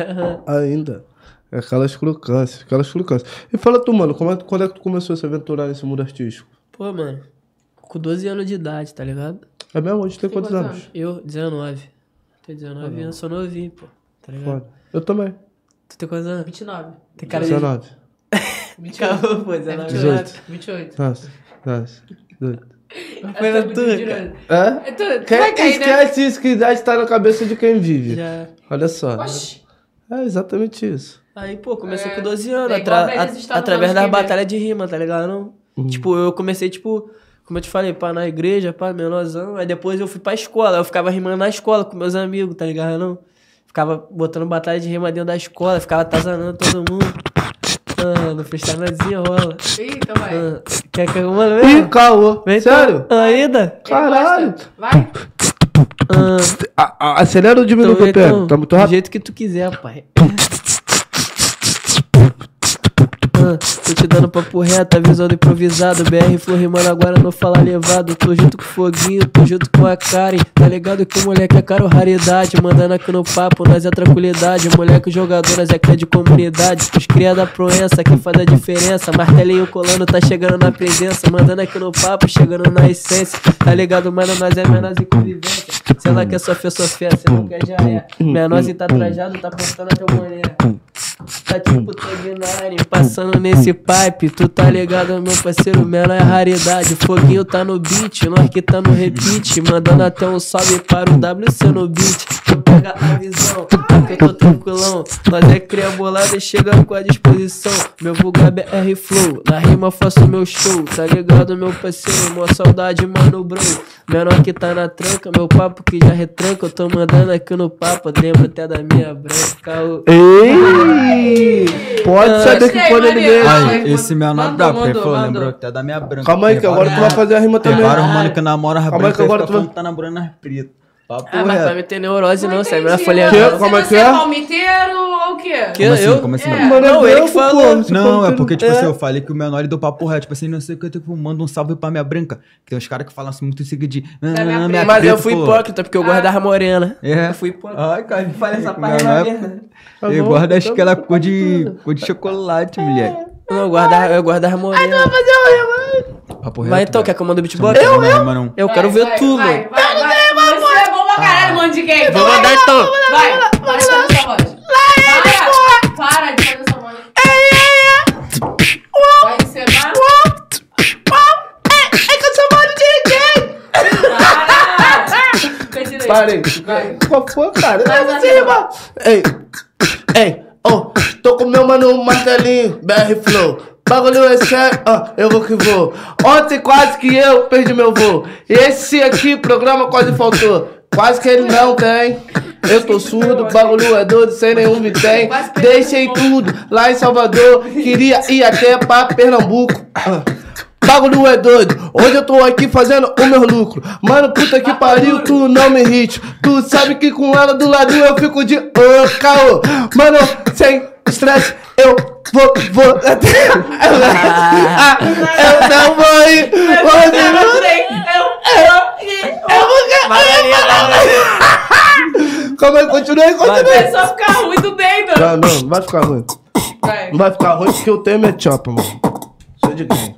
Ainda. É Aquelas crocâncias, aquelas crocâncias. E fala tu, mano, como é, quando é que tu começou a se aventurar nesse mundo artístico? Pô, mano, com 12 anos de idade, tá ligado? É mesmo? Hoje tem Tem quantos quantos anos? Eu, 19. Tenho 19 anos, sou novinho, pô. Tá ligado? Foda. Eu também. Tu tem quantos anos? 29. Tem cara de... 19. 28. Calma, pô, É 19 18. anos. 28. Nossa, nossa. doido. Foi na tua, cara. É? É tu, tu Quem, vai cair, né? esquece isso, que idade tá na cabeça de quem vive. Já... Olha só. Oxi. É exatamente isso. Aí, pô, comecei É, com 12 anos, é atra- através das batalhas de rima, tá ligado? Não? Tipo, eu comecei, tipo, como eu te falei, pá, na igreja, pá, menorzão. Aí depois eu fui pra escola, eu ficava rimando na escola com meus amigos, tá ligado? Não? Ficava botando batalha de rima dentro da escola, ficava atazanando todo mundo. Ah, no freestyle nós desenrola. Eita, vai. Ah, quer que eu mano Ih, caô. Vem Sério? tu- Ainda? Caralho. Vai. Ah, A- a- acelera ou diminui o então, BPM? então, Tá muito Do rápido? jeito que tu quiser, pai. Tô te dando papo reto, avisando improvisado. BR Flow rimando agora não fala levado. Tô junto com o Foguinho, tô junto com a Karen. Tá ligado que o moleque é caro raridade. Mandando aqui no papo, nós é tranquilidade. Moleque jogador, nós é cria de comunidade. Os cria da proença que faz a diferença. Martelinho colando, tá chegando na presença. Mandando aqui no papo, chegando na essência. Tá ligado, mano? Nós é menores em convivência. Se ela quer sofrer, sofrer. Se não quer, já é. Menor tá trajado, tá postando a teu mulher. Tá tipo Tag passando nesse pipe. Tu tá ligado, meu parceiro, menor é raridade. Foguinho tá no beat, nós que tá no repeat. Mandando até um salve para o WC no beat. Pega a visão, que eu tô tranquilão. Nós é cria bolada e chega com a disposição. Meu vulgar BR Flow, na rima faço meu show. Tá ligado, meu parceiro, mó saudade, mano, bro. Menor que tá na tranca, meu papo que já retranca. Eu tô mandando aqui no papo, lembro até da minha branca. ô. Ei! Pode saber que quando ele. Ai, Aí, esse menor mandou, da porque falou, lembrou até da minha branca. Calma aí, que Tem agora tu vai fazer a rima Tem também. vários mano que namora as Calma aí, que agora fica tu vai- tá namorando as pretas. Papo Ah, mas reto. vai meter neurose não, sai na entendi, folha. Que? não. Como é que é? palmiteiro ou o quê? Que Como assim? eu? Como assim? É. não? Mano, Não, é ele branco, que falou. pô. Você Não, é que- porque, tipo É. assim, eu falei que o menor ele deu papo reto. Tipo assim, não sei o que eu que manda um salve pra minha branca. Que tem uns caras que falam assim muito em seguida de. "Ah, minha minha preta." Mas eu fui pô." hipócrita, porque eu gosto das morenas. É. Eu fui hipócrita. Ai, cara, Falei essa não, parada não é- mesmo. Tá Eu guardo tá acho que ela bom, cor tá de, cor de chocolate, mulher. Não, eu guardo, eu guardo das morenas. Papo reto. Vai então, quer que eu mando o beatbox? não não, não. Eu Vai, quero ver vai, tudo. Vai, vai, vai. É pra mano de gay. Vou mandar então. Vai, para de fazer essa voz. Para, para de fazer essa voz. Vai encenar. É que eu sou mano de ninguém. Para. Parei. Vai. Qual foi, cara? Vai, você, vai. irmão. Ei, ei, oh, tô com meu mano martelinho, BR Flow. Bagulho é sério, ah, eu vou que vou. Ontem quase que eu perdi meu voo. Esse aqui, programa quase faltou. Quase que ele não tem. Eu tô surdo, bagulho é doido, sem nenhum me tem. Deixei tudo lá em Salvador. Queria ir até pra Pernambuco. Ah. Bagulho é doido, hoje eu tô aqui fazendo o meu lucro. Mano, puta que pariu, tu não me irrite. Tu sabe que com ela do lado eu fico de ô, caô. Mano, sem estresse, eu vou, vou até. Ah, eu não vou ir. Hoje Eu não não sei. Eu, eu, eu vou. Calma aí, continua aí, continua É aí. só ficar muito bem, Não, mano. não, não vai ficar ruim. Vai. Não vai ficar ruim porque eu tenho minha chopa, mano. Sou de quem?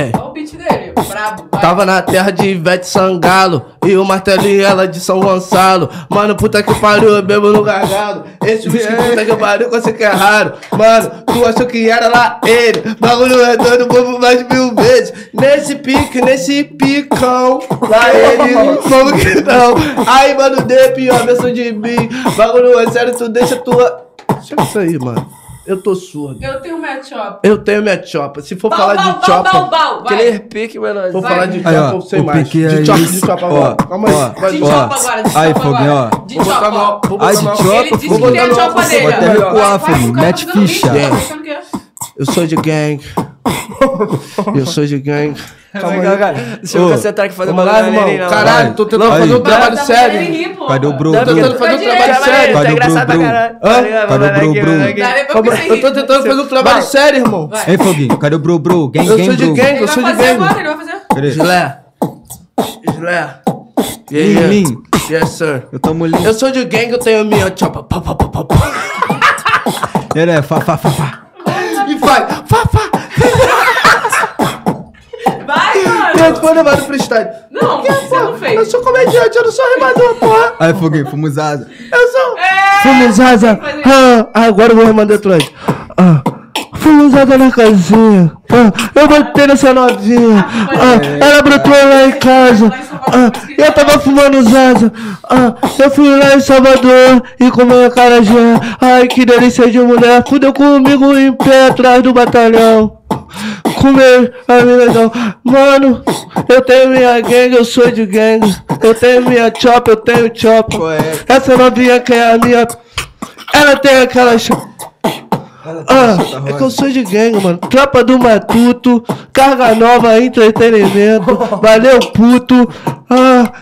É. Olha o beat dele, brabo. Vai. Tava na terra de Ivete Sangalo E o martelinho ela de São Gonçalo. Mano, puta que pariu, eu bebo no gargalo. Esse puta que pariu, que eu sei que é raro. Mano, tu achou que era lá ele? Bagulho é doido, bobo mais mil vezes. Nesse pique, nesse picão Lá ele, como que não? Aí, mano, dê pior versão de mim. Bagulho é sério, tu deixa tua... Chega isso aí, mano Eu tô surdo Eu tenho matchup. Eu tenho minha chopa Se for Bau, falar bau, de bau, chopa bau, bau. Vai. Aquele pique, mano. Vou Vai. falar de Aí, chopa, eu sei o mais. é De chopa, de chopa agora. Calma aí. De chopa agora, de Aí, chopa Foguinho, ó. De Vou chopa, vou botar de chopa, Ele disse Vou que tem a botar no- chopa vou dele. botar ó. recuar, Foguinho, mete ficha. que é? Eu sou de gang. Eu sou de gang. Calma aí. Calma, cara. Deixa eu concentrar aqui fazer uma lá, galerinha, irmão. não. Caralho, tô tentando Aí. fazer um Vai, trabalho tá sério. Cadê o Bru? Não, Bru? tentando fazer um trabalho sério. Cadê o Tá engraçado pra Bru? Tá? Cadê o Vai Bru, Bru? Eu tô tentando fazer um trabalho sério, irmão. Ei, Foguinho, cadê o Bru Eu sou de Bru. gang, Ele eu vai sou de fazer gang. agora, ele vai fazer. Cadê? Gilé. Gilé. Yeah. Lin. Yes, sir. Eu tamo lindo. Eu sou de gang, eu tenho minha chopa. Ele é fa, fa, fa, fa. E vai. Gente, foi levado freestyle. Não, você não Eu fez. sou comediante, eu não sou rimador, porra. Aí, Foguinho, fomos asa. Eu sou. É. Fomos asa. Ah, agora eu vou remandar atrás. Ah, fomos asa na casinha. Ah, eu botei nessa novinha. Ah, ela brotou lá em casa. Ah, eu tava fumando zaza. Ah, eu fui lá em Salvador e comi a carajé. Ai, que delícia de mulher. Fudeu comigo em pé atrás do batalhão. Comer a minha legal. Mano, eu tenho minha gangue, eu sou de gangue. Eu tenho minha chop, eu tenho chop. Essa novinha que é a minha. Ela tem aquela. Ah, é que eu sou de gangue, mano. Tropa do Matuto, carga nova, entretenimento. Valeu, puto. Ah,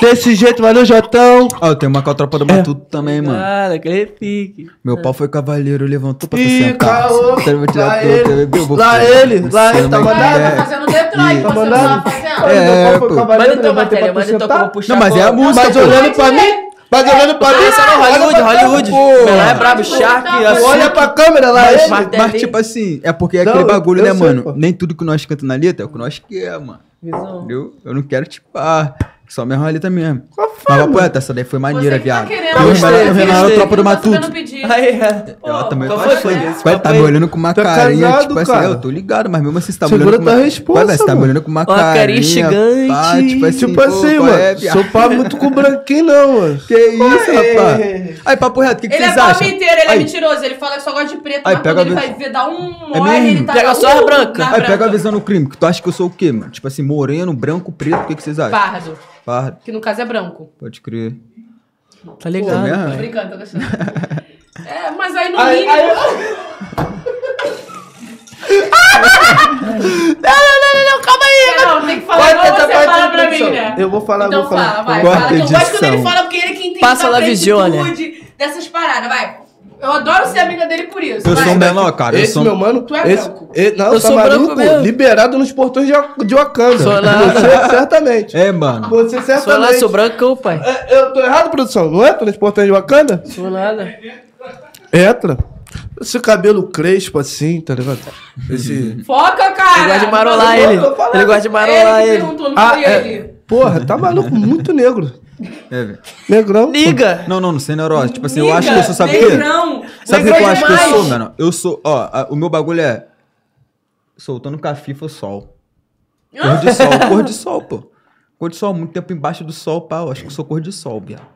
desse jeito, valeu, Jotão. Ó, eu tenho uma com a tropa do Matuto também, mano. Nada, aquele pique. Meu pau foi cavaleiro, levantou pra tu Ih, sentar. caô. Me tirar Lá tudo, ele, bebê, eu vou lá ele, lá Você ele, tá não mandado? Tá fazendo Detroit, você não mandado? tá fazendo. É, pô. Manda então, matéria, manda então que eu vou puxar. Não, mas é a música, Mas pô. olhando pra mim, mas olhando pra mim, Pensa no Hollywood, Hollywood. Pô. Menor é brabo, Shark, assim. Olha pra câmera lá, Mas, ele. mas, tipo assim, é porque é Não, aquele bagulho, eu né, sei, mano? pô. Nem tudo que nós cantamos na letra é o que nós quer, mano. Visão. Entendeu? Eu não quero, tipo, ah, só minha letra mesmo. Qual foi, Mas, mano? poeta, essa daí foi maneira, Você que tá viado. querendo. Eu Gostei, renato gostei. a tropa do Não tá Matuto. pedido. Aí, é. Ela também qual tá foi, foi. foi? Vai, tá me olhando com uma Tá carinha, casado, tipo assim, cara. eu tô ligado, mas mesmo assim, você tá me Segura olhando com tua uma... responsa, Vai, vai, você tá me mano. olhando com uma Uma carinha carinha, instigante. pá, tipo assim, Tipo pô, assim, qual mano. é, viado? sou pá muito com branquinho, não, mano. Que isso, Ué. rapaz? Aí, papo reto, o que, que Ele é vocês acham? palmiteiro, ele é Aí, mentiroso. Ele fala que só gosta de preto, Aí, mas pega quando ele a vai vez- ver, dá um É mole, mesmo? ele tá Pega só as brancas. Aí, pega a visão no crime, que tu acha que eu sou o quê, mano? Tipo assim, moreno, branco, preto, o que, que vocês acham? Pardo, Pardo, que no caso é branco. pode crer. Tá ligado. mesmo? Tô brincando, tô gostando. É, mas aí no Aí, mínimo... aí, não, não, não, não, não, calma aí. Não, tem que falar Pode igual tentar, você pode fala pra tentar. produção, né? eu vou falar, Então vou falar. fala, vai. Quarta Fala, que eu gosto quando ele fala, porque ele que entende Passa da lá, visiona. plenitude dessas paradas, vai. Eu adoro ser amiga dele por isso. Eu vai. sou menor, cara. Eu Esse sou... meu mano. Tu é esse, branco. não, Eu tá sou branco maluco? mesmo. Liberado nos portões de, de Wakanda. Sou nada. Você, certamente. É, mano. Você Sou lá, certamente. sou brancão, pai. É, eu tô errado, produção? Não entra nos portões de Wakanda? Sou nada. Entra. Esse cabelo crespo assim, tá ligado? Esse. Foca, cara. Ele gosta de marolar ele. Ele gosta de marolar Ele que ele. perguntou, não Ah, foi é. Porra, tá maluco, muito negro. É, velho. Negrão. Liga! Não, não, não sei neurose. Tipo assim, eu acho que eu sou, sabe o quê? negrão. Sabe o que eu Negrão acho que eu demais. sou, mano? Eu sou, ó, a- o meu bagulho é soltando com a FIFA sol. Cor de sol, cor de sol, pô. Cor de sol, muito tempo embaixo do sol, pá. Eu acho que eu sou cor de sol, viado.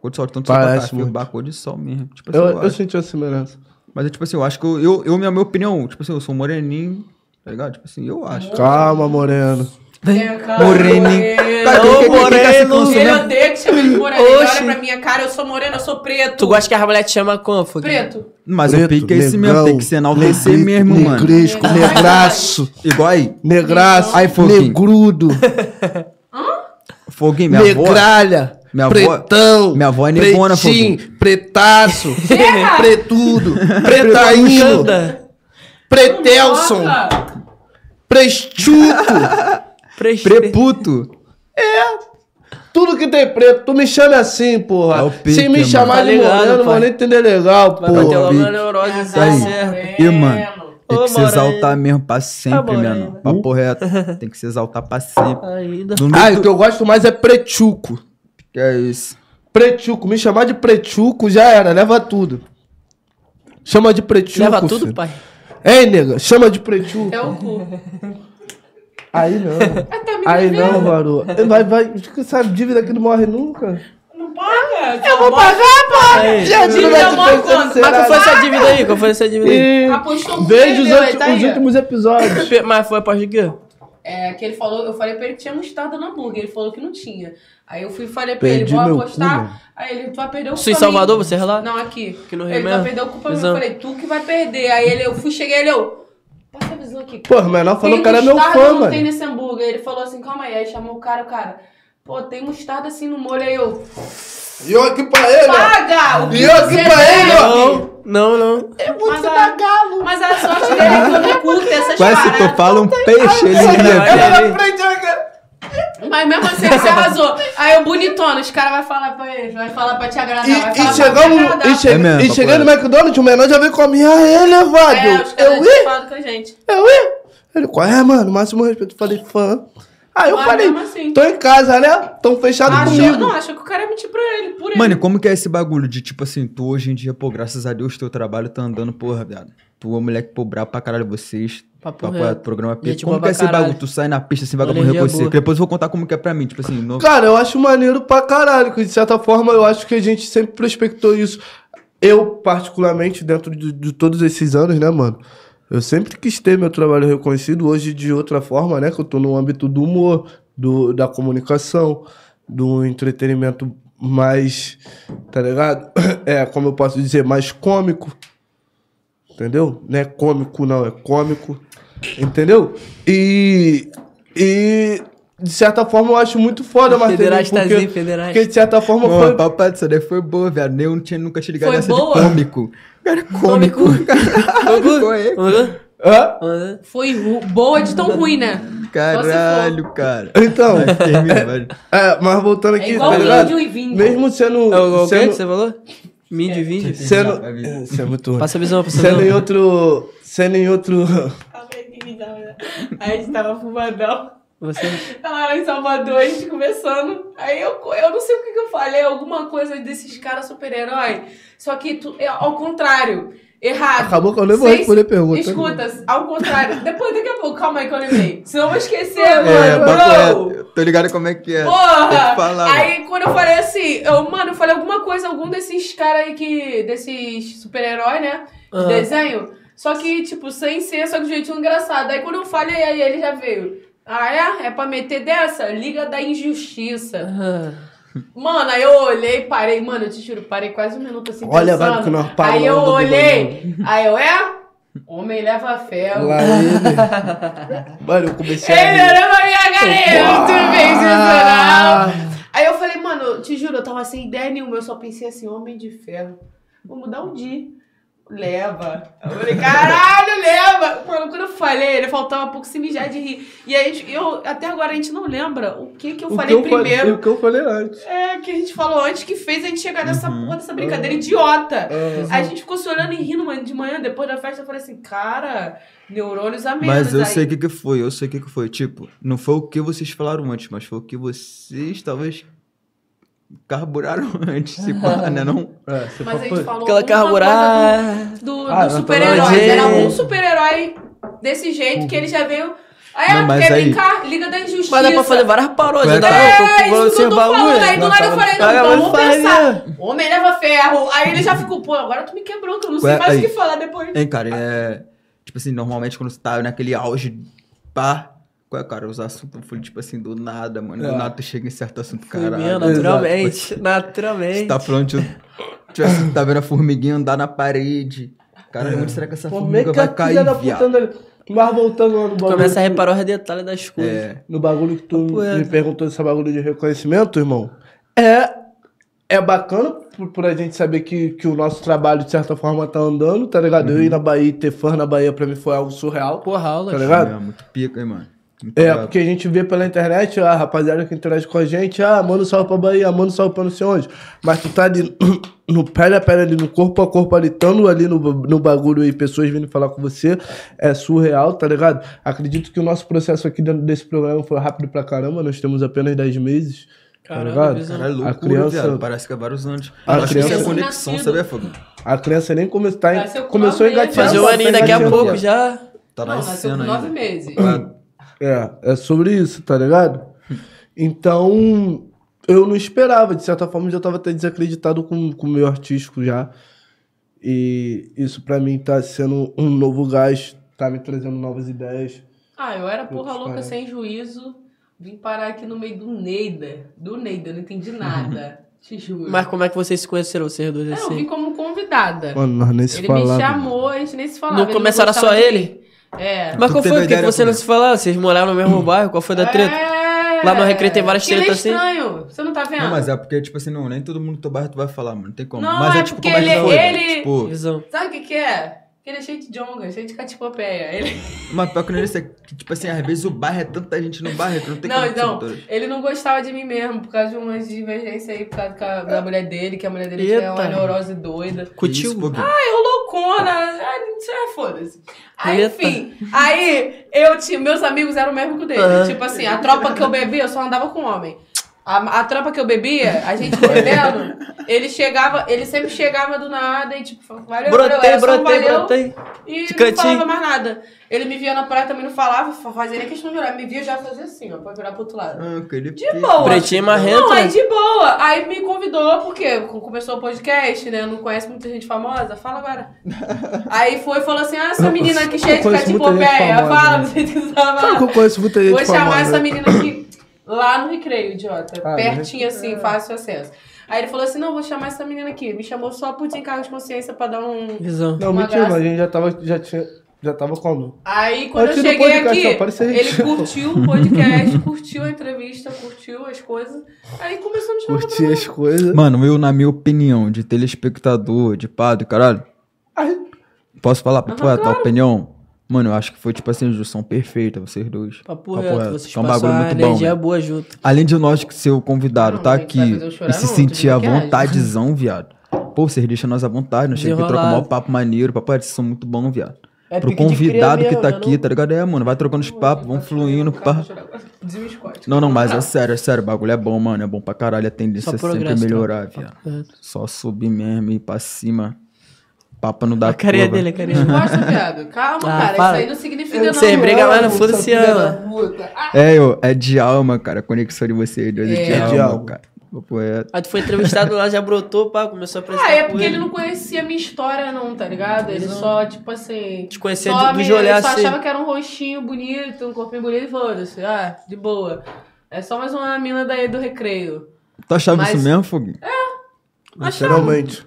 Cor de sol, tanto Parece FIFA, muito. cor de sol mesmo. Tipo assim, Eu, eu, eu acho. senti a semelhança. Mas é tipo assim, eu acho que eu, eu, eu minha, minha opinião, tipo assim, eu sou moreninho, tá ligado? Tipo assim, eu acho. Calma, moreno. É, cara, Moreninho. Cara, Ô, ser moreno. Ele mesmo? odeia que chame ele de moreno. Ele olha pra minha cara, eu sou morena, eu sou preto. Tu gosta que a mulher te chama como, Foguinho? Preto. Mas Preto, o pique é esse negrão, mesmo, tem que se enaltecer mesmo, mano. Negresco, negraço. Igual aí. Negraço, Ai, foguinho. negrudo, Foguinho, minha avó. negralha, Minha avó- pretão, minha avó é negona, pretinho, pretaço, pretudo, pretaíno, pretelson, Nossa. Preputo. tudo que tem preto. Tu me chama assim, porra. É o pique, Se me mano. chamar Tá de ligado, moreno, não vou pai. nem entender legal, Vai bater porra. logo bicho. na neurose, Isso aí. certo. E, mano, tem que se exaltar mesmo pra sempre, Tá mano. Papo reto. Tem que se exaltar pra sempre. Ainda. Ah, o que eu gosto mais é pretuco. Que é isso. Pretuco. Me chamar de pretuco já era, leva tudo. Chama de pretuco. Leva tudo, filho. pai. Ei, nega, chama de pretuco. É o cu. Aí não. Aí não, Varu. Vai, vai. Essa dívida aqui não morre nunca. Não paga. Eu vou pagar, pô! A Dívida morre quando? Mas qual foi essa dívida aí? Qual foi essa dívida aí? Apostou Veja os, outros- tá os últimos episódios. Mas foi após de quê? É, que ele falou, eu falei pra ele que tinha mostarda no hambúrguer, ele falou que não tinha. Aí eu fui e falei pra Perdi ele, vou apostar. mano. aí ele, tu vai perder o Isso em. Salvador, você é lá? Não, aqui. Aqui no Rio Ele vai perder o cu pra mim. Eu falei, tu que vai perder. Aí ele, eu fui, cheguei ele, eu... Passa a visão aqui. Pô, o menor falou que era meu mostarda fã, ou não mano. tem nesse hambúrguer? Ele falou assim, calma aí. Aí chamou o cara, o cara... Pô, tem mostarda assim no molho. Aí eu... E eu aqui pra ele, ó. Paga! O que E eu aqui você pra ele, ó. Não, não, não. Mas a, mas a sorte dele é que eu não curto essas Quase se paradas. tu fala um peixe, ele Vai, ia. vai. Ela na frente, olha. Mas mesmo assim ele se arrasou. Aí eu bonitona, os caras vão falar pra ele, vai falar pra te agradar, E, vai e agradar. e, che É mesmo, e cheguei no. McDonald's, o menor já veio com a minha, ah, ele, É, Evádrio. os caras eu ia, falado com a gente. eu ia. Ele, qual é, mano? Máximo respeito. Eu falei, fã. Aí eu Mas falei, assim. tô em casa, né? Tão fechado Achou, comigo. não, achou que o cara ia mentir pra ele, por ele. Mano, e como que é esse bagulho de, tipo assim, tu hoje em dia, pô, graças a Deus, teu trabalho tá andando, porra, viado. Tu é moleque, pô, brabo pra caralho vocês. Papo Papo reto, programa P. Gente Como que é pra esse caralho. bagulho? Tu sai na pista, assim, vagabundo reconhecer. Depois eu vou contar como que é pra mim, tipo assim, no... Cara, eu acho maneiro pra caralho, que de certa forma eu acho que a gente sempre prospectou isso. Eu, particularmente, dentro de, de todos esses anos, né, mano? Eu sempre quis ter meu trabalho reconhecido, hoje de outra forma, né? Que eu tô no âmbito do humor, do, da comunicação, do entretenimento mais, tá ligado? É, como eu posso dizer, mais cômico. Entendeu? Não é cômico, não, é cômico. Entendeu? E. E. De certa forma, eu acho muito foda, Martelinho. Pederastazinho, Porque, pederasta. porque, de certa forma, Pô, foi. papai, essa daí foi boa, viado. Eu não tinha, nunca te ligado Foi nessa boa? de cômico. Cara, cômico. Cômico, é. Hã? Hã? Foi boa de tão ruim, né? Caralho, cara. Então. Vai. É, mas voltando aqui, É igual tá o ligado? índio e vinho. Mesmo sendo. É o, o quê sendo, que você falou? Mídio e vídeo? sendo, Vai vir. é, isso é muito ruim. Passa a visão, passa a Sendo em outro. Sendo em outro. Aí a gente tava fumadão. Você... Tá lá em Salvador, a gente conversando. Aí eu, eu não sei o que, que eu falei, alguma coisa desses caras super-herói. Só que tu, é ao contrário. Errado. Acabou que eu vou Sem- responder pergunta. Escuta, ao contrário. Depois, daqui a pouco, calma aí que eu lembrei. Senão eu vou esquecer, É, mano. reto. Tô ligado como é que é. Porra! que falar, aí quando eu falei assim, eu, mano, eu falei alguma coisa, algum desses caras aí que. desses super-herói, né? De Aham. desenho. Só que, tipo, sem ser, só que de jeitinho engraçado. Aí quando eu falei, aí ele já veio. Ah, é? É pra meter dessa? Liga da injustiça. Ah, Mano, aí eu olhei, parei, mano, eu te juro, parei quase um minuto assim. Olha, pensando. vai que nós Aí eu olhei, aí eu, é? Homem leva ferro. Lá ele. Mano, eu comecei a. Ele era uma minha garota, bem sensacional. Aí eu falei, mano, te juro, eu tava sem ideia nenhuma. Eu só pensei assim, homem de ferro. Vamos dar um dia. Leva. Eu falei, caralho, leva. Quando eu falei, ele faltava pouco se mijar de rir. E aí, eu, até agora a gente não lembra o que que eu O falei que eu primeiro. Falei, o que eu falei antes. É, que a gente falou antes que fez a gente chegar nessa porra dessa brincadeira idiota. Aí a gente ficou se olhando e rindo de manhã, depois da festa, eu falei assim, cara, neurônios a menos. Mas eu aí. sei o que, que foi, eu sei o que, que foi. Tipo, não foi o que vocês falaram antes, mas foi o que vocês talvez carburaram antes, se pá, né não? É, você Mas a gente falou Aquela carburar. coisa do, do, Ah, super-heróis. pelo Era um super-herói desse jeito que ele já veio. Aí, Não, ah, quer aí- brincar? Liga da Injustiça. Mas dá pra fazer várias paródias, dá? É, Com- isso que eu tô falando. Aí do Não, nada eu falei, não, então vamos fazer. pensar. Homem leva ferro. Aí ele já ficou, pô, agora tu me quebrou, que eu não sei mais o que falar depois. Hein, cara, é. Tipo assim, normalmente quando você tá naquele auge, pá. Qual é, cara? Os assuntos fluem, tipo assim, do nada, mano. Do É. nada tu chega em certo assunto, caralho. mesmo, Exato. naturalmente. Você Naturalmente. tá falando, tipo, tipo assim, tá vendo a formiguinha andar na parede. Caralho, onde será que essa é formiga vai cair, viado? Mas voltando lá no bagulho. Começa a reparar os detalhes das coisas. É. No bagulho que tu Papo me reto. perguntou esse bagulho de reconhecimento, irmão. É. É bacana por, por a gente saber que, que o nosso trabalho, de certa forma, tá andando, tá ligado? Eu ir na Bahia e ter fã na Bahia pra mim foi algo surreal. Porra, aula. Tá ligado? É, muito pica, hein, mano. É, brabo. porque a gente vê pela internet, a rapaziada que interage com a gente, ah, manda um salve pra Bahia, manda um salve pra não sei onde. Mas tu tá ali no pele a pele ali, no corpo a corpo ali, estando ali no, no bagulho e pessoas vindo falar com você, é surreal, tá ligado? Acredito que o nosso processo aqui dentro desse programa foi rápido pra caramba, nós temos apenas 10 meses, tá Caralho, ligado? visão. Caralho, loucura, A criança- viado. Parece que é vários anos. A Eu acho que isso é criança- conexão, Nascido. sabia, Fogo? A criança nem come, tá, começou a engatear. Fazer o tá aninho daqui a pouco já. Tá Não, nasceu com nove ainda. meses. É, é sobre isso, tá ligado? Então, eu não esperava, de certa forma, eu já tava até desacreditado com com o meu artístico já. E isso pra mim tá sendo um novo gás, tá me trazendo novas ideias. Ah, eu era porra louca, sem juízo. Vim parar aqui no meio do Neida. Do Neida, eu não entendi nada. Te juro. Mas como é que vocês se conheceram, vocês dois É, eu vim assim? como convidada. Mano, nós nem se ele falava. me chamou, a gente nem se falava. Ele era gostava só ele? É. Mas Tu qual foi? Por que você não se falaram? Vocês moraram no mesmo bairro? Qual foi da treta? É. Lá no Recreio tem várias é tretas assim? estranho. Você não tá vendo? Não, mas é porque, tipo assim, não, nem todo mundo do teu bairro tu vai falar, mano. Não tem como. Não, mas é é tipo, porque como é que ele- foi? ele- Tipo. Sabe o que que é? Ele é cheio de jonga, cheio de catipopeia. Ele... mas pior que não é isso, é que, tipo assim, às vezes o bairro é tanta gente no bairro que não tem Não, como então, ele não gostava de mim mesmo, por causa de umas divergências aí, por causa da, da mulher dele, que a mulher dele tinha uma Eita. neurose doida. Fogo. Ai, eu loucona. Ai, não sei, foda-se. Aí, Eita. enfim, aí eu tinha. Meus amigos eram o mesmo que o dele. Tipo assim, a tropa que eu bebia, eu só andava com homem. A, a tropa que eu bebia, a gente bebendo, ele chegava, ele sempre chegava do nada e tipo, valeu, valeu, Brotei, era um brotei, valeu brotei. e não cantinho. falava mais nada. Ele me via na praia, também não falava, fazia nem questão de olhar. Me via já fazia assim, ó, pra virar pro outro lado. Ah, aquele De boa. Pretinho marrento, Não, aí né? de boa. Aí me convidou, porque começou o podcast, né? Não conhece muita gente famosa. Fala agora. aí foi e falou assim: ah, essa menina aqui cheia de catipopeia. Fala, né? não sei o que você Sabe que eu conheço muita gente Vou chamar famosa, essa né? menina aqui lá no recreio, idiota. Ah, pertinho assim, fácil acesso. Aí ele falou assim: não, vou chamar essa menina aqui. Me chamou só por desencargo de consciência pra dar um. Visão. Não, mentira, graça. a gente já tava, já tinha, já tava como? Aí, quando Antes eu cheguei podcast, aqui, ele curtiu o podcast, curtiu a entrevista, curtiu as coisas. Aí começou a me chamar pra Curti as coisas. Mano, eu, na minha opinião, de telespectador, de padre, caralho. Ai. Posso falar pra tu a tua opinião? Mano, eu acho que foi, tipo assim, a junção perfeita, vocês dois. Papo Papo reto, reto, vocês é um bagulho muito bom, energia né? boa junto. Além de nós que ser o convidado, Não, tá aqui fazer eu chorar e se não, sentir à vontadezão, viado. Pô, vocês deixam nós à vontade, nós chegamos aqui trocar Desenrolado. um papo maneiro, papo, vocês são muito bom, viado. É Pro pique de cria convidado que mesmo, tá né, aqui, não? tá ligado? É, mano, vai trocando os papos, vão fluindo, pá. Desmiscote. Não, não, mas é sério, é sério, o bagulho é bom, mano, é bom pra caralho, a tendência Só é sempre progresso, melhorar, viado. Papo reto. Só subir mesmo e ir pra cima. Papo não dá A carinha curva. dele, a carinha dele. Desgosta, viado. Calma, Ah, cara. fala. Isso aí não significa não. Você briga mais no fundo se ama. Ah, É, eu, é de alma, cara, a conexão de vocês dois é, de, É. alma, de alma. cara. Papo reto. Aí tu foi entrevistado lá, já brotou, pá, começou a apresentar Ah, é porque ele não conhecia a minha história, não, tá ligado? Ele só, tipo assim. Te conhecia só de- me- de olhar ele só assim. achava que era um rostinho bonito, um corpinho bonito e foda-se. Ah, de boa. É só mais uma mina daí do recreio. Tu achava Mas- isso mesmo, Foguinho? Literalmente.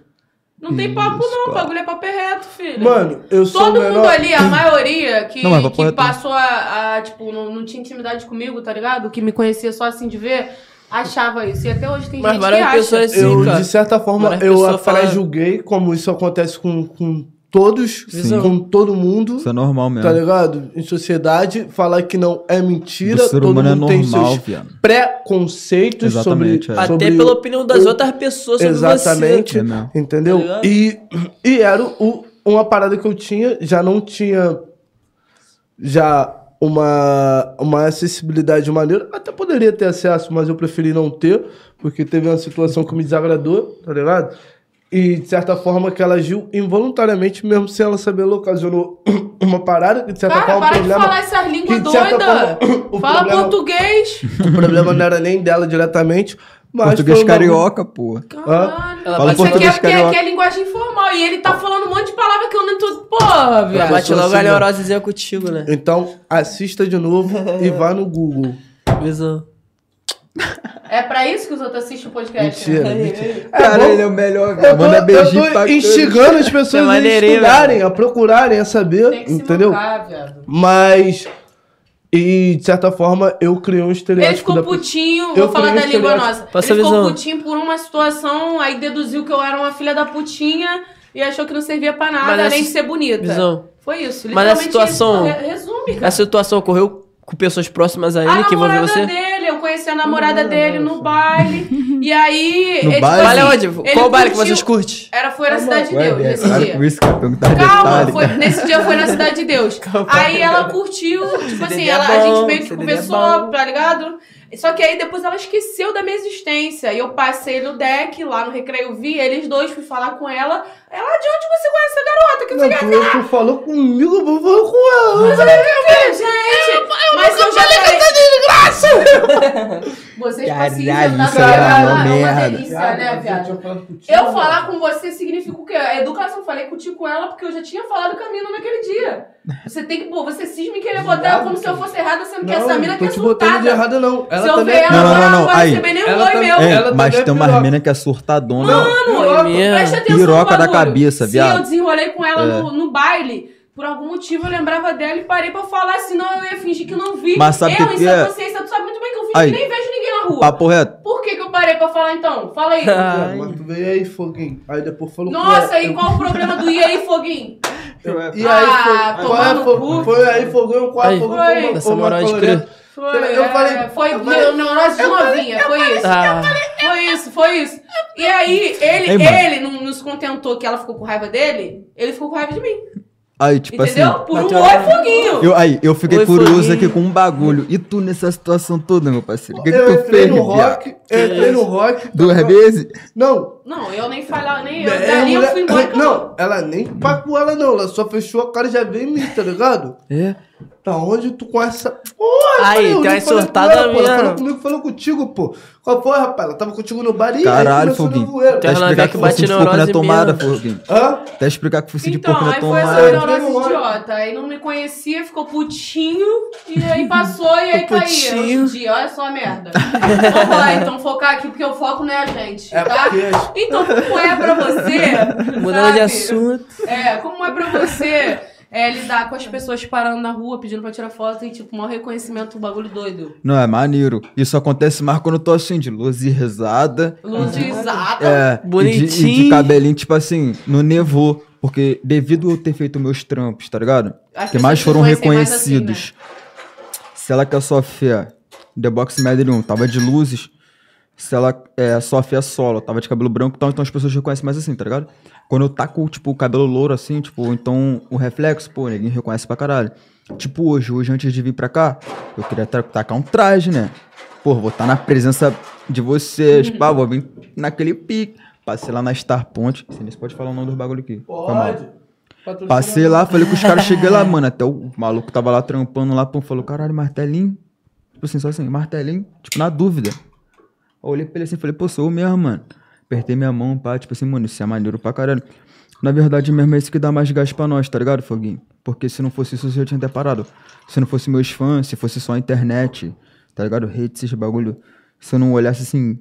Não tem papo, Isso, não. O bagulho é papo reto, filho. Mano, eu sou Todo menor... mundo ali, a maioria que, Não, que reto. passou a, a, tipo, não, não tinha intimidade comigo, tá ligado? Que me conhecia só assim de ver, achava isso. E até hoje tem Mas gente várias que acha. pessoas sim, eu, cara. de certa forma, Várias eu atrás falam- julguei, como isso acontece com, com todos, Sim. com todo mundo. Isso é normal mesmo. Tá ligado? Em sociedade, falar que não é mentira. Ser todo é mundo tem normal, seus viado. preconceitos sobre, Exatamente, é. Até sobre pela o- opinião das o- outras pessoas sobre Exatamente. É mesmo. entendeu? Tá e, e era o, uma parada que eu tinha, já não tinha já uma, uma acessibilidade maneira. Até poderia ter acesso, mas eu preferi não ter, porque teve uma situação que me desagradou, tá ligado? E de certa forma que ela agiu involuntariamente, mesmo sem ela saber, ela ocasionou uma parada que de certa Cara, forma para o problema. de falar essas línguas doidas. Fala problema- português. O problema não era nem dela diretamente, mas. Português foi carioca, pô. Caralho. Ela Fala aqui é português porque carioca. aqui é linguagem informal. E ele tá falando um monte de palavra que eu nem tô. Porra, você. viado. Vai. Bate logo assim, a neurosezinha contigo, né? Então, assista de novo e vá no Google. Visão. É pra isso que os outros assistem o podcast. Mentira, né? mentira. Cara, bom, ele é o melhor, Eu velho. tô, Manda eu beijinho tô pra instigando as pessoas É a estudarem, a procurarem, a saber, Tem que se entendeu? mancar, viado. Mas, e de certa forma, eu criei um Ele estereótipo ficou da putinho, Eu vou falar da língua nossa. Passa ele a ficou visão. putinho por uma situação, aí deduziu que eu era uma filha da putinha e achou que não servia pra nada, Mas além de ser bonita. Visão. Foi isso. Mas a situação- isso. Resume, cara. A situação ocorreu com pessoas próximas a A ele que envolveu você? dele, eu conheci a namorada dele no baile. e aí. No ele, baile? Baile assim, onde? Qual baile que vocês curtem? Era, foi na Cidade de Deus, nesse dia. isso, Calma, detalhe. foi, nesse dia foi na Cidade de Deus. Aí ela curtiu, tipo assim, é ela, a bom, gente meio que é conversou, bom. tá ligado? Só que aí depois ela esqueceu da minha existência. E eu passei no deck, lá no recreio, vi eles dois, fui falar com ela. Ela, de onde você conhece essa garota? Que Não, você quer tu, tu falou comigo, eu vou falar com ela. Mas eu quero, gente. Mas eu já falei. Vocês Caralho, isso é É uma merda. delícia, né, viado? Eu falar com você significa o quê? A educação. Falei contigo com ela porque eu já tinha falado com a mina naquele dia. Você tem que, pô, você cisma em querer botar ela como se eu fosse errada, sendo que essa mina tô quer te botando de surtada. errada, não. Ela Se eu também ver ela Não, não, não, não vai aí. receber nem um Ela meu. É, Ela mas tem é umas piroca. mina que é surtadona. Mano, mesmo. presta atenção Piroca no da cabeça, Se viado. eu desenrolei com ela É. no, no baile, por algum motivo eu lembrava dela e parei pra falar, senão eu ia fingir que não vi. Mas sabe eu, que em que sua é? consciência, tu sabe muito bem que eu fingi Aí. que nem vejo ninguém na rua. Papo reto. Por que, que eu parei pra falar então? Fala aí. Ai. Mas tu veio aí, foguinho. Aí depois falou Nossa, e qual o problema do e aí, foguinho? E aí, Ah, foi, é, foi, cu. foi aí, fogão, é, Aí. fogão, Foi. Essa moral de crer. Foi, Eu é, falei- foi eu falei- meu neurose de novinha, foi isso. Ah, Foi isso, foi isso. E aí, ele, ele não nos contentou que ela ficou com raiva dele, ele ficou com raiva de mim. Aí, tipo entendeu? assim. Por um oi, foguinho. Eu, aí, eu fiquei Oi, curioso foguinho. aqui com um bagulho. E tu nessa situação toda, meu parceiro? O que, que eu tu entrei fez, no viado? rock, eu entrei no rock. Duas vezes? Não, Não, eu nem falava, nem eu. É, Dali eu mulher- fui embora. Não, ela nem pagou ela não, ela só fechou a cara e já veio em mim, tá ligado? É. Da onde tu com essa. Porra, Aí, tem uma surtada ela, pô, Ela minha. falou comigo, falou contigo, pô. Qual foi, rapaz? Ela tava contigo no bar e Caralho, Foguinho. Até explicar que fosse de porco na tomada. Foguinho. Hã? Até explicar que fosse de Então, porco na aí foi essa tomada. neurose idiota. Aí não me conhecia, ficou putinho, e aí passou, e aí caía. Hoje em dia, olha só a merda. Vamos lá, então focar aqui, porque o foco não é a gente, É tá? porque. Então, como é pra você. Mudando de assunto. É, como é pra você é, lidar com as pessoas parando na rua pedindo pra tirar foto e, tipo, maior reconhecimento, um bagulho doido. Não, é maneiro. Isso acontece mais quando eu tô assim, de luz e rezada. Luzizada. É, E de, e de Bonitinho. cabelinho, tipo assim, no nevou. Porque devido eu ter feito meus trampos, tá ligado? As que mais foram conhecem mais assim, reconhecidos. Se ela que é só fé, The Box Medley 1, tava de luzes. Se ela é só fé solo, tava de cabelo branco e tal, então as pessoas reconhecem mais assim, tá ligado? Quando eu taco, tipo, o cabelo louro assim, tipo, então o reflexo, pô, ninguém reconhece pra caralho. Tipo hoje, hoje antes de vir pra cá, eu queria tacar um traje, né? Pô, vou estar na presença de vocês, pá, vou vir naquele pique. Passei lá na Star Point. Você nem pode falar o nome do bagulho aqui. Pode. Passei lá, falei com os caras, cheguei lá, mano. Até o maluco tava lá trampando lá, pô, falou, caralho, martelinho. Tipo assim, só assim, martelinho, tipo, na dúvida. Eu olhei pra ele assim, falei, pô, sou eu mesmo, mano. Apertei minha mão, pá, tipo assim, mano, isso é maneiro pra caralho. Na verdade mesmo é isso que dá mais gás pra nós, tá ligado, Foguinho? Porque se não fosse isso, eu já tinha até parado. Se não fosse meus fãs, se fosse só a internet, tá ligado? Rede, esses bagulho. Se eu não olhasse assim,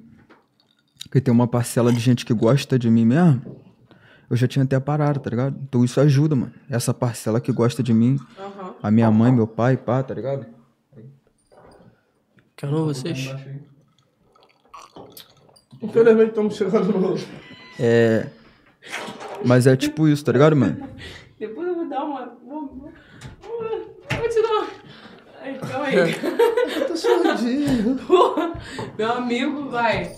que tem uma parcela de gente que gosta de mim mesmo, eu já tinha até parado, tá ligado? Então isso ajuda, mano. Essa parcela que gosta de mim, Aham. a minha mãe, meu pai, pá, tá ligado? Que eu não vocês. Infelizmente estamos chegando no. É. Mas é tipo isso, tá ligado, mano? Depois eu vou dar uma. Vou, vou, vou te dar uma. Ai, calma aí. Tô surdinho. Meu amigo, vai.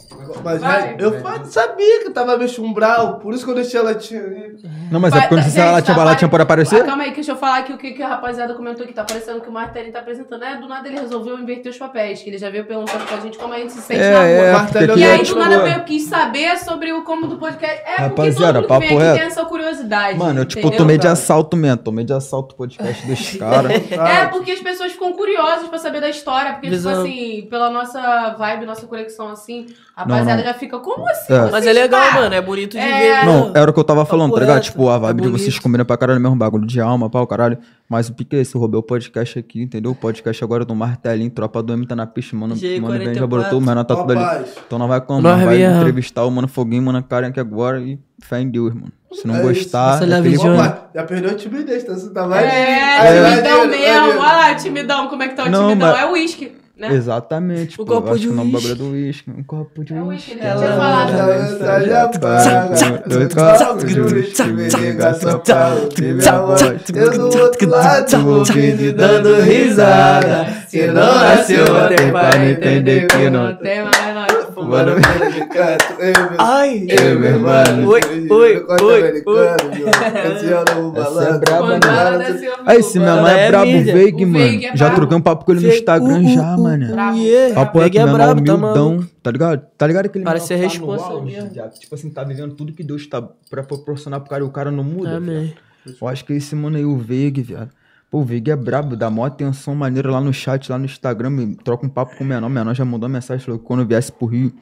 Mas Vai. vai, eu fa- sabia que tava meio chumbral, por isso que eu deixei ela tinha ali. Não, mas é Vai, quando tá- você ela tinha, tá, ela vai- tinha por aparecer? Ah, calma aí, deixa eu falar aqui o que, que a rapaziada comentou aqui. Tá parecendo que o Martelinho tá apresentando. É, do nada ele resolveu inverter os papéis, que ele já veio perguntando pra gente como a gente se sente É, na rua. é, porque E aí, é, do nada, eu quis saber sobre o como do podcast. É, Rapaziada, porque todo mundo que vem aqui tem essa curiosidade. Mano, eu tipo, entendeu, tomei de assalto mesmo. Tomei de assalto o podcast dos caras. É, porque as pessoas ficam curiosas pra saber da história. Porque, Visão. tipo assim, pela nossa vibe, nossa conexão, assim, a rapaziada não. já fica, como assim? É. Mas é legal, está?" mano. É bonito de É. ver. Não, era o que eu tava falando, tá ligado? Tipo, a é vibe de vocês bonito. combinam pra caralho mesmo, bagulho de alma, pau, caralho. Mas o pique é esse, eu roubei o podcast aqui, entendeu? O podcast agora do Martelinho, Tropa do M tá na pista, mano. G44. Mano, bem, já brotou, o menor tá tudo ali. Então não vai como, vai entrevistar o Mano Foguinho, Mano Karen aqui agora e fé em Deus, mano. Se não É gostar, isso, é Johnny. opa, já perdeu a timidez, tá? Você tá mais. É, timidão mesmo. Olha lá, timidão. Como é que tá o Não, timidão? mas- É o uísque, né? Exatamente, O pô. copo de uísque. é do uísque. Um copo de É o uísque. falado. Ela paga. Dois Copos de uísque, me liga só pra ouvir minha voz. Eu do outro lado, ouvindo e dando risada. Se não nasceu até pra entender que não tem mais nós. Fumando velho de canto, Ai! Eu, meu irmão, Oi, oi, oi, é é Aí, esse meu Ela mano é é brabo. Veig, mano. É Já troquei um papo com ele no Instagram já, mano. Yeah. Papo é que é menor brabo, tá humildão, tá ligado? Tá ligado aquele Parece ser tá no responsa mesmo. viado? Tipo assim, tá vivendo tudo que Deus tá pra proporcionar pro cara e o cara não muda. Amém. Eu acho que é esse mano aí, o Veig, viado. Pô, o Veig é brabo, dá mó atenção maneira lá no chat, lá no Instagram, troca um papo com o menor. O menor já mandou uma mensagem, falou que quando viesse pro Rio,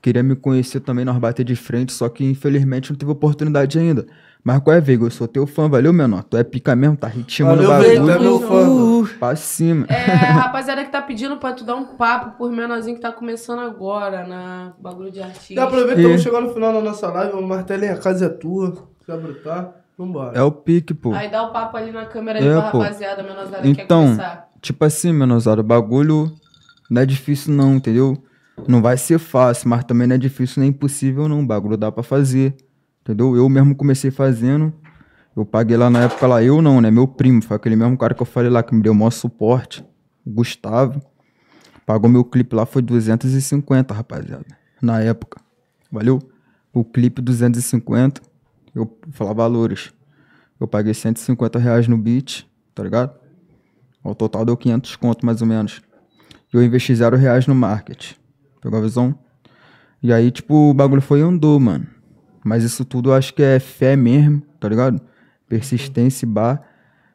queria me conhecer também, nós bater de frente, só que infelizmente não teve oportunidade ainda. Mas qual é, Veig? Eu sou teu fã, valeu, menor? Tu é pica mesmo, tá ritmando o Valeu, bagulho. tu é meu fã. mano. Pra cima. É, rapaziada que tá pedindo pra tu dar um papo por menorzinho que tá começando agora na bagulho de artista. aproveita que E- estamos chegando no final da nossa live. O Martelinho, a casa é tua. Quer brotar? Vambora. É o pique, pô. Aí dá o papo ali na câmera É, ali pra pô. rapaziada, menosada que quer Então, começar. tipo assim, menosada, o bagulho não é difícil não, entendeu? Não vai ser fácil, mas também não é difícil nem impossível não. O bagulho dá pra fazer, entendeu? Eu mesmo comecei fazendo, eu paguei lá na época lá, eu não, né? Meu primo, foi aquele mesmo cara que eu falei lá, que me deu o maior suporte, o Gustavo. Pagou meu clipe lá, foi 250, rapaziada, na época. Valeu? O clipe 250, eu falar valores. Eu paguei 150 reais no beat, tá ligado? O total deu 500 conto, mais ou menos. E eu investi zero reais no marketing. Pegou a visão? E aí, tipo, o bagulho foi e andou, mano. Mas isso tudo eu acho que é fé mesmo, tá ligado? Persistência e bar.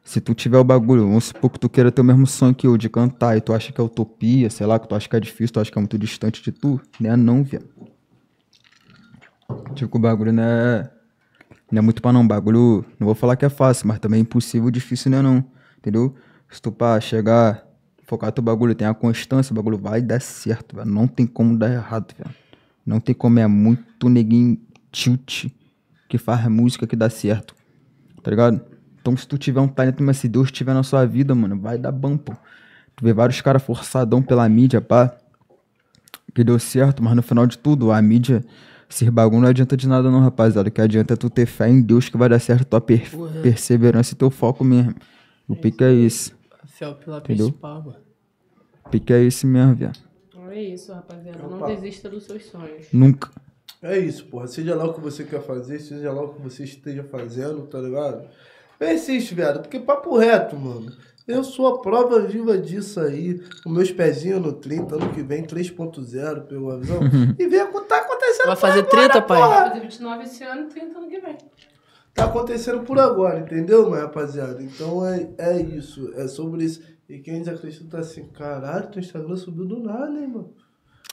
Se tu tiver o bagulho, vamos supor que tu queira ter o mesmo sonho que eu de cantar e tu acha que é utopia, sei lá, que tu acha que é difícil, tu acha que é muito distante de tu, né? Não, viado. Tipo, o bagulho não é. Não é muito pra não. Bagulho. Não vou falar que é fácil, mas também é impossível, difícil não é não. Entendeu? Se tu pá, chegar, focar teu bagulho, tem a constância, o bagulho vai dar certo, velho. Não tem como dar errado, velho. Não tem como, é muito neguinho tilt que faz música que dá certo. Tá ligado? Então se tu tiver um talento, mas se Deus estiver na sua vida, mano, vai dar bom, pô. Tu vê vários caras forçadão pela mídia, pá. Que deu certo, mas no final de tudo, a mídia, ser bagulho não adianta de nada não, rapaziada. O que adianta é tu ter fé em Deus que vai dar certo tua per- perseverança e teu foco mesmo. O pique é esse. Fiel pela Entendeu? principal, mano. O pique é esse mesmo, viado. É isso, rapaziada. Não Opa. desista dos seus sonhos. Nunca. É isso, porra. Seja lá o que você quer fazer, seja lá o que você esteja fazendo, tá ligado? Persiste, viado, porque papo reto, mano. Eu sou a prova viva disso aí. Os meus pezinhos no 30, ano que vem, 3.0, pegou a visão? e vê o que tá acontecendo Vai por fazer agora, 30, pai? Vai fazer 29 esse ano e 30 ano que vem. Tá acontecendo por agora, entendeu, minha rapaziada? Então é, é isso, é sobre isso. E quem desacredita tá assim, caralho, teu Instagram subiu do nada, hein, mano?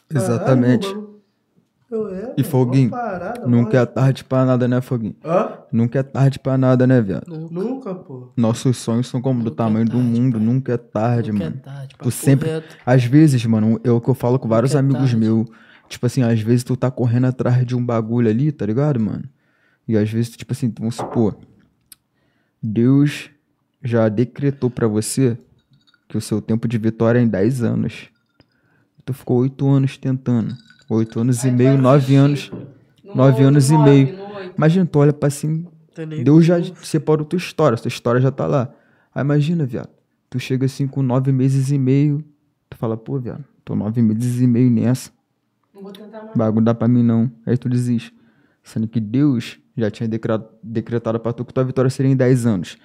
Caralho, Exatamente. mano. Eu é, E Foguinho, parada, Nunca é tarde pra nada, né, Foguinho? Hã? Nunca é tarde pra nada, né, viado? Nunca, pô. Nossos sonhos são como do Nunca é tamanho do tarde, mundo, pai. nunca é tarde, Nunca é mano. tarde, Tu papo sempre. reto. Às vezes, mano, é o que eu falo com vários é amigos tarde. meus. Tipo assim, às vezes tu tá correndo atrás de um bagulho ali, tá ligado, mano? E às vezes, tipo assim, vamos supor, Deus já decretou pra você que o seu tempo de vitória é em 10 anos. Tu ficou 8 anos tentando. 8 anos e Aí meio, vai 9 desistir. anos. No nove no anos e nove, meio. no oito. Imagina, tu olha pra assim, Deus já separou tua história, tua história já tá lá. Aí imagina, viado, tu chega assim com nove meses e meio, tu fala, pô, viado, tô nove meses e meio nessa, Não vou tentar mais. bagulho dá pra mim não. Aí tu desiste. Sendo que Deus já tinha decra- decretado pra tu que tua vitória seria em 10 anos.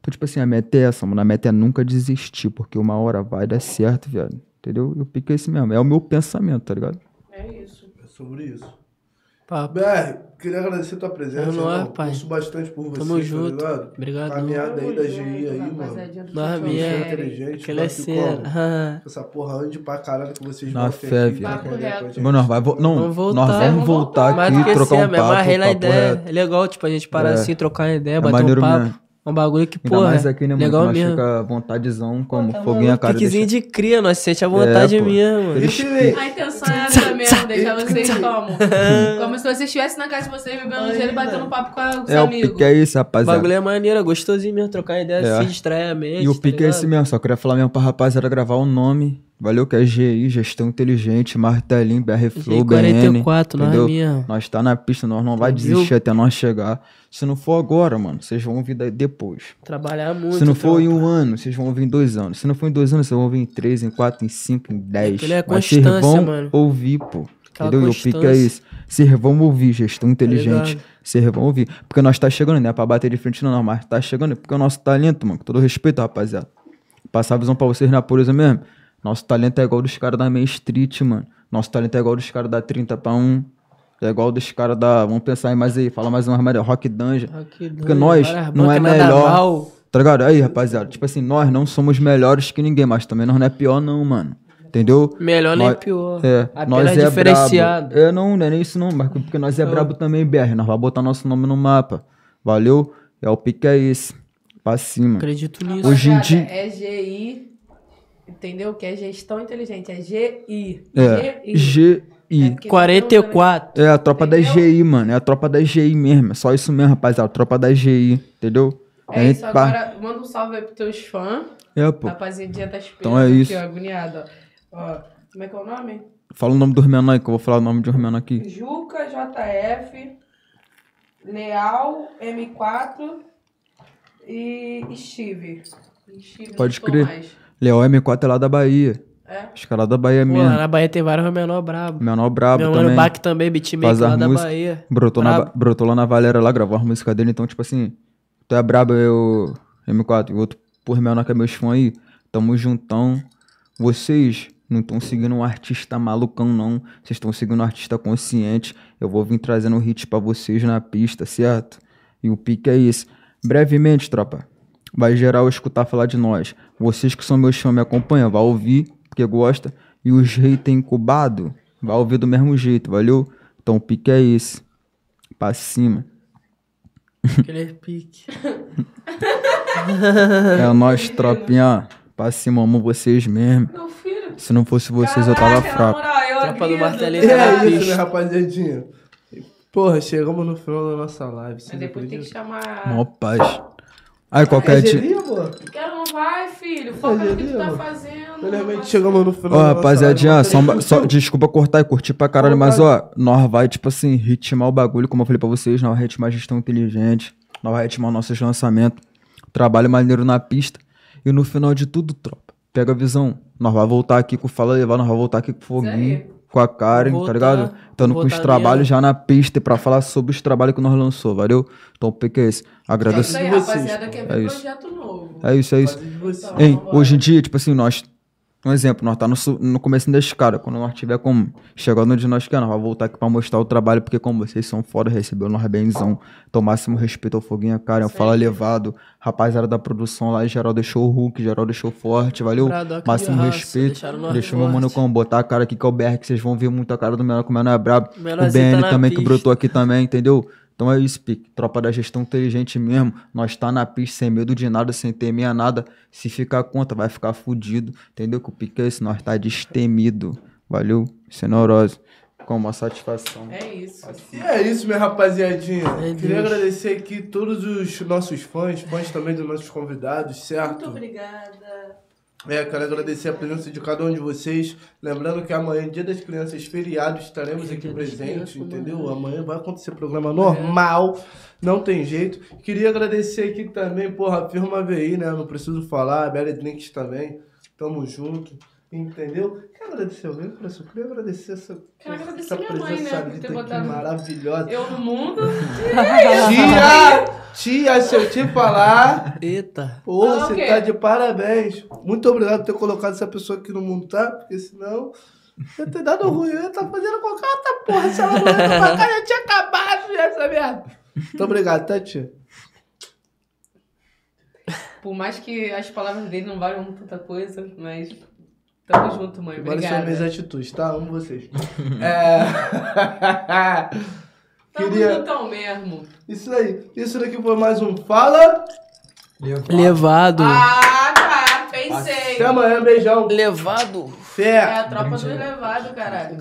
Então, tipo assim, a meta é essa, mano. A meta é nunca desistir, porque uma hora vai dar certo, viado. Entendeu? Eu pico esse mesmo. É o meu pensamento, tá ligado? É isso. É sobre isso. Papo. BR, queria agradecer tua presença. É nóis, irmão. pai. Torço bastante por você, Tamo tá junto. ligado? Obrigadão. Caminhada aí da GI aí, mano. rapaziada do Nós minha- inteligente, Aquela é cena. como? Essa porra ande pra caralho que vocês Na botem fé, aqui, a. Mano, nós, vai vo- não, Vamos voltar. nós vamos voltar aqui, Mais do que trocar assim, um papo. amarrei na ideia. reto. É legal, tipo, a gente parar É. assim, trocar uma ideia, É bater um papo. mesmo. Um bagulho que, porra, mais aqui, né, legal nós mesmo. fica vontadezão, como Tá foguinho a cara. piquezinho deixa- de cria, nós sente a vontade É, pô. mesmo. mano. A intenção é mesmo, deixar vocês como? Como se vocês estivessem na casa de vocês bebendo gelo e batendo papo com a- os É, o amigos. pique é isso, O rapaziada. bagulho é maneiro, é gostosinho mesmo, trocar ideia, É. se distrair a mente. E o tá pique é esse mesmo, só queria falar mesmo pra rapaziada gravar o nome. Valeu, que é GI, Gestão Inteligente, Martelinho, BR Flow, BN. 44, nós entendeu? mesmo. Nós tá na pista, nós não vai Entendeu? desistir até nós chegar. Se não for agora, mano, vocês vão ouvir depois. Trabalhar muito. Se não for em um ano, vocês vão ouvir em dois anos. Se não for em dois anos, vocês vão ouvir em três, em quatro, em cinco, em dez. Aquilo é Mas vocês constância, vão mano. ouvir, pô. Aquela entendeu? E o pique é constância. isso. Vocês vão ouvir, gestão inteligente. ligado? Vocês vão ouvir. Porque nós tá chegando, né? Pra bater de frente não, mas tá chegando porque é o nosso talento, mano. Com todo respeito, rapaziada. Passar a visão pra vocês na pureza mesmo. Nosso talento é igual dos caras da Main Street, mano. Nosso talento é igual dos caras da 30 pra 1. É igual dos caras da. Vamos pensar aí mais aí. Fala mais uma armário. Rock Dungeon. Aqui, Porque doido, nós não é melhor. Tá ligado? Aí, rapaziada. Tipo assim, nós não somos melhores que ninguém, mas também nós não é pior, não, mano. Entendeu? Melhor nem Nós- pior. É, Apenas nós é diferenciado. brabo. É, não, não é nem isso não, mas porque nós é brabo também, BR. Nós vamos botar nosso nome no mapa. Valeu? É o pique é esse. Pra cima. Acredito nisso. Hoje em dia- É GI, entendeu? Que é gestão inteligente. É GI. É. GI. É porque 44. É a tropa da Entendeu? GI, mano. É a tropa da GI mesmo. É só isso mesmo, rapaziada. A tropa da GI. Entendeu? É A isso, agora manda um salve aí pros teus fãs. É, pô. Rapaziadinha tá esperando Então é aqui, isso. ó, agoniado, ó. Ó, Como é que é o nome? Fala o nome dos menores aí, que eu vou falar o nome de um menor aqui. Juca JF, Leal M4 e Steve. Steve Pode crer. mais. Leal M4 é lá da Bahia. É? Os caras lá da Bahia Pô, mesmo. lá na Bahia tem vários menor brabo. Menor brabo Meu também. mano Bac também, beatmaker lá da músicas. Bahia. Brotou, na, brotou lá na Valera lá, gravou as músicas dele. Então, tipo assim, tu é brabo, eu... M4 e o outro por menor que é meus fãs aí. Tamo juntão. Vocês não estão seguindo um artista malucão, não. Vocês estão seguindo um artista consciente. Eu vou vir trazendo hits pra vocês na pista, certo? E o pique é esse. Brevemente, tropa. Vai geral escutar falar de nós. Vocês que são meus fãs me acompanham, vai ouvir, porque gosta. E os haters incubados, vai ouvir do mesmo jeito, valeu? Então o pique é esse. Pra cima. Aquele pique. É nós, tropinha. Pra cima, amo vocês mesmo. Meu filho. Se não fosse vocês, eu tava Caraca, fraco. moral, eu Tropa do martelinho É isso, né, rapaziadinha? Porra, chegamos no final da nossa live. Mas depois tem que chamar. Mó paz. Aí É qualquer dia. Quero não vai, filho. Foca no que tu tá fazendo. Felizmente chegamos no final Ó, rapaziadinha, só, só- desculpa cortar e curtir pra caralho, mas ó, nós vai, tipo assim, ritmar o bagulho, como eu falei pra vocês, nós vai ritmar gestão inteligente, nós vai ritmar nossos lançamentos, trabalho maneiro na pista, e no final de tudo, tropa, pega a visão, nós vai voltar aqui com o Fala Levar, nós vai voltar aqui com o Foguinho. Com a Karen, Vou tá voltar, ligado? Tando vou com os voltar trabalhos já na pista e pra falar sobre os trabalhos que nós lançou, valeu? Então o pique é esse, É isso agradeço. aí, vocês, rapaziada. Quer É isso. projeto novo. É isso, é isso. Hein, hoje em dia, tipo assim, nós. Um exemplo, nós tá no, no começo da escada. Quando nós tiver como chegar onde nós quer, nós vamos voltar aqui pra mostrar o trabalho, porque como vocês são foda, recebeu nós benzão. Então, máximo respeito ao Foguinha, cara. Fala levado. Rapaziada da produção lá, geral deixou o Hulk, geral deixou forte, valeu? Máximo raça, respeito. Deixou meu mano como botar a cara aqui que é o BR, que vocês vão ver muito a cara do menor, que o menor é brabo. O tá BN na também, que brotou aqui também, entendeu? Então é isso, Pique. Tropa da gestão inteligente mesmo. Nós tá na pista sem medo de nada, sem temer a nada. Se ficar conta, vai ficar fudido. Entendeu? Que o Pique é esse. Nós tá destemido. Valeu? Sem neurose. Com uma satisfação. É isso. E é isso, minha rapaziadinha. É Queria Deus. agradecer aqui todos os nossos fãs, fãs também dos nossos convidados, Muito certo? obrigada. É, quero agradecer a presença de cada um de vocês. Lembrando que amanhã, dia das crianças, feriado, estaremos aqui presentes, entendeu? Amanhã vai acontecer programa normal, não tem jeito. Queria agradecer aqui também, porra, a firma VI, né? Não preciso falar, a Belly Drinks também. Tamo junto, entendeu? Quero agradecer alguém, professor? Queria agradecer essa, Quero agradecer essa minha mãe, né, por ter botado- maravilhosa. Eu no mundo. Tia! Tia, se eu te falar, Eita. Porra, Ah, você quê? tá de parabéns. Muito obrigado por ter colocado essa pessoa aqui no mundo, tá? Porque senão ia ter dado ruim. Eu ia estar fazendo qualquer outra porra. Se ela não ia pra cá, já tinha acabado já essa merda. Muito obrigado, tá, tia? Por mais que as palavras dele não valham tanta coisa, mas tamo junto, mãe. Agora são Obrigada. minhas atitudes, tá? Amo vocês. é... Tamo Queria... juntão mesmo. Isso aí. Isso daqui foi mais um Fala. Levado. Ah, tá. Pensei. Até amanhã. Beijão. Levado. Fé. É a tropa do elevado, caralho.